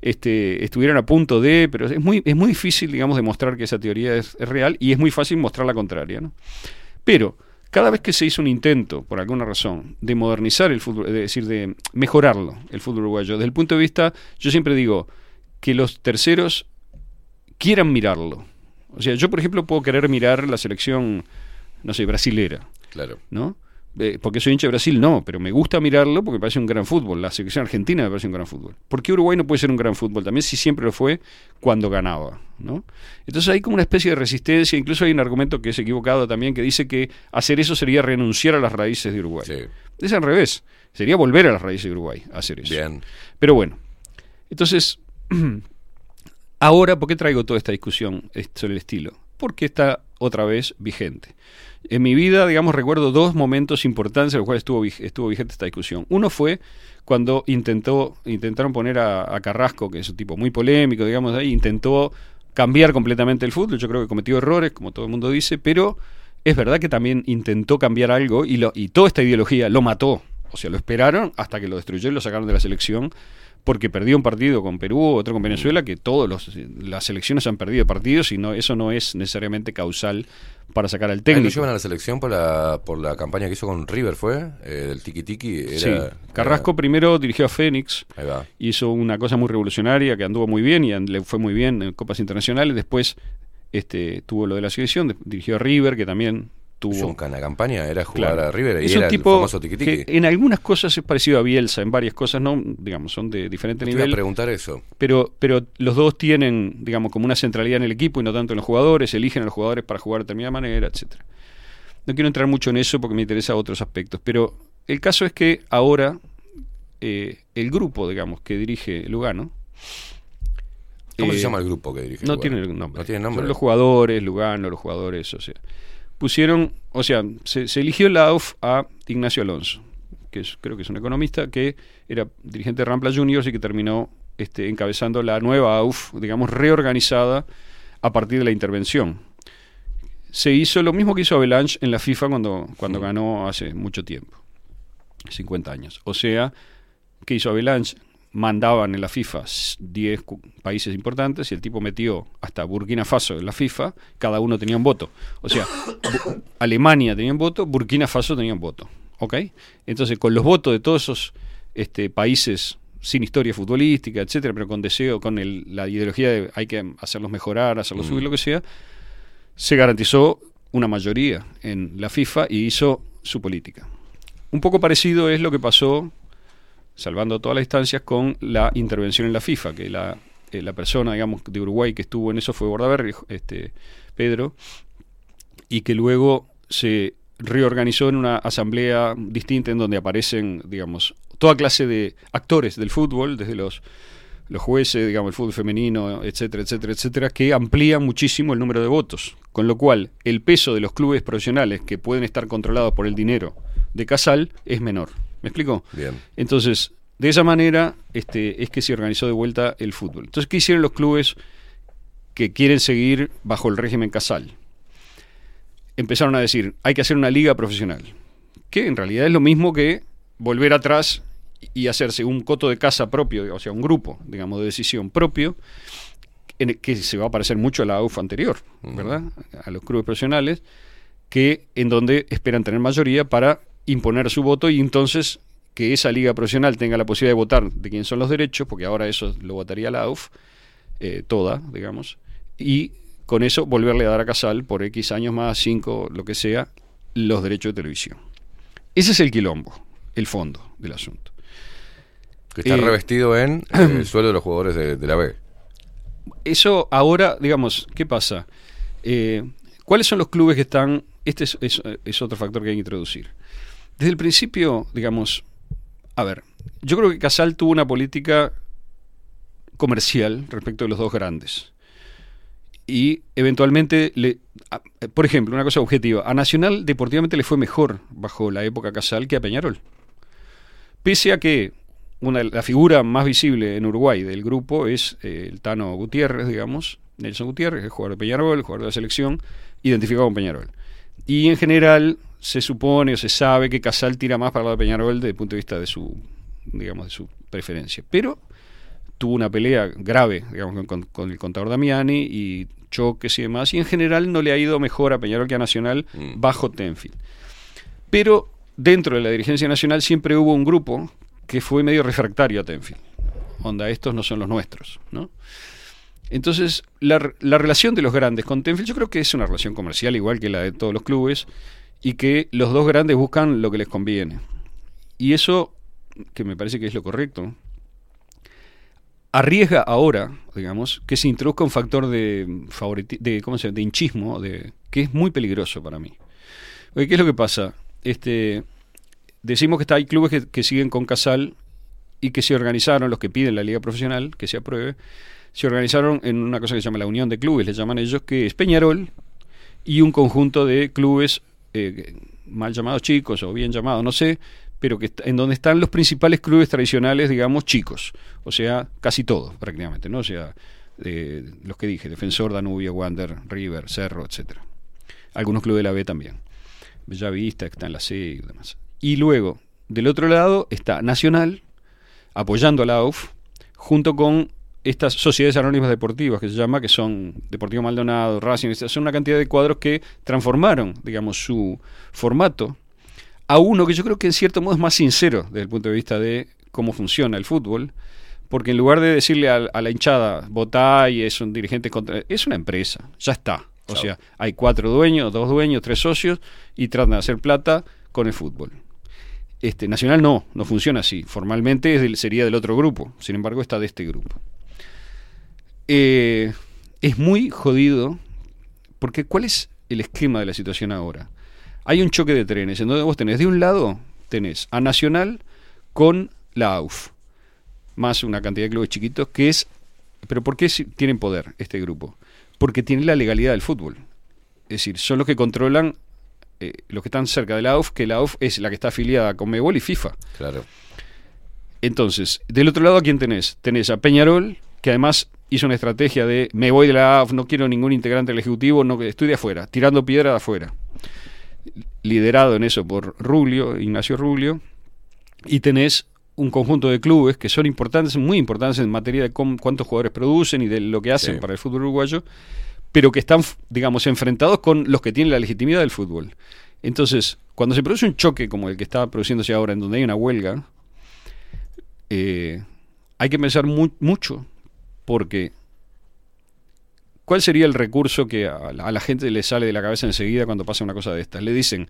este, estuvieron a punto de, pero es muy, es muy difícil, digamos, demostrar que esa teoría es, es real y es muy fácil mostrar la contraria, ¿no? Pero cada vez que se hizo un intento, por alguna razón, de modernizar el fútbol, es decir, de mejorarlo, el fútbol uruguayo, desde el punto de vista, yo siempre digo, que los terceros quieran mirarlo. O sea, yo, por ejemplo, puedo querer mirar la selección, no sé, brasilera, Claro. ¿no? Eh, porque soy hincha de Brasil, no, pero me gusta mirarlo porque me parece un gran fútbol. La selección argentina me parece un gran fútbol. ¿Por qué Uruguay no puede ser un gran fútbol también si siempre lo fue cuando ganaba? ¿no? Entonces hay como una especie de resistencia, incluso hay un argumento que es equivocado también que dice que hacer eso sería renunciar a las raíces de Uruguay. Es al revés, sería volver a las raíces de Uruguay, hacer eso. Bien. Pero bueno, entonces, ahora, ¿por qué traigo toda esta discusión sobre el estilo? Porque está otra vez vigente. En mi vida, digamos, recuerdo dos momentos importantes en los cuales estuvo, estuvo vigente esta discusión. Uno fue cuando intentó, intentaron poner a, a Carrasco, que es un tipo muy polémico, digamos, ahí, intentó cambiar completamente el fútbol. Yo creo que cometió errores, como todo el mundo dice, pero es verdad que también intentó cambiar algo y, lo, y toda esta ideología lo mató. O sea, lo esperaron hasta que lo destruyó y lo sacaron de la selección porque perdió un partido con Perú, otro con Venezuela, que todas las selecciones han perdido partidos y no eso no es necesariamente causal para sacar al Ahí lo técnico. llevan a la selección por la, por la campaña que hizo con River, ¿fue? Eh, del Tiki Tiki. Era, Sí, Carrasco primero dirigió a Fénix, hizo una cosa muy revolucionaria que anduvo muy bien y le fue muy bien en copas internacionales. Después este, tuvo lo de la selección, dirigió a River, que también tuvo. Una campaña, era jugar Claro. a River y es era un el tipo famoso Tiki Tiki. que en algunas cosas es parecido a Bielsa, en varias cosas no, digamos, son de diferente Te iba a nivel. preguntar eso. Pero, pero los dos tienen, digamos, como una centralidad en el equipo y no tanto en los jugadores, eligen a los jugadores para jugar de determinada manera, etcétera. No quiero entrar mucho en eso porque me interesa otros aspectos, pero el caso es que ahora eh, el grupo, digamos, que dirige Lugano. ¿Cómo eh, se llama el grupo que dirige? No Lugano? tiene nombre. No tiene Son nombre. los jugadores, Lugano, los jugadores, o sea. Pusieron, o sea, se, se eligió la AUF a Ignacio Alonso, que es, creo que es un economista que era dirigente de Rampla Juniors y que terminó este, encabezando la nueva AUF, digamos, reorganizada a partir de la intervención. Se hizo lo mismo que hizo Avalanche en la FIFA cuando, cuando ganó hace mucho tiempo, 50 años. O sea, que hizo Avalanche? Mandaban en la FIFA s- 10 cu- países importantes y el tipo metió hasta Burkina Faso en la FIFA, cada uno tenía un voto. O sea, Alemania tenía un voto, Burkina Faso tenía un voto. ¿Ok? Entonces, con los votos de todos esos este, países sin historia futbolística, etcétera, pero con deseo, con el- la ideología de hay que hacerlos mejorar, hacerlos subir, lo que sea, se garantizó una mayoría en la FIFA y hizo su política. Un poco parecido es lo que pasó, salvando todas las distancias, con la intervención en la FIFA, que la, eh, la persona, digamos, de Uruguay que estuvo en eso fue Bordaberry, este, Pedro, y que luego se reorganizó en una asamblea distinta en donde aparecen, digamos, toda clase de actores del fútbol, desde los, los jueces, digamos, el fútbol femenino, etcétera, etcétera, etcétera, que amplían muchísimo el número de votos. Con lo cual, el peso de los clubes profesionales que pueden estar controlados por el dinero de Casal es menor. ¿Me explico? Bien. Entonces, de esa manera este, es que se organizó de vuelta el fútbol. Entonces, ¿qué hicieron los clubes que quieren seguir bajo el régimen Casal? Empezaron a decir, hay que hacer una liga profesional, que en realidad es lo mismo que volver atrás y hacerse un coto de casa propio, o sea, un grupo, digamos, de decisión propio, en el que se va a parecer mucho a la AUF anterior, ¿verdad? A los clubes profesionales, que en donde esperan tener mayoría para imponer su voto y entonces que esa liga profesional tenga la posibilidad de votar de quién son los derechos, porque ahora eso lo votaría la AUF, eh, toda, digamos, y con eso volverle a dar a Casal por X años más, 5, lo que sea, los derechos de televisión. Ese es el quilombo, el fondo del asunto. Que está Eh, revestido en eh, el sueldo de los jugadores de, de la B. Eso ahora, digamos, ¿qué pasa? Eh, ¿Cuáles son los clubes que están? Este es, es- es otro factor que hay que introducir. Desde el principio, digamos, a ver, yo creo que Casal tuvo una política comercial respecto de los dos grandes. Y eventualmente, le, por ejemplo, una cosa objetiva, a Nacional deportivamente le fue mejor bajo la época Casal que a Peñarol. Pese a que una, la figura más visible en Uruguay del grupo es eh, el Tano Gutiérrez, digamos, Nelson Gutiérrez, el jugador de Peñarol, el jugador de la selección, identificado con Peñarol. Y en general se supone o se sabe que Casal tira más para el lado de Peñarol desde el punto de vista de su, digamos, de su preferencia. Pero tuvo una pelea grave, digamos, con, el contador Damiani y choques y demás, y en general no le ha ido mejor a Peñarol que a Nacional bajo Tenfield. Pero dentro de la dirigencia nacional siempre hubo un grupo que fue medio refractario a Tenfield. Onda, estos no son los nuestros, ¿no? Entonces, la, la relación de los grandes con Tenfield yo creo que es una relación comercial igual que la de todos los clubes y que los dos grandes buscan lo que les conviene. Y eso, que me parece que es lo correcto, arriesga ahora, digamos, que se introduzca un factor de, de, ¿cómo se llama? de hinchismo, de, que es muy peligroso para mí. Oye, ¿Qué es lo que pasa? Este, decimos que está, hay clubes que, que siguen con Casal y que se organizaron, los que piden la liga profesional, que se apruebe, se organizaron en una cosa que se llama la Unión de Clubes, le llaman ellos, que es Peñarol y un conjunto de clubes eh, mal llamados chicos o bien llamados, no sé, pero que en donde están los principales clubes tradicionales, digamos, chicos, o sea, casi todos prácticamente, ¿no? O sea, eh, los que dije, Defensor, Danubio, Wander, River, Cerro, etcétera. Algunos clubes de la B también. Bellavista, que está en la C y demás. Y luego, del otro lado, está Nacional, apoyando a la AUF, junto con estas sociedades anónimas deportivas que se llama, que son Deportivo Maldonado, Racing, son una cantidad de cuadros que transformaron, digamos, su formato a uno que yo creo que en cierto modo es más sincero desde el punto de vista de cómo funciona el fútbol, porque en lugar de decirle a, a la hinchada, votá y es un dirigente contra... Es una empresa, ya está. O sea, hay cuatro dueños, dos dueños, tres socios y tratan de hacer plata con el fútbol. Este, Nacional no, no funciona así. Formalmente es del- sería del otro grupo, sin embargo está de este grupo. Eh, es muy jodido porque ¿cuál es el esquema de la situación ahora? Hay un choque de trenes en donde vos tenés de un lado tenés a Nacional con la AUF, más una cantidad de clubes chiquitos que es... Pero ¿por qué tienen poder este grupo? Porque tienen la legalidad del fútbol. Es decir, son los que controlan, eh, los que están cerca de la AUF, que la AUF es la que está afiliada con Mebol y FIFA. Claro. Entonces, del otro lado, ¿a quién tenés? Tenés a Peñarol, que además hizo una estrategia de me voy de la AF, no quiero ningún integrante del Ejecutivo, no, estoy de afuera, tirando piedra de afuera. Liderado en eso por Rubio, Ignacio Rubio, y tenés un conjunto de clubes que son importantes, muy importantes en materia de cómo- cuántos jugadores producen y de lo que hacen Sí. para el fútbol uruguayo, pero que están, digamos, enfrentados con los que tienen la legitimidad del fútbol. Entonces, cuando se produce un choque como el que está produciéndose ahora, en donde hay una huelga, eh, hay que pensar mu- mucho, porque ¿cuál sería el recurso que a la, gente le sale de la cabeza enseguida cuando pasa una cosa de estas? Le dicen,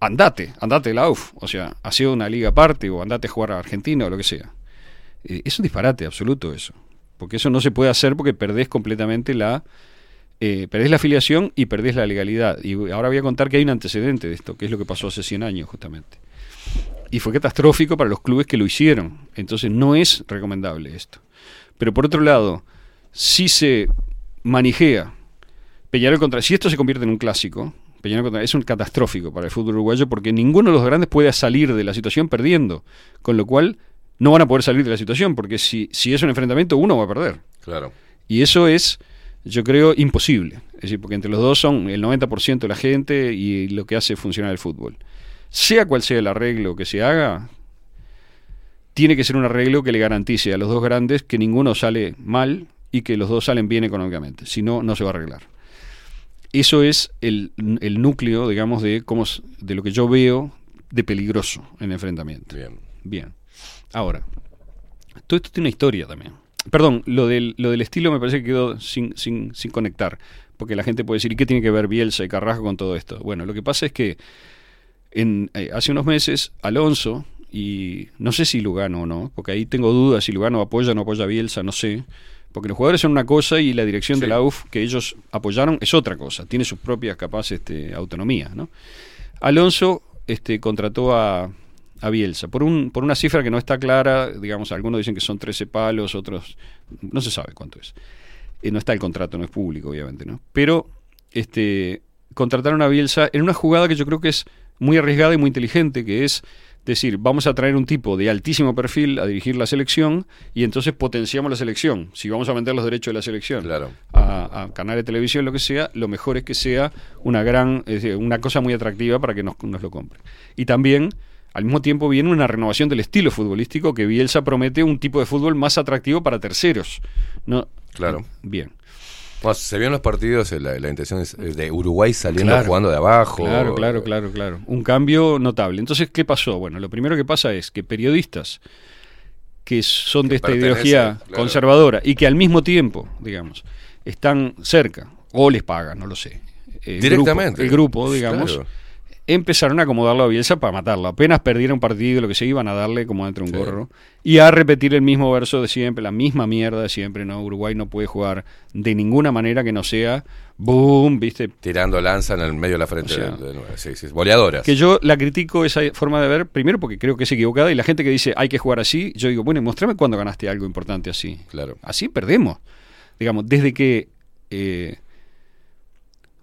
andate, andate la UF, o sea, hace una liga aparte o andate a jugar a Argentina o lo que sea. Eh, es un disparate absoluto eso, porque eso no se puede hacer porque perdés completamente la eh, perdés la afiliación y perdés la legalidad. Y ahora voy a contar que hay un antecedente de esto, que es lo que pasó hace 100 años justamente. Y fue catastrófico para los clubes que lo hicieron. Entonces no es recomendable esto. Pero por otro lado, si se manijea Peñarol contra... Si esto se convierte en un clásico, Peñarol contra, es un catastrófico para el fútbol uruguayo porque ninguno de los grandes puede salir de la situación perdiendo. Con lo cual no van a poder salir de la situación porque si, si es un enfrentamiento uno va a perder. Claro. Y eso es, yo creo, imposible. Es decir, porque entre los dos son el 90% de la gente y lo que hace funcionar el fútbol. Sea cual sea el arreglo que se haga, tiene que ser un arreglo que le garantice a los dos grandes que ninguno sale mal y que los dos salen bien económicamente. Si no, no se va a arreglar. Eso es el, el núcleo, digamos, de, cómo, de lo que yo veo de peligroso en el enfrentamiento. Bien. Bien. Ahora, todo esto tiene una historia también. Perdón, lo del, lo del estilo me parece que quedó sin, sin, sin conectar. Porque la gente puede decir, ¿y qué tiene que ver Bielsa y Carrasco con todo esto? Bueno, lo que pasa es que en, eh, hace unos meses Alonso y no sé si Lugano o no, porque ahí tengo dudas si Lugano apoya o no apoya a Bielsa, no sé. Porque los jugadores son una cosa y la dirección de la UF que ellos apoyaron es otra cosa, tiene sus propias capaces este, autonomías, ¿no? Alonso este, contrató a, a Bielsa por, un, por una cifra que no está clara, digamos, algunos dicen que son 13 palos, otros no se sabe cuánto es. Eh, no está el contrato, no es público, obviamente, ¿no? Pero este, contrataron a Bielsa en una jugada que yo creo que es muy arriesgada y muy inteligente, que es decir, vamos a traer un tipo de altísimo perfil a dirigir la selección y entonces potenciamos la selección. Si vamos a vender los derechos de la selección a, a canales de televisión, lo que sea, lo mejor es que sea una gran, es decir, una cosa muy atractiva para que nos, nos lo compren. Y también, al mismo tiempo, viene una renovación del estilo futbolístico que Bielsa promete un tipo de fútbol más atractivo para terceros. No, Claro. Bien. Bueno, se vio en los partidos eh, la, la intención es, eh, de Uruguay saliendo Claro. jugando de abajo. Claro, claro, claro, claro. Un cambio notable. Entonces, ¿qué pasó? Bueno, lo primero que pasa es que periodistas que son de esta ideología claro. conservadora y que al mismo tiempo, digamos, están cerca o les pagan, no lo sé. El Directamente. grupo- el grupo, digamos, Claro. Empezaron a acomodarlo a Bielsa para matarlo. Apenas perdieron partido, lo que se iban a darle como dentro de un gorro. Y a repetir el mismo verso de siempre, la misma mierda de siempre. No, Uruguay no puede jugar de ninguna manera que no sea boom, viste, Tirando lanza en el medio de la frente O sea, nueve. Sí, sí, Boleadoras. que yo la critico esa forma de ver, primero porque creo que es equivocada y la gente que dice hay que jugar así, yo digo, bueno, mostrame cuándo ganaste algo importante así. Claro. Así perdemos. Digamos, desde que... eh,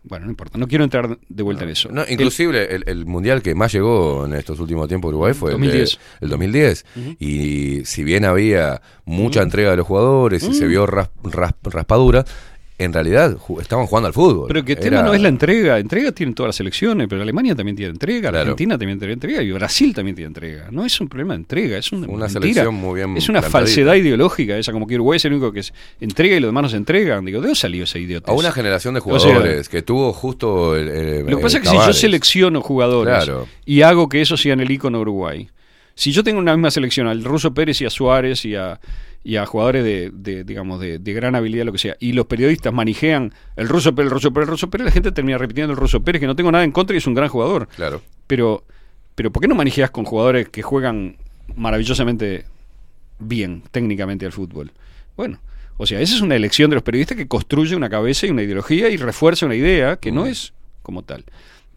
bueno, no importa, no quiero entrar de vuelta en eso. No, inclusive el, el mundial que más llegó en estos últimos tiempos Uruguay fue el de- 2010. el 2010. Y si bien había mucha entrega de los jugadores y se vio ras- ras- raspadura, en realidad ju- estaban jugando al fútbol. Pero que el Era- tema no es la entrega. Entrega tienen todas las selecciones, pero Alemania también tiene entrega, Claro. Argentina también tiene entrega y Brasil también tiene entrega. No es un problema de entrega, es una, Una mentira. selección muy bien Es una plantadita. falsedad ideológica esa, como que Uruguay es el único que se entrega y los demás no se entregan. Digo, ¿de dónde salió esa idiota? A una generación de O sea, jugadores que tuvo justo el, el- Lo que pasa es que si yo selecciono jugadores Claro. y hago que eso sea en el icono Uruguay, si yo tengo una misma selección al Ruso Pérez y a Suárez y a, y a jugadores de, de, digamos, de, de gran habilidad, lo que sea, y los periodistas manijean el Ruso Pérez, el Ruso Pérez, el Ruso Pérez, la gente termina repitiendo el Ruso Pérez, que no tengo nada en contra y es un gran jugador. Claro. Pero, pero ¿por qué no manijeas con jugadores que juegan maravillosamente bien técnicamente al fútbol? Bueno, o sea, esa es una elección de los periodistas que construye una cabeza y una ideología y refuerza una idea que no es como tal.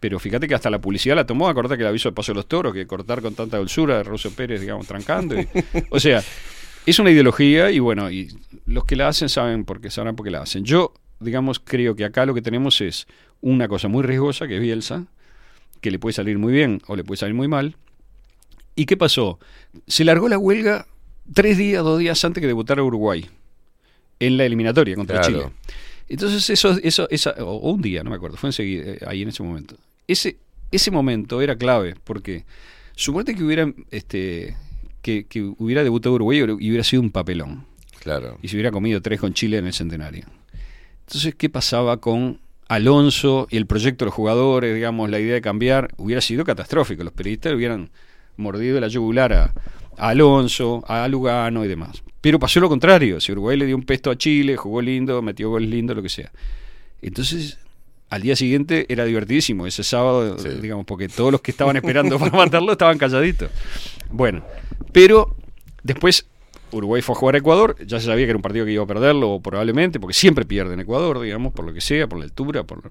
Pero fíjate que hasta la publicidad la tomó, acordate que el aviso de Paso de los Toros, que cortar con tanta dulzura de Russo Pérez, digamos, trancando. y- o sea, es una ideología y bueno, y los que la hacen saben por qué, sabrán por qué la hacen. Yo, digamos, creo que acá lo que tenemos es una cosa muy riesgosa, que es Bielsa, que le puede salir muy bien o le puede salir muy mal. ¿Y qué pasó? Se largó la huelga tres días, dos días antes que debutara Uruguay en la eliminatoria contra Claro. Chile. Entonces eso, eso, esa, o un día, no me acuerdo, fue enseguida, eh, ahí en ese momento. Ese, ese momento era clave, porque suponete que hubiera, este, que, que hubiera debutado Uruguay y hubiera sido un papelón. Claro. Y se hubiera comido tres con Chile en el centenario. Entonces, ¿qué pasaba con Alonso y el proyecto de los jugadores, digamos, la idea de cambiar? Hubiera sido catastrófico. Los periodistas hubieran mordido la yugular a, a Alonso, a Lugano y demás. Pero pasó lo contrario. Si Uruguay le dio un pesto a Chile, jugó lindo, metió goles lindos, lo que sea. Entonces, al día siguiente era divertidísimo. Ese sábado, digamos, porque todos los que estaban esperando para matarlo estaban calladitos. Bueno, pero después Uruguay fue a jugar a Ecuador, ya se sabía que era un partido que iba a perderlo probablemente, porque siempre pierde en Ecuador, digamos, por lo que sea, por la altura, por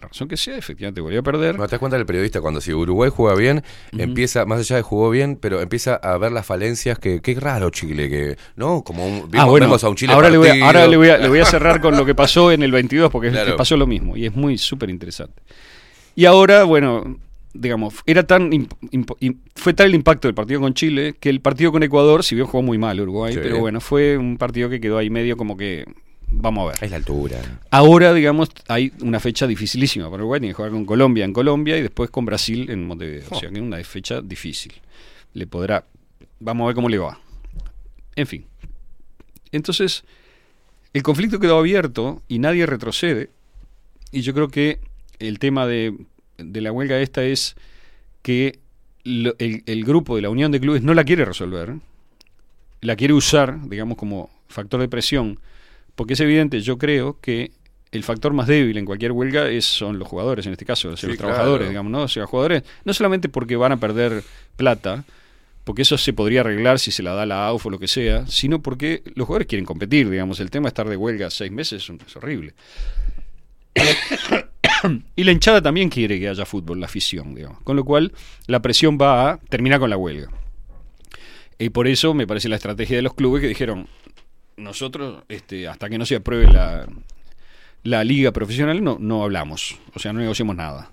la, razón que sea, efectivamente volvió a perder. ¿No te das cuenta del periodista cuando si Uruguay juega bien, empieza, más allá de jugó bien, pero empieza a ver las falencias que, qué raro Chile, que, ¿no? Como un, Ah, vimos, bueno, vemos a un Chile ahora, le voy a, ahora le, voy a, le voy a cerrar con lo que pasó en el 22, porque es Claro. que pasó lo mismo, y es muy súper interesante. Y ahora, bueno, digamos, era tan fue tal el impacto del partido con Chile que el partido con Ecuador, si bien jugó muy mal Uruguay, Sí. pero bueno, fue un partido que quedó ahí medio como que, vamos a ver. Es la altura. Ahora, digamos, hay una fecha dificilísima para Uruguay. Tiene que jugar con Colombia en Colombia y después con Brasil en Montevideo. O sea que es una fecha difícil. Le podrá. Vamos a ver cómo le va. En fin. Entonces, el conflicto quedó abierto y nadie retrocede. Y yo creo que el tema de, de la huelga esta es que lo- el, el grupo de la Unión de Clubes no la quiere resolver. La quiere usar, digamos, como factor de presión porque es evidente, yo creo que el factor más débil en cualquier huelga es, son los jugadores, en este caso, o sea, Sí, los claro. trabajadores, digamos, ¿no? O sea, jugadores, no solamente porque van a perder plata, porque eso se podría arreglar si se la da la AUF o lo que sea, sino porque los jugadores quieren competir, digamos, el tema de estar de huelga seis meses es horrible. y la hinchada también quiere que haya fútbol, la afición, digamos. Con lo cual, la presión va a terminar con la huelga. Y por eso me parece la estrategia de los clubes que dijeron, nosotros, este, hasta que no se apruebe la, la liga profesional, no, no hablamos, o sea, no negociamos nada.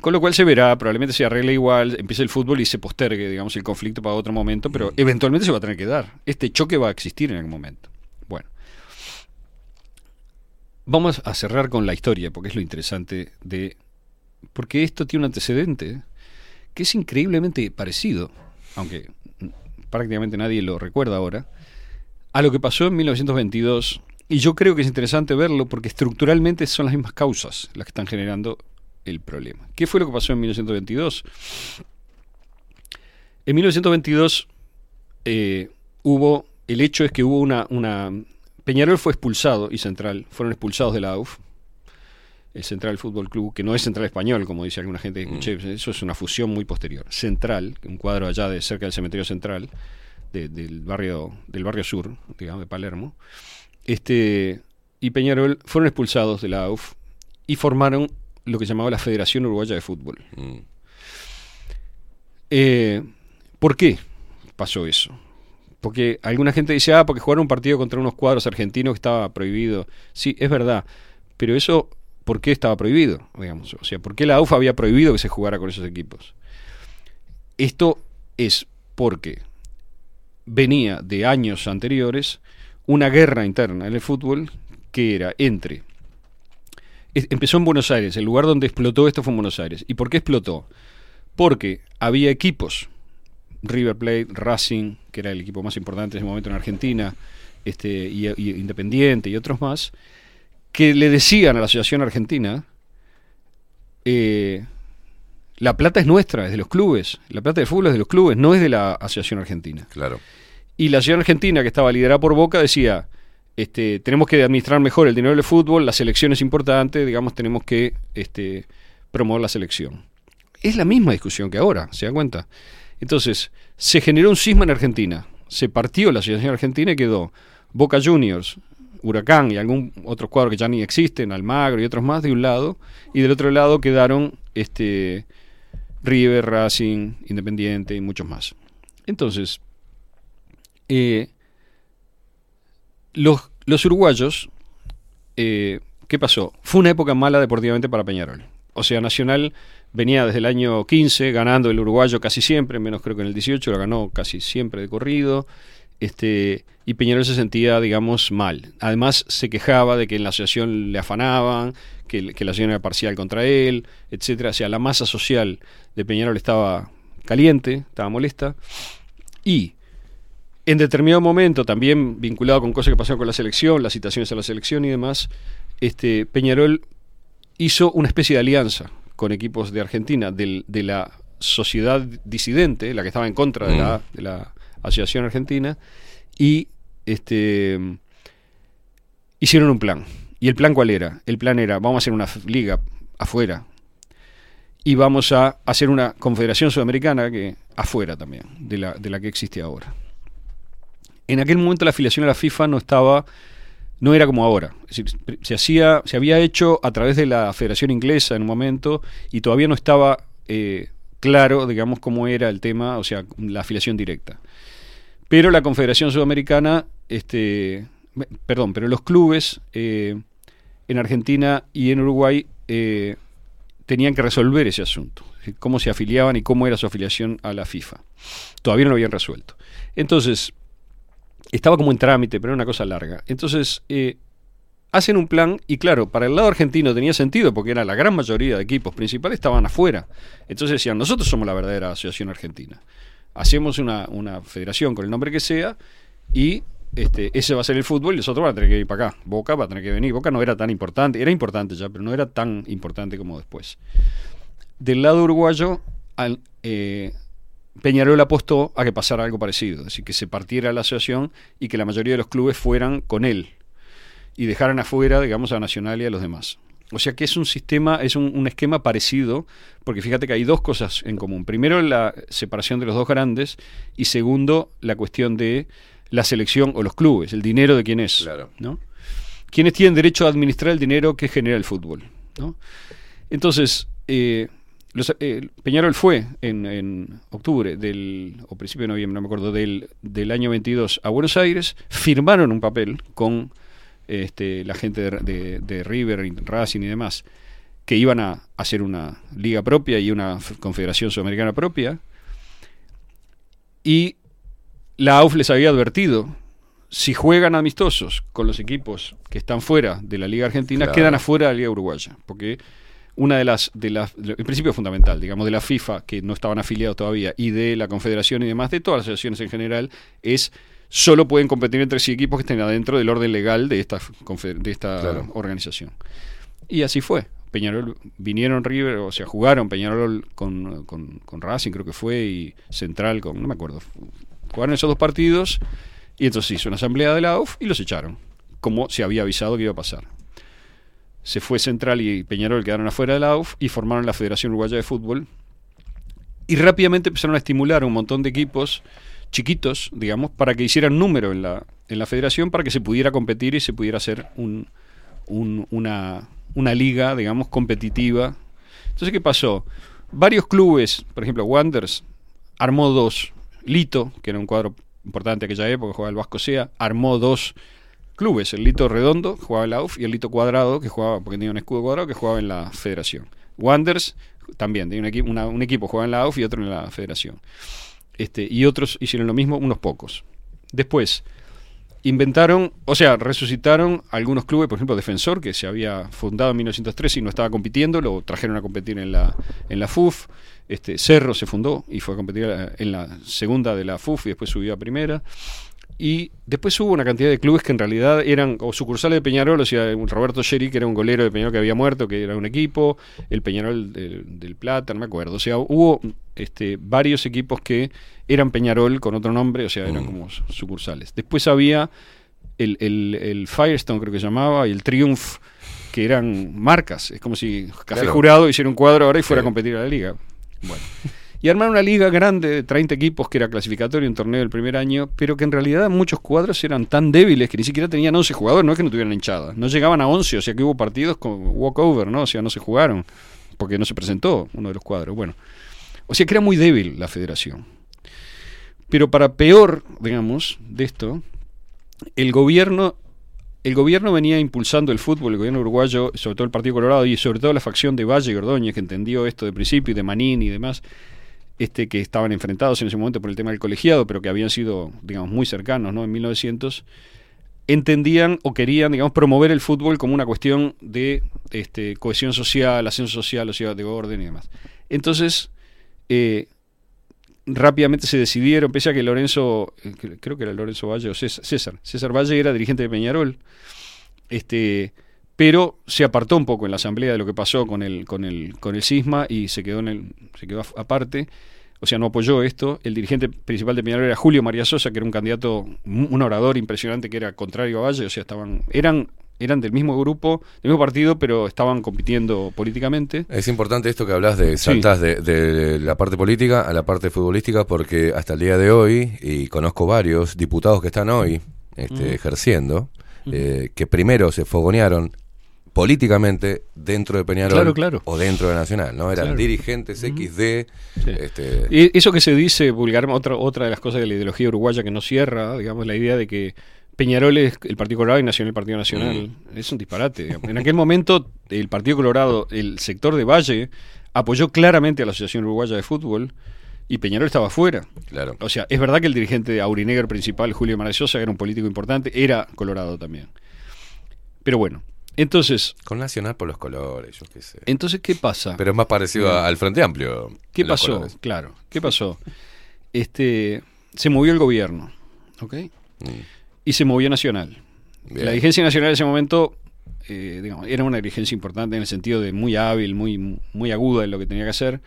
Con lo cual se verá, probablemente se arregle igual, empiece el fútbol y se postergue, digamos, el conflicto para otro momento, pero eventualmente se va a tener que dar. Este choque va a existir en algún momento. Bueno. Vamos a cerrar con la historia, porque es lo interesante de... Porque esto tiene un antecedente que es increíblemente parecido, aunque mm, prácticamente nadie lo recuerda ahora, a lo que pasó en 1922. Y yo creo que es interesante verlo porque estructuralmente son las mismas causas las que están generando el problema. ¿Qué fue lo que pasó en 1922? En 1922 eh, hubo, el hecho es que hubo una, una... Peñarol fue expulsado y Central fueron expulsados de la AUF. El Central Fútbol Club, que no es Central Español, como dice alguna gente que escuché, eso es una fusión muy posterior. Central, un cuadro allá de cerca del cementerio central, de- del barrio del barrio sur, digamos, de Palermo. Este, y Peñarol fueron expulsados de la AUF y formaron lo que llamaba la Federación Uruguaya de Fútbol. Mm. Eh, ¿Por qué pasó eso? Porque alguna gente dice, ah, porque jugaron un partido contra unos cuadros argentinos que estaba prohibido. Sí, es verdad. Pero eso, ¿por qué estaba prohibido? Digamos? O sea, ¿por qué la UFA había prohibido que se jugara con esos equipos? Esto es porque venía de años anteriores una guerra interna en el fútbol que era entre... Empezó en Buenos Aires, el lugar donde explotó esto fue en Buenos Aires. ¿Y por qué explotó? Porque había equipos, River Plate, Racing, que era el equipo más importante en ese momento en Argentina, este, y, y Independiente y otros más, que le decían a la Asociación Argentina, eh, la plata es nuestra, es de los clubes, la plata del fútbol es de los clubes, no es de la Asociación Argentina. Claro. Y la Asociación Argentina, que estaba liderada por Boca, decía, este, tenemos que administrar mejor el dinero del fútbol, la selección es importante, digamos, tenemos que este, promover la selección. Es la misma discusión que ahora, ¿se dan cuenta? Entonces, se generó un cisma en Argentina, se partió la Asociación Argentina y quedó Boca Juniors, Huracán y algún otro cuadro que ya ni existen, Almagro y otros más de un lado, y del otro lado quedaron este, River, Racing, Independiente y muchos más. Entonces, eh, los, los uruguayos, eh, ¿qué pasó? Fue una época mala deportivamente para Peñarol. O sea, Nacional venía desde el año 15 ganando el uruguayo casi siempre, menos creo que en el 18 lo ganó casi siempre de corrido. Este, y Peñarol se sentía, digamos, mal. Además, se quejaba de que en la asociación le afanaban, que, que la asociación era parcial contra él, etcétera. O sea, la masa social de Peñarol estaba caliente, estaba molesta. Y en determinado momento, también vinculado con cosas que pasaron con la selección, las citaciones a la selección y demás, este, Peñarol hizo una especie de alianza con equipos de Argentina, del- de la sociedad disidente, la que estaba en contra de, la, de la Asociación Argentina, y este, hicieron un plan. ¿Y el plan cuál era? El plan era, vamos a hacer una liga afuera, y vamos a hacer una confederación sudamericana que afuera también, de la, de la que existe ahora. En aquel momento la afiliación a la FIFA no estaba, no era como ahora. Se hacía, se había hecho a través de la Federación Inglesa en un momento y todavía no estaba eh, claro, digamos, cómo era el tema, o sea, la afiliación directa. Pero la Confederación Sudamericana, este, perdón, pero los clubes eh, en Argentina y en Uruguay eh, tenían que resolver ese asunto, cómo se afiliaban y cómo era su afiliación a la FIFA. Todavía no lo habían resuelto. Entonces, estaba como en trámite, pero era una cosa larga. Entonces, eh, hacen un plan y claro, para el lado argentino tenía sentido porque era la gran mayoría de equipos principales estaban afuera. Entonces decían, nosotros somos la verdadera asociación argentina. Hacemos una, una federación con el nombre que sea y este, ese va a ser el fútbol y los otros van a tener que ir para acá. Boca va a tener que venir. Boca no era tan importante, era importante ya, pero no era tan importante como después. Del lado uruguayo, eh, Peñarol apostó a que pasara algo parecido, es decir, que se partiera la asociación y que la mayoría de los clubes fueran con él y dejaran afuera, digamos, a Nacional y a los demás. O sea que es un sistema, es un esquema parecido, porque fíjate que hay dos cosas en común. Primero, la separación de los dos grandes y segundo, la cuestión de la selección o los clubes, el dinero de quién es. ¿no? ¿Quiénes tienen derecho a administrar el dinero que genera el fútbol? ¿no? Entonces, eh, los- eh, Peñarol fue en, en octubre del, o principio de noviembre, no me acuerdo, del, del año 22 a Buenos Aires, firmaron un papel con este, la gente de, de- de River, Racing y demás, que iban a hacer una liga propia y una confederación sudamericana propia. Y la AUF les había advertido, si juegan amistosos con los equipos que están fuera de la Liga Argentina, Claro. quedan afuera de la Liga Uruguaya, porque una de las, de las, el principio fundamental, digamos, de la FIFA, que no estaban afiliados todavía, y de la Confederación y demás, de todas las asociaciones en general, es solo pueden competir entre sí equipos que estén adentro del orden legal de esta, de esta Claro. organización. Y así fue. Peñarol vinieron River, o sea, jugaron Peñarol con, con, con Racing, creo que fue, y Central con, no me acuerdo. Jugaron esos dos partidos y entonces hizo una asamblea de la AUF y los echaron, como se había avisado que iba a pasar. Se fue Central y Peñarol quedaron afuera de la AUF y formaron la Federación Uruguaya de Fútbol. Y rápidamente empezaron a estimular a un montón de equipos chiquitos, digamos, para que hicieran número en la, en la federación, para que se pudiera competir y se pudiera hacer un, un- una, una liga, digamos, competitiva. Entonces, ¿qué pasó? Varios clubes, por ejemplo, Wanderers, armó dos. Lito, que era un cuadro importante aquella época, jugaba el Vasco Sea, armó dos clubes, el Lito Redondo, jugaba en la UF, y el Lito Cuadrado, que jugaba, porque tenía un escudo cuadrado, que jugaba en la federación. Wanderers también, tenía un, equipo un equipo jugaba en la UF y otro en la federación. Este, y otros hicieron lo mismo, unos pocos. Después, inventaron, o sea, resucitaron algunos clubes, por ejemplo, Defensor, que se había fundado en 1903 y no estaba compitiendo, lo trajeron a competir en la, en la FUF. Este, Cerro se fundó y fue a competir a- en la segunda de la FUF y después subió a primera. Y después hubo una cantidad de clubes que en realidad eran o sucursales de Peñarol, o sea, un Roberto Sherry, que era un golero de Peñarol que había muerto, que era un equipo, el Peñarol del, del Plata, no me acuerdo. O sea, hubo este, varios equipos que eran Peñarol con otro nombre, o sea, eran como su- sucursales. Después había el, el, el Firestone, creo que se llamaba, y el Triumph, que eran marcas. Es como si Café Claro. Jurado hiciera un cuadro ahora y fuera Sí. a competir a la liga. Bueno. Y armaron una liga grande de 30 equipos que era clasificatorio en torneo del primer año, pero que en realidad muchos cuadros eran tan débiles que ni siquiera tenían 11 jugadores, no es que no tuvieran hinchada, no llegaban a 11, o sea que hubo partidos con walkover, ¿no? O sea, no se jugaron, porque no se presentó uno de los cuadros. Bueno, o sea que era muy débil la federación. Pero para peor, digamos, de esto, el gobierno el gobierno venía impulsando el fútbol, el gobierno uruguayo, sobre todo el Partido Colorado y sobre todo la facción de Valle y Ordóñez, que entendió esto de principio, y de Manín y demás, este, que estaban enfrentados en ese momento por el tema del colegiado, pero que habían sido, digamos, muy cercanos, ¿no? En 1900, entendían o querían, digamos, promover el fútbol como una cuestión de este, cohesión social, ascenso social, sea, de orden y demás. Entonces, eh, rápidamente se decidieron, pese a que Lorenzo, eh, cre- creo que era Lorenzo Valle o César, César, César Valle era dirigente de Peñarol, este, pero se apartó un poco en la asamblea de lo que pasó con el, con el, con el cisma y se quedó en el, se quedó aparte. o sea, no apoyó esto. El dirigente principal de Peñarol era Julio María Sosa, que era un candidato, un orador impresionante que era contrario a Valle, o sea, estaban, eran, eran del mismo grupo, del mismo partido, pero estaban compitiendo políticamente. Es importante esto que hablas de Sí. saltas de, de la parte política a la parte futbolística porque hasta el día de hoy, y conozco varios diputados que están hoy este, ejerciendo, eh, que primero se fogonearon políticamente dentro de Peñarol Claro, claro. o dentro de Nacional, ¿no? Eran Claro. dirigentes XD, este, Y eso que se dice vulgar, otra, otra de las cosas de la ideología uruguaya que no cierra, digamos, la idea de que Peñarol es el Partido Colorado y Nacional el Partido Nacional. Es un disparate. digamos. En aquel momento, el Partido Colorado, el sector de Valle, apoyó claramente a la Asociación Uruguaya de Fútbol y Peñarol estaba fuera. Claro. O sea, es verdad que el dirigente aurinegro principal, Julio Maravillosa, era un político importante, era colorado también. Pero bueno, entonces... Con Nacional por los colores, yo qué sé. Entonces, ¿qué pasa? Pero es más parecido a- al Frente Amplio. ¿Qué pasó? Claro, ¿qué pasó? Este, se movió el gobierno, ¿ok? Y se movió Nacional. Bien. La dirigencia nacional en ese momento, eh, digamos, era una dirigencia importante en el sentido de muy hábil, muy, muy aguda en lo que tenía que hacer.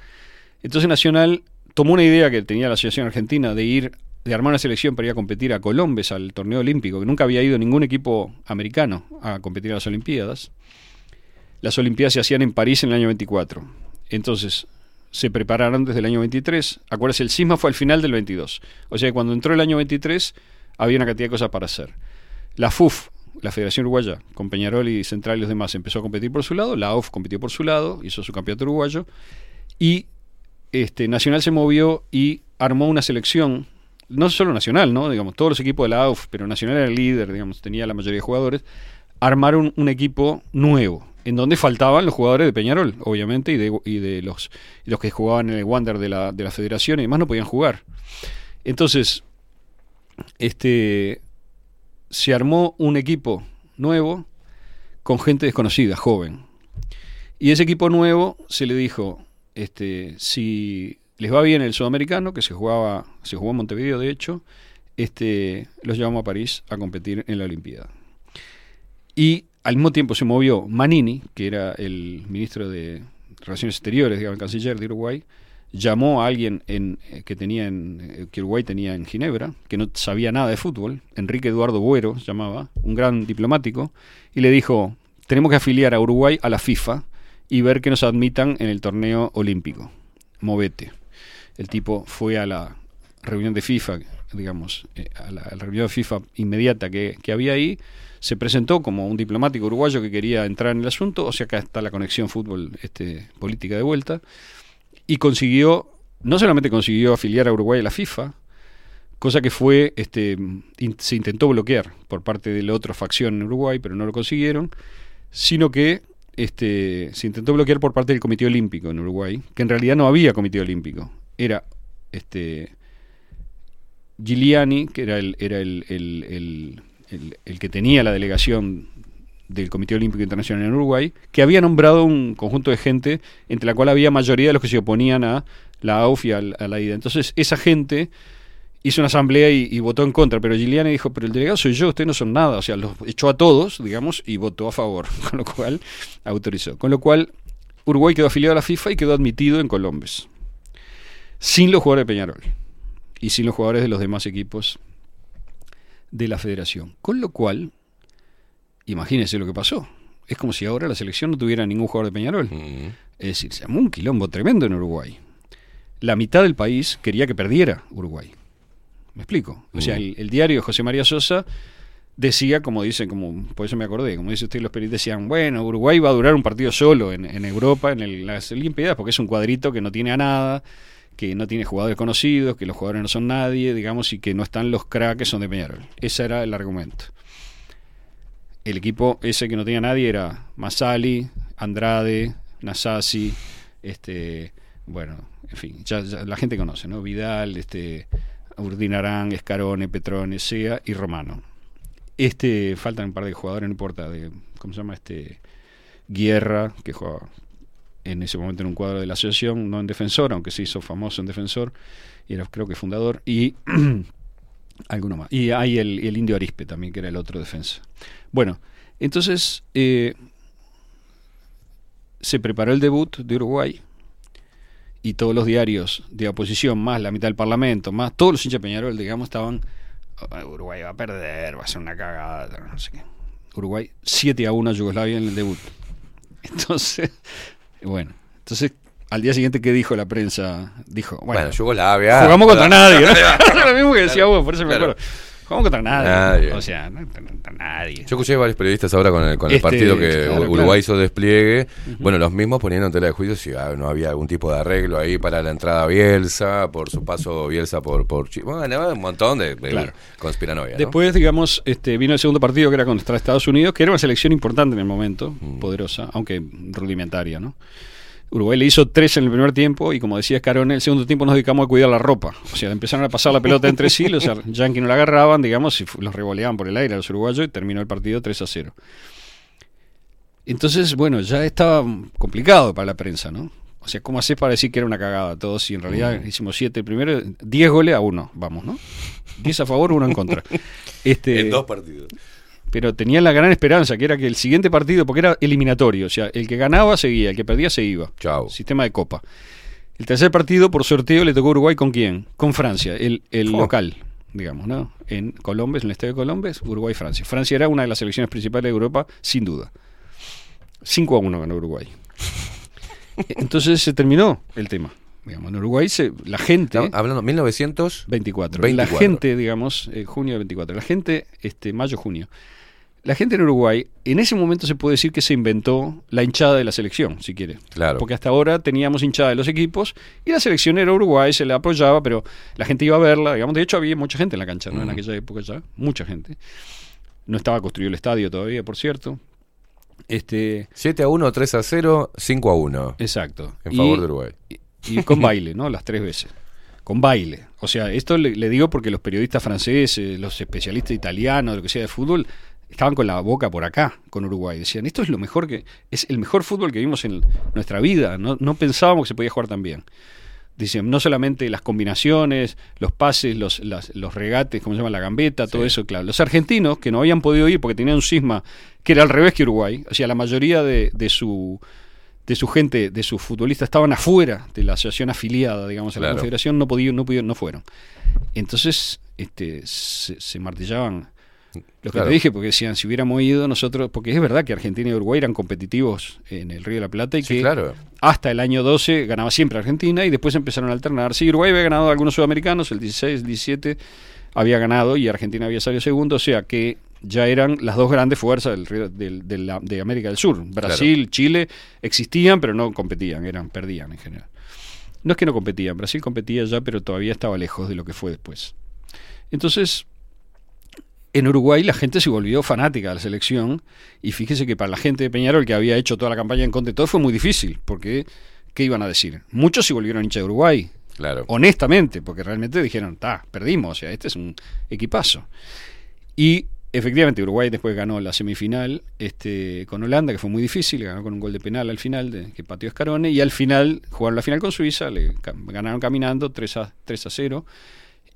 Entonces Nacional tomó una idea que tenía la Asociación Argentina de ir, de armar una selección para ir a competir a Colombes, al torneo olímpico, que nunca había ido ningún equipo americano a competir a las Olimpiadas. Las Olimpiadas se hacían en París en el año 24. Entonces, se prepararon desde el año 23. Acuérdense, el sisma fue al final del 22. O sea que cuando entró el año 23, había una cantidad de cosas para hacer. La FUF, la Federación Uruguaya, con Peñarol y Central y los demás, empezó a competir por su lado. La OF compitió por su lado, hizo su campeonato uruguayo. Y este, Nacional se movió y armó una selección, no solo Nacional, ¿no? Digamos, todos los equipos de la AUF, pero Nacional era el líder, digamos, tenía la mayoría de jugadores, armaron un equipo nuevo, en donde faltaban los jugadores de Peñarol, obviamente, y de, y de los, los que jugaban en el Wander de la, de la federación y demás no podían jugar. Entonces, este se armó un equipo nuevo con gente desconocida, joven. Y ese equipo nuevo se le dijo, este, si les va bien el sudamericano, que se jugaba, se jugó en Montevideo de hecho, este, los llevamos a París a competir en la Olimpiada. Y al mismo tiempo se movió Manini, que era el ministro de Relaciones Exteriores, digamos, el canciller de Uruguay, llamó a alguien en, eh, que tenía en, eh, que Uruguay tenía en Ginebra, que no sabía nada de fútbol, Enrique Eduardo Buero llamaba, un gran diplomático, y le dijo, tenemos que afiliar a Uruguay a la FIFA y ver que nos admitan en el torneo olímpico. Movete. El tipo fue a la reunión de FIFA, digamos, eh, a la, a la reunión de FIFA inmediata que, que había ahí, se presentó como un diplomático uruguayo que quería entrar en el asunto, o sea, acá está la conexión fútbol este, política de vuelta, y consiguió, no solamente consiguió afiliar a Uruguay a la FIFA, cosa que fue, este, se intentó bloquear por parte de la otra facción en Uruguay, pero no lo consiguieron, sino que este, se intentó bloquear por parte del Comité Olímpico en Uruguay, que en realidad no había Comité Olímpico, era este, Giuliani, que era el, era el- el- el- el que tenía la delegación del Comité Olímpico Internacional en Uruguay, que había nombrado un conjunto de gente entre la cual había mayoría de los que se oponían a la AUF y al- a, la IDA. Entonces, esa gente hizo una asamblea y, y votó en contra, pero Giuliani dijo, pero el delegado soy yo, ustedes no son nada, o sea, los echó a todos, digamos, y votó a favor, con lo cual autorizó. Con lo cual, Uruguay quedó afiliado a la FIFA y quedó admitido en Colombes, sin los jugadores de Peñarol y sin los jugadores de los demás equipos de la federación. Con lo cual, imagínense lo que pasó. Es como si ahora la selección no tuviera ningún jugador de Peñarol. Es decir, se armó un quilombo tremendo en Uruguay. La mitad del país quería que perdiera Uruguay. ¿Me explico? O sea, el, el diario de José María Sosa decía, como dicen, como por eso me acordé, como dice usted, los periodistas decían, bueno, Uruguay va a durar un partido solo en, en Europa, en el- las Olimpiadas, porque es un cuadrito que no tiene a nada, que no tiene jugadores conocidos, que los jugadores no son nadie, digamos, y que no están los cracks que son de Peñarol. Ese era el argumento. El equipo ese que no tenía nadie era Masali, Andrade, Nasasi, este, bueno, en fin, la gente conoce, ¿no? Vidal, este, Urdinarán, Escarone, Petrone, Sea y Romano. Este, faltan un par de jugadores, no importa, de, ¿cómo se llama? Este, Guerra, que juega en ese momento en un cuadro de la asociación, no en defensor, aunque se hizo famoso en defensor, y era creo que fundador, y alguno más. Y hay el, el indio Arispe también, que era el otro defensa. Bueno, entonces eh, se preparó el debut de Uruguay y todos los diarios de oposición, más la mitad del parlamento, más todos los hinchas Peñarol, digamos, estaban, "Oh, Uruguay va a perder, va a ser una cagada, no sé qué. Uruguay 7 a 1 a Yugoslavia en el debut. Entonces, bueno, entonces al día siguiente, ¿qué dijo la prensa? Dijo, bueno, Bueno, Yugoslavia. jugamos contra nadie. ¿no? Lo mismo que decía vos, por eso me acuerdo. Jugamos contra nadie. Nadie. O sea, no contra nadie. Yo escuché varios periodistas ahora con el, con el Este, partido que claro, Uruguay claro. hizo despliegue. Bueno, los mismos ponían en tela de juicio si ah, no había algún tipo de arreglo ahí para la entrada a Bielsa, por su paso Bielsa por, por Chi- Bueno, un montón de, de Claro. conspiranoia. ¿no? Después, digamos, este, vino el segundo partido que era contra Estados Unidos, que era una selección importante en el momento, Mm. poderosa, aunque rudimentaria, ¿no? Uruguay le hizo tres en el primer tiempo y como decía Escarone, el segundo tiempo nos dedicamos a cuidar la ropa. O sea, empezaron a pasar la pelota entre sí, los yanquis no la agarraban, digamos, y los revoleaban por el aire a los uruguayos y terminó el partido 3 a 0. Entonces, bueno, ya estaba complicado para la prensa, ¿no? O sea, ¿cómo haces para decir que era una cagada todo si en realidad Mm. hicimos siete primero, 10 goles a uno, vamos, ¿no? 10 a favor, uno en contra. Este, En dos partidos. Pero tenía la gran esperanza, que era que el siguiente partido, porque era eliminatorio, o sea, el que ganaba seguía, el que perdía se iba. Chao. Sistema de copa. El tercer partido, por sorteo, le tocó a Uruguay con quién? Con Francia, el, el Oh. local, digamos, ¿no? En Colombes, en el estadio de Colombes, Uruguay-Francia. Francia era una de las selecciones principales de Europa, sin duda. 5 a 1 ganó Uruguay. Entonces se terminó el tema. Digamos, en Uruguay se, la gente... Estamos hablando 1900 24. 24. La gente, digamos, eh, junio del 24. La gente, este, mayo-junio. La gente en Uruguay, en ese momento se puede decir que se inventó la hinchada de la selección, si quiere. Claro. Porque hasta ahora teníamos hinchada de los equipos y la selección era Uruguay, se la apoyaba, pero la gente iba a verla, digamos. De hecho, había mucha gente en la cancha, ¿no? En aquella época ya, mucha gente. No estaba construido el estadio todavía, por cierto. Este, 7 a 1, 3 a 0, 5 a 1. Exacto. En Y- favor de Uruguay. y con baile, ¿no? Las tres veces. Con baile. O sea, esto le, le digo porque los periodistas franceses, los especialistas italianos, lo que sea de fútbol, estaban con la boca por acá, con Uruguay. Decían, esto es lo mejor que, es el mejor fútbol que vimos en nuestra vida. No, no pensábamos que se podía jugar tan bien. Dicen, no solamente las combinaciones, los pases, los, las- los regates, como se llama la gambeta, todo eso, claro. Los argentinos, que no habían podido ir porque tenían un cisma que era al revés que Uruguay, o sea, la mayoría de, de su de su gente, de sus futbolistas estaban afuera de la asociación afiliada, digamos, a la confederación, no podían, no pudieron, no fueron. Entonces, este, se, se martillaban lo que te dije, porque decían, si hubiéramos ido nosotros, porque es verdad que Argentina y Uruguay eran competitivos en el Río de la Plata y Sí, que claro. hasta el año 12 ganaba siempre Argentina y después empezaron a alternar. Sí, Uruguay había ganado algunos sudamericanos, el 16, el 17 había ganado y Argentina había salido segundo, o sea que ya eran las dos grandes fuerzas del, río- del- de América del Sur. Brasil, Chile existían, pero no competían, eran perdían en general. No es que no competían, Brasil competía ya, pero todavía estaba lejos de lo que fue después. Entonces, en Uruguay la gente se volvió fanática de la selección y fíjese que para la gente de Peñarol que había hecho toda la campaña en contra de todo fue muy difícil, porque ¿qué iban a decir? Muchos se volvieron hinchas de Uruguay, Claro. honestamente, porque realmente dijeron, ta, perdimos, o sea, este es un equipazo. Y efectivamente Uruguay después ganó la semifinal este, con Holanda, que fue muy difícil, ganó con un gol de penal al final, de, que pateó Escarone, y al final jugaron la final con Suiza, le ganaron caminando 3 a, 3 a 0,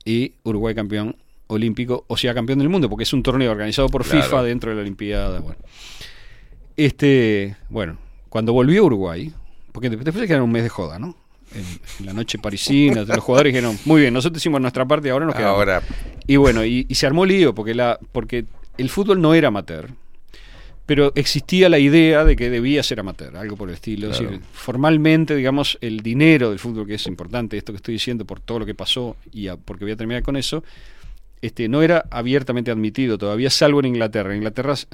y Uruguay campeón olímpico, o sea, campeón del mundo, porque es un torneo organizado por Claro. FIFA dentro de la Olimpiada. Bueno. Este, bueno, cuando volvió Uruguay, porque después se quedaron un mes de joda, ¿no? En, en la noche parisina, los jugadores dijeron, muy bien, nosotros hicimos nuestra parte y ahora nos quedamos. Ahora, Y bueno, y, y se armó lío porque, la, porque el fútbol no era amateur, pero existía la idea de que debía ser amateur, algo por el estilo. Es Claro. decir, formalmente, digamos, el dinero del fútbol, que es importante, esto que estoy diciendo por todo lo que pasó y a- porque voy a terminar con eso, este, no era abiertamente admitido todavía, salvo en Inglaterra. En Inglaterra s-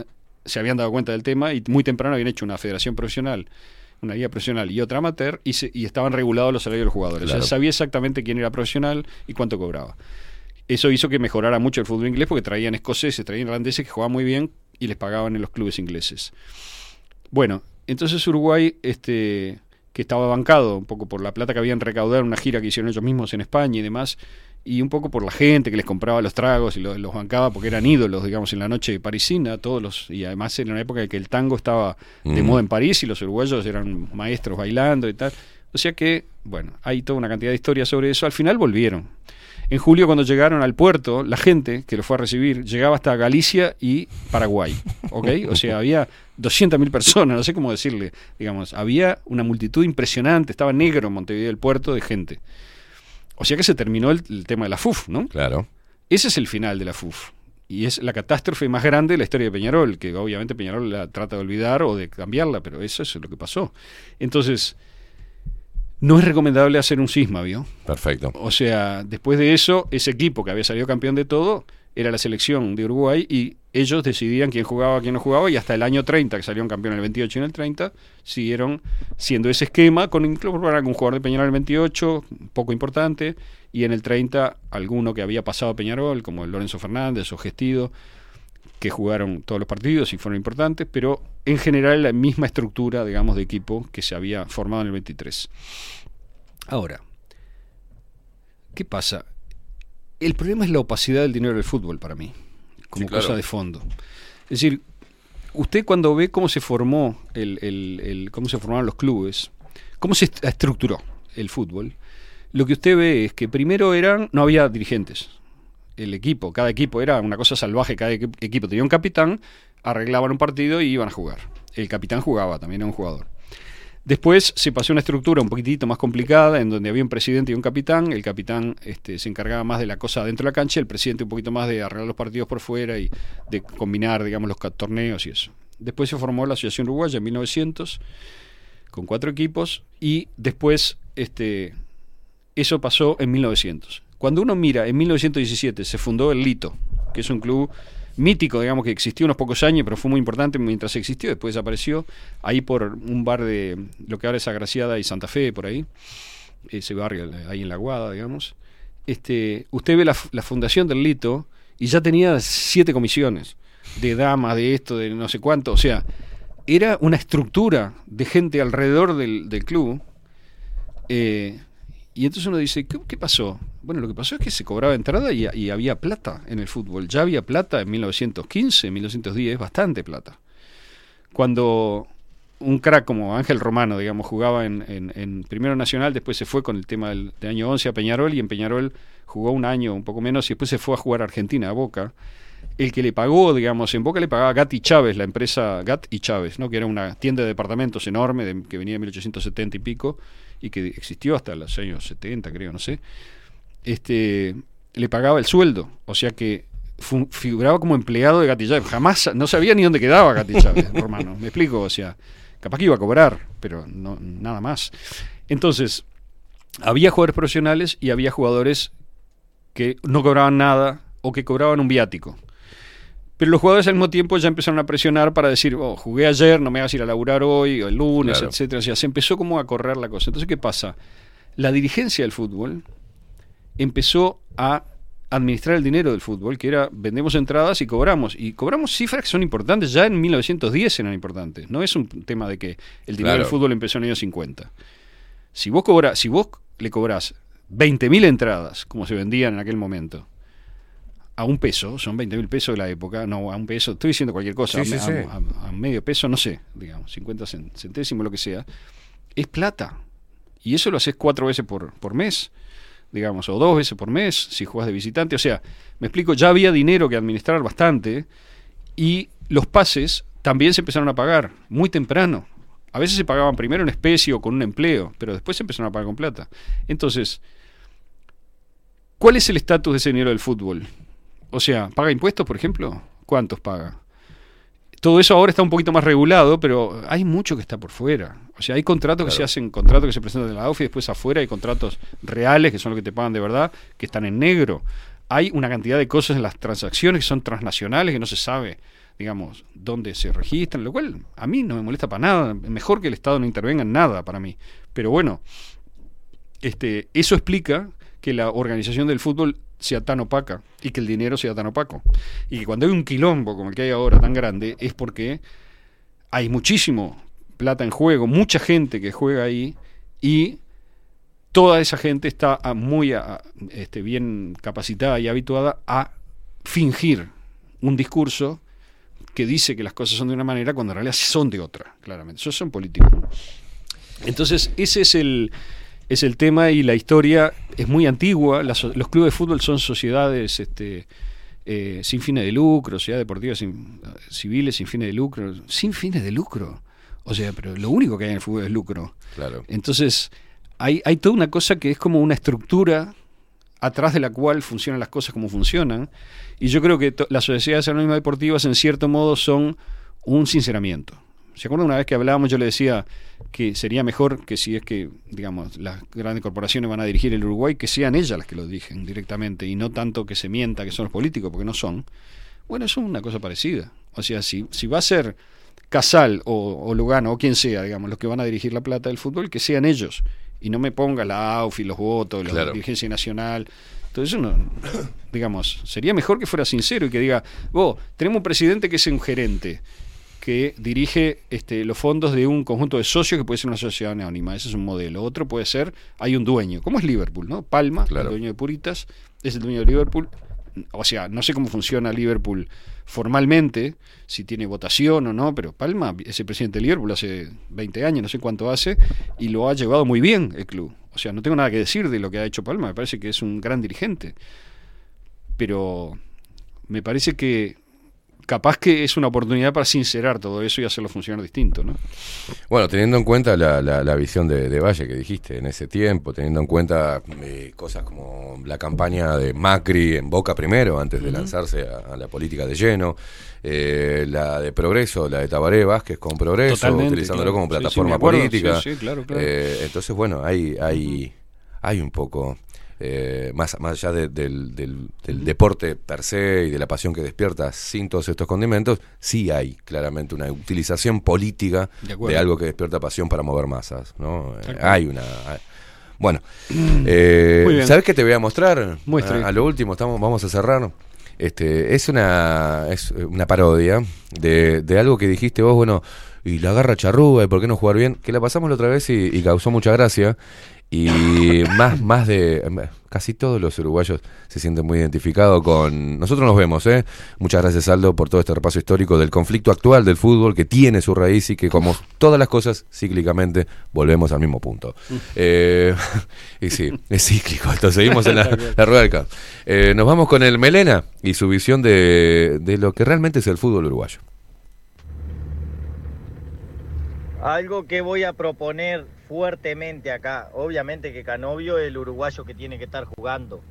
se habían dado cuenta del tema y muy temprano habían hecho una federación profesional, una liga profesional y otra amateur, y, se- y estaban regulados los salarios de los jugadores. O sea, sabía exactamente quién era profesional y cuánto cobraba. Eso hizo que mejorara mucho el fútbol inglés porque traían escoceses, traían irlandeses que jugaban muy bien y les pagaban en los clubes ingleses. Bueno, entonces Uruguay, este, que estaba bancado un poco por la plata que habían recaudado en una gira que hicieron ellos mismos en España y demás, y un poco por la gente que les compraba los tragos y los, los bancaba porque eran ídolos, digamos, en la noche parisina, todos los, y además era una época en que el tango estaba de Mm. moda en París y los uruguayos eran maestros bailando y tal. O sea que, bueno, hay toda una cantidad de historias sobre eso. Al final volvieron. En julio, cuando llegaron al puerto, la gente que lo fue a recibir llegaba hasta Galicia y Paraguay. ¿Ok? O sea, había 200.000 personas, no sé cómo decirle. Digamos, había una multitud impresionante, estaba negro en Montevideo el puerto de gente. O sea que se terminó el, el tema de la FUF, ¿no? Claro. Ese es el final de la FUF. Y es la catástrofe más grande de la historia de Peñarol, que obviamente Peñarol la trata de olvidar o de cambiarla, pero eso es lo que pasó. Entonces, no es recomendable hacer un cisma, ¿vio? Perfecto. O sea, después de eso, ese equipo que había salido campeón de todo era la selección de Uruguay y ellos decidían quién jugaba, quién no jugaba y hasta el año 30, que salieron campeón en el 28 y en el 30, siguieron siendo ese esquema con incluso algún jugador de Peñarol en el 28, poco importante, y en el 30 alguno que había pasado a Peñarol, como el Lorenzo Fernández o Gestido, que jugaron todos los partidos y fueron importantes, pero en general la misma estructura, digamos, de equipo que se había formado en el 23. Ahora, ¿qué pasa? El problema es la opacidad del dinero del fútbol para mí, como Sí, claro. cosa de fondo. Es decir, usted cuando ve cómo se formó el, el- el- cómo se formaron los clubes, cómo se est- estructuró el fútbol, lo que usted ve es que primero eran, no había dirigentes. El equipo, cada equipo era una cosa salvaje, cada equi- equipo tenía un capitán, arreglaban un partido y iban a jugar. El capitán jugaba, también era un jugador. Después se pasó a una estructura un poquitito más complicada, en donde había un presidente y un capitán. El capitán este, se encargaba más de la cosa dentro de la cancha, el presidente un poquito más de arreglar los partidos por fuera y de combinar, digamos, los torneos y eso. Después se formó la Asociación Uruguaya en 1900, con cuatro equipos, y después este, eso pasó en 1900. Cuando uno mira, en 1917 se fundó el Lito, que es un club mítico, digamos, que existió unos pocos años, pero fue muy importante mientras existió, después desapareció, ahí por un bar de lo que ahora es Agraciada y Santa Fe, por ahí, ese barrio ahí en La Guada, digamos. Este, usted ve la, fundación del Lito y ya tenía siete comisiones de damas, de esto, de no sé cuánto, o sea, era una estructura de gente alrededor del, del club. eh, y entonces uno dice, ¿qué, pasó? Bueno, lo que pasó es que se cobraba entrada y, había plata en el fútbol. Ya había plata en 1915, 1910, bastante plata. Cuando un crack como Ángel Romano, digamos, jugaba en, en- en Primero Nacional, después se fue con el tema del, año 11 a Peñarol y en Peñarol jugó un año, un poco menos, y después se fue a jugar a Argentina, a Boca. El que le pagó, digamos, en Boca le pagaba Gat y Chávez, la empresa Gat y Chávez, ¿no? que era una tienda de departamentos enorme que venía de 1870 y pico y que existió hasta los años 70, creo, no sé. Este, le pagaba el sueldo, o sea que figuraba como empleado de Gat y Chávez. Jamás, no sabía ni dónde quedaba Gat y Chávez, Romano, me explico, o sea, capaz que iba a cobrar, pero no, nada más. Entonces, había jugadores profesionales y había jugadores que no cobraban nada o que cobraban un viático. Pero los jugadores al mismo tiempo ya empezaron a presionar para decir, oh, jugué ayer, no me hagas ir a laburar hoy, o el lunes, Claro. etcétera. O sea, se empezó como a correr la cosa. Entonces, ¿qué pasa? La dirigencia del fútbol empezó a administrar el dinero del fútbol, que era vendemos entradas y cobramos. Y cobramos cifras que son importantes, ya en 1910 eran importantes. No es un tema de que el dinero Claro. del fútbol empezó en los años 50. Si vos, cobra, si vos le cobrás 20.000 entradas, como se vendían en aquel momento, a un peso, son 20.000 pesos de la época, no, a un peso, estoy diciendo cualquier cosa, Sí, a, sí, me- sí. a- medio peso, no sé, digamos, 50 cen- centésimos, lo que sea, es plata. Y eso lo haces cuatro veces por, por mes, digamos, o dos veces por mes si jugás de visitante. O sea, me explico, ya había dinero que administrar bastante y los pases también se empezaron a pagar muy temprano. A veces se pagaban primero en especie o con un empleo, pero después se empezaron a pagar con plata. Entonces, ¿cuál es el estatus de ese dinero del fútbol? O sea, ¿paga impuestos, por ejemplo? ¿Cuántos paga? Todo eso ahora está un poquito más regulado, pero hay mucho que está por fuera. O sea, hay contratos que se hacen, contratos que se presentan en la AUF y después afuera hay contratos reales, que son los que te pagan de verdad, que están en negro. Hay una cantidad de cosas en las transacciones que son transnacionales que no se sabe, digamos, dónde se registran, lo cual a mí no me molesta para nada. Mejor que el Estado no intervenga en nada para mí. Pero bueno, este, eso explica que la organización del fútbol sea tan opaca y que el dinero sea tan opaco. Y que cuando hay un quilombo como el que hay ahora tan grande es porque hay muchísimo plata en juego, mucha gente que juega ahí y toda esa gente está muy ah, este, bien capacitada y habituada a fingir un discurso que dice que las cosas son de una manera cuando en realidad son de otra, claramente. Esos son políticos. Entonces, ese es el, es el tema y la historia es muy antigua. Las- los clubes de fútbol son sociedades este, eh, sin fines de lucro, sociedades deportivas sin- civiles sin fines de lucro. Sin fines de lucro. O sea, pero lo único que hay en el fútbol es lucro. Claro. Entonces, hay, hay toda una cosa que es como una estructura atrás de la cual funcionan las cosas como funcionan. Y yo creo que las sociedades anónimas deportivas, en cierto modo, son un sinceramiento. ¿Se acuerdan una vez que hablábamos? Yo le decía que sería mejor que si es que, digamos, las grandes corporaciones van a dirigir el Uruguay, que sean ellas las que lo dirigen directamente y no tanto que se mienta que son los políticos, porque no son. Bueno, eso es una cosa parecida. O sea, si, si va a ser Casal o, o Lugano o quien sea, digamos, los que van a dirigir la plata del fútbol, que sean ellos. Y no me ponga la AUF y los votos, la Claro. dirigencia nacional. Entonces, eso no, digamos, sería mejor que fuera sincero y que diga, vos, tenemos un presidente que es un gerente que dirige este, los fondos de un conjunto de socios que puede ser una sociedad anónima. Ese es un modelo. Otro puede ser, hay un dueño, como es Liverpool, ¿no? Palma, el dueño de Puritas, es el dueño de Liverpool. O sea, no sé cómo funciona Liverpool formalmente, si tiene votación o no, pero Palma es el presidente de Liverpool hace 20 años, no sé cuánto hace, y lo ha llevado muy bien el club. O sea, no tengo nada que decir de lo que ha hecho Palma, me parece que es un gran dirigente. Pero me parece que capaz que es una oportunidad para sincerar todo eso y hacerlo funcionar distinto, ¿no? Bueno, teniendo en cuenta la, la- la visión de, de Valle que dijiste en ese tiempo, teniendo en cuenta eh, cosas como la campaña de Macri en Boca primero, antes de lanzarse a, a la política de lleno, eh, la de Progreso, la de Tabaré Vázquez con Progreso, Totalmente, utilizándolo claro. como Sí, sí, plataforma me acuerdo. política. Sí, sí, claro, claro. Eh, entonces, bueno, hay, hay, hay un poco... eh, más, más allá de- del, del- del deporte per se y de la pasión que despierta sin todos estos condimentos, sí hay claramente una utilización política De algo que despierta pasión para mover masas, ¿no? Eh, hay una... hay- bueno, eh, Muy bien. ¿sabes qué te voy a mostrar? A, a lo último, estamos, vamos a cerrar. Este, es una es una parodia de, de algo que dijiste vos, bueno, y la garra charrúa, y por qué no jugar bien, que la pasamos la otra vez y, y causó mucha gracia. Y más, más de. Casi todos los uruguayos se sienten muy identificados con. Nosotros nos vemos, ¿eh? Muchas gracias, Aldo, por todo este repaso histórico del conflicto actual del fútbol que tiene su raíz y que, como todas las cosas, cíclicamente volvemos al mismo punto. Eh, y sí, es cíclico. Entonces seguimos en la, la rueda del campo. Eh, nos vamos con el Melena y su visión de, de lo que realmente es el fútbol uruguayo. Algo que voy a proponer fuertemente acá. Obviamente que Canovio es el uruguayo que tiene que estar jugando.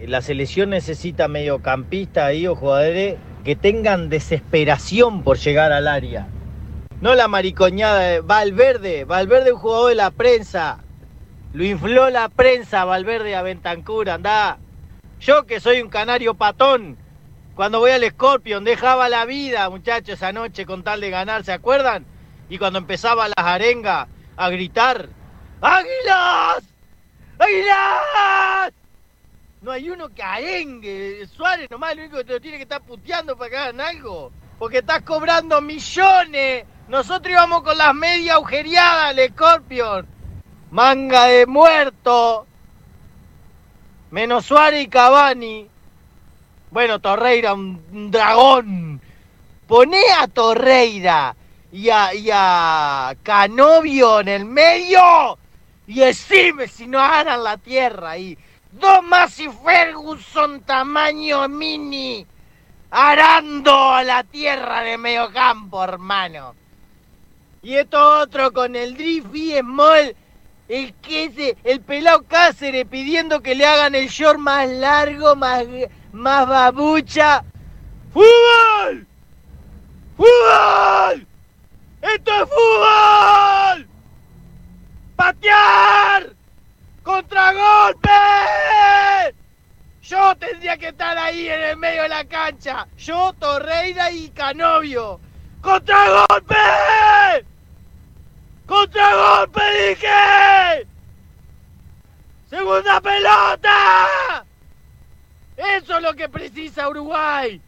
Eh, La selección necesita mediocampistas ahí o jugadores que tengan desesperación por llegar al área. No la maricoñada de Valverde. Valverde un jugador de la prensa. Lo infló la prensa Valverde a Bentancur, anda. Yo que soy un canario patón. Cuando voy al Scorpion dejaba la vida, muchachos, esa noche con tal de ganar, ¿se acuerdan? Y cuando empezaba las arengas a gritar, ¡Águilas! ¡Águilas! No hay uno que arengue, Suárez nomás, el único que te lo tiene que estar puteando para que hagan algo. Porque estás cobrando millones. Nosotros íbamos con las medias agujereadas al Scorpion. Manga de muerto. Menos Suárez y Cavani. Bueno, Torreira, un un dragón. Poné a Torreira y a, y a Canovio en el medio y decime si no aran la tierra ahí. Dos más y Ferguson tamaño mini arando la tierra de medio campo, hermano. Y esto otro con el drift y small, el que ese, el pelado Cáceres pidiendo que le hagan el short más largo, más, más babucha. ¡Fútbol! ¡Fútbol! ¡Esto es fútbol! ¡Patear! ¡Contragolpe! Yo tendría que estar ahí en el medio de la cancha. Yo, Torreira y Canovio. ¡Contragolpe! ¡Contragolpe, dije! ¡Segunda pelota! Eso es lo que precisa Uruguay.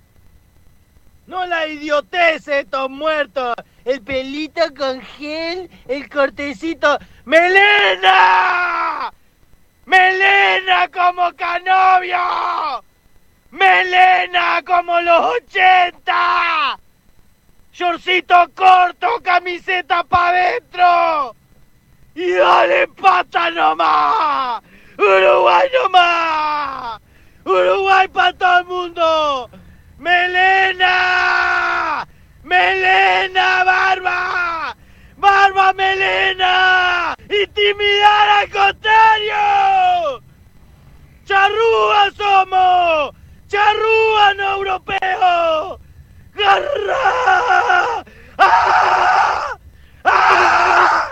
No la idiotez estos muertos. El pelito con gel, el cortecito. ¡Melena! ¡Melena como Canovio! ¡Melena como los 80! ¡Shortcito corto, camiseta pa' adentro! y dale pata nomás. Uruguay nomás. Uruguay para todo el mundo. Melena. Melena, barba. Barba, melena. Intimidar al contrario. Charrúa somos. Charrúa no europeo. ¡Garra! ¡Ah! ¡Ah!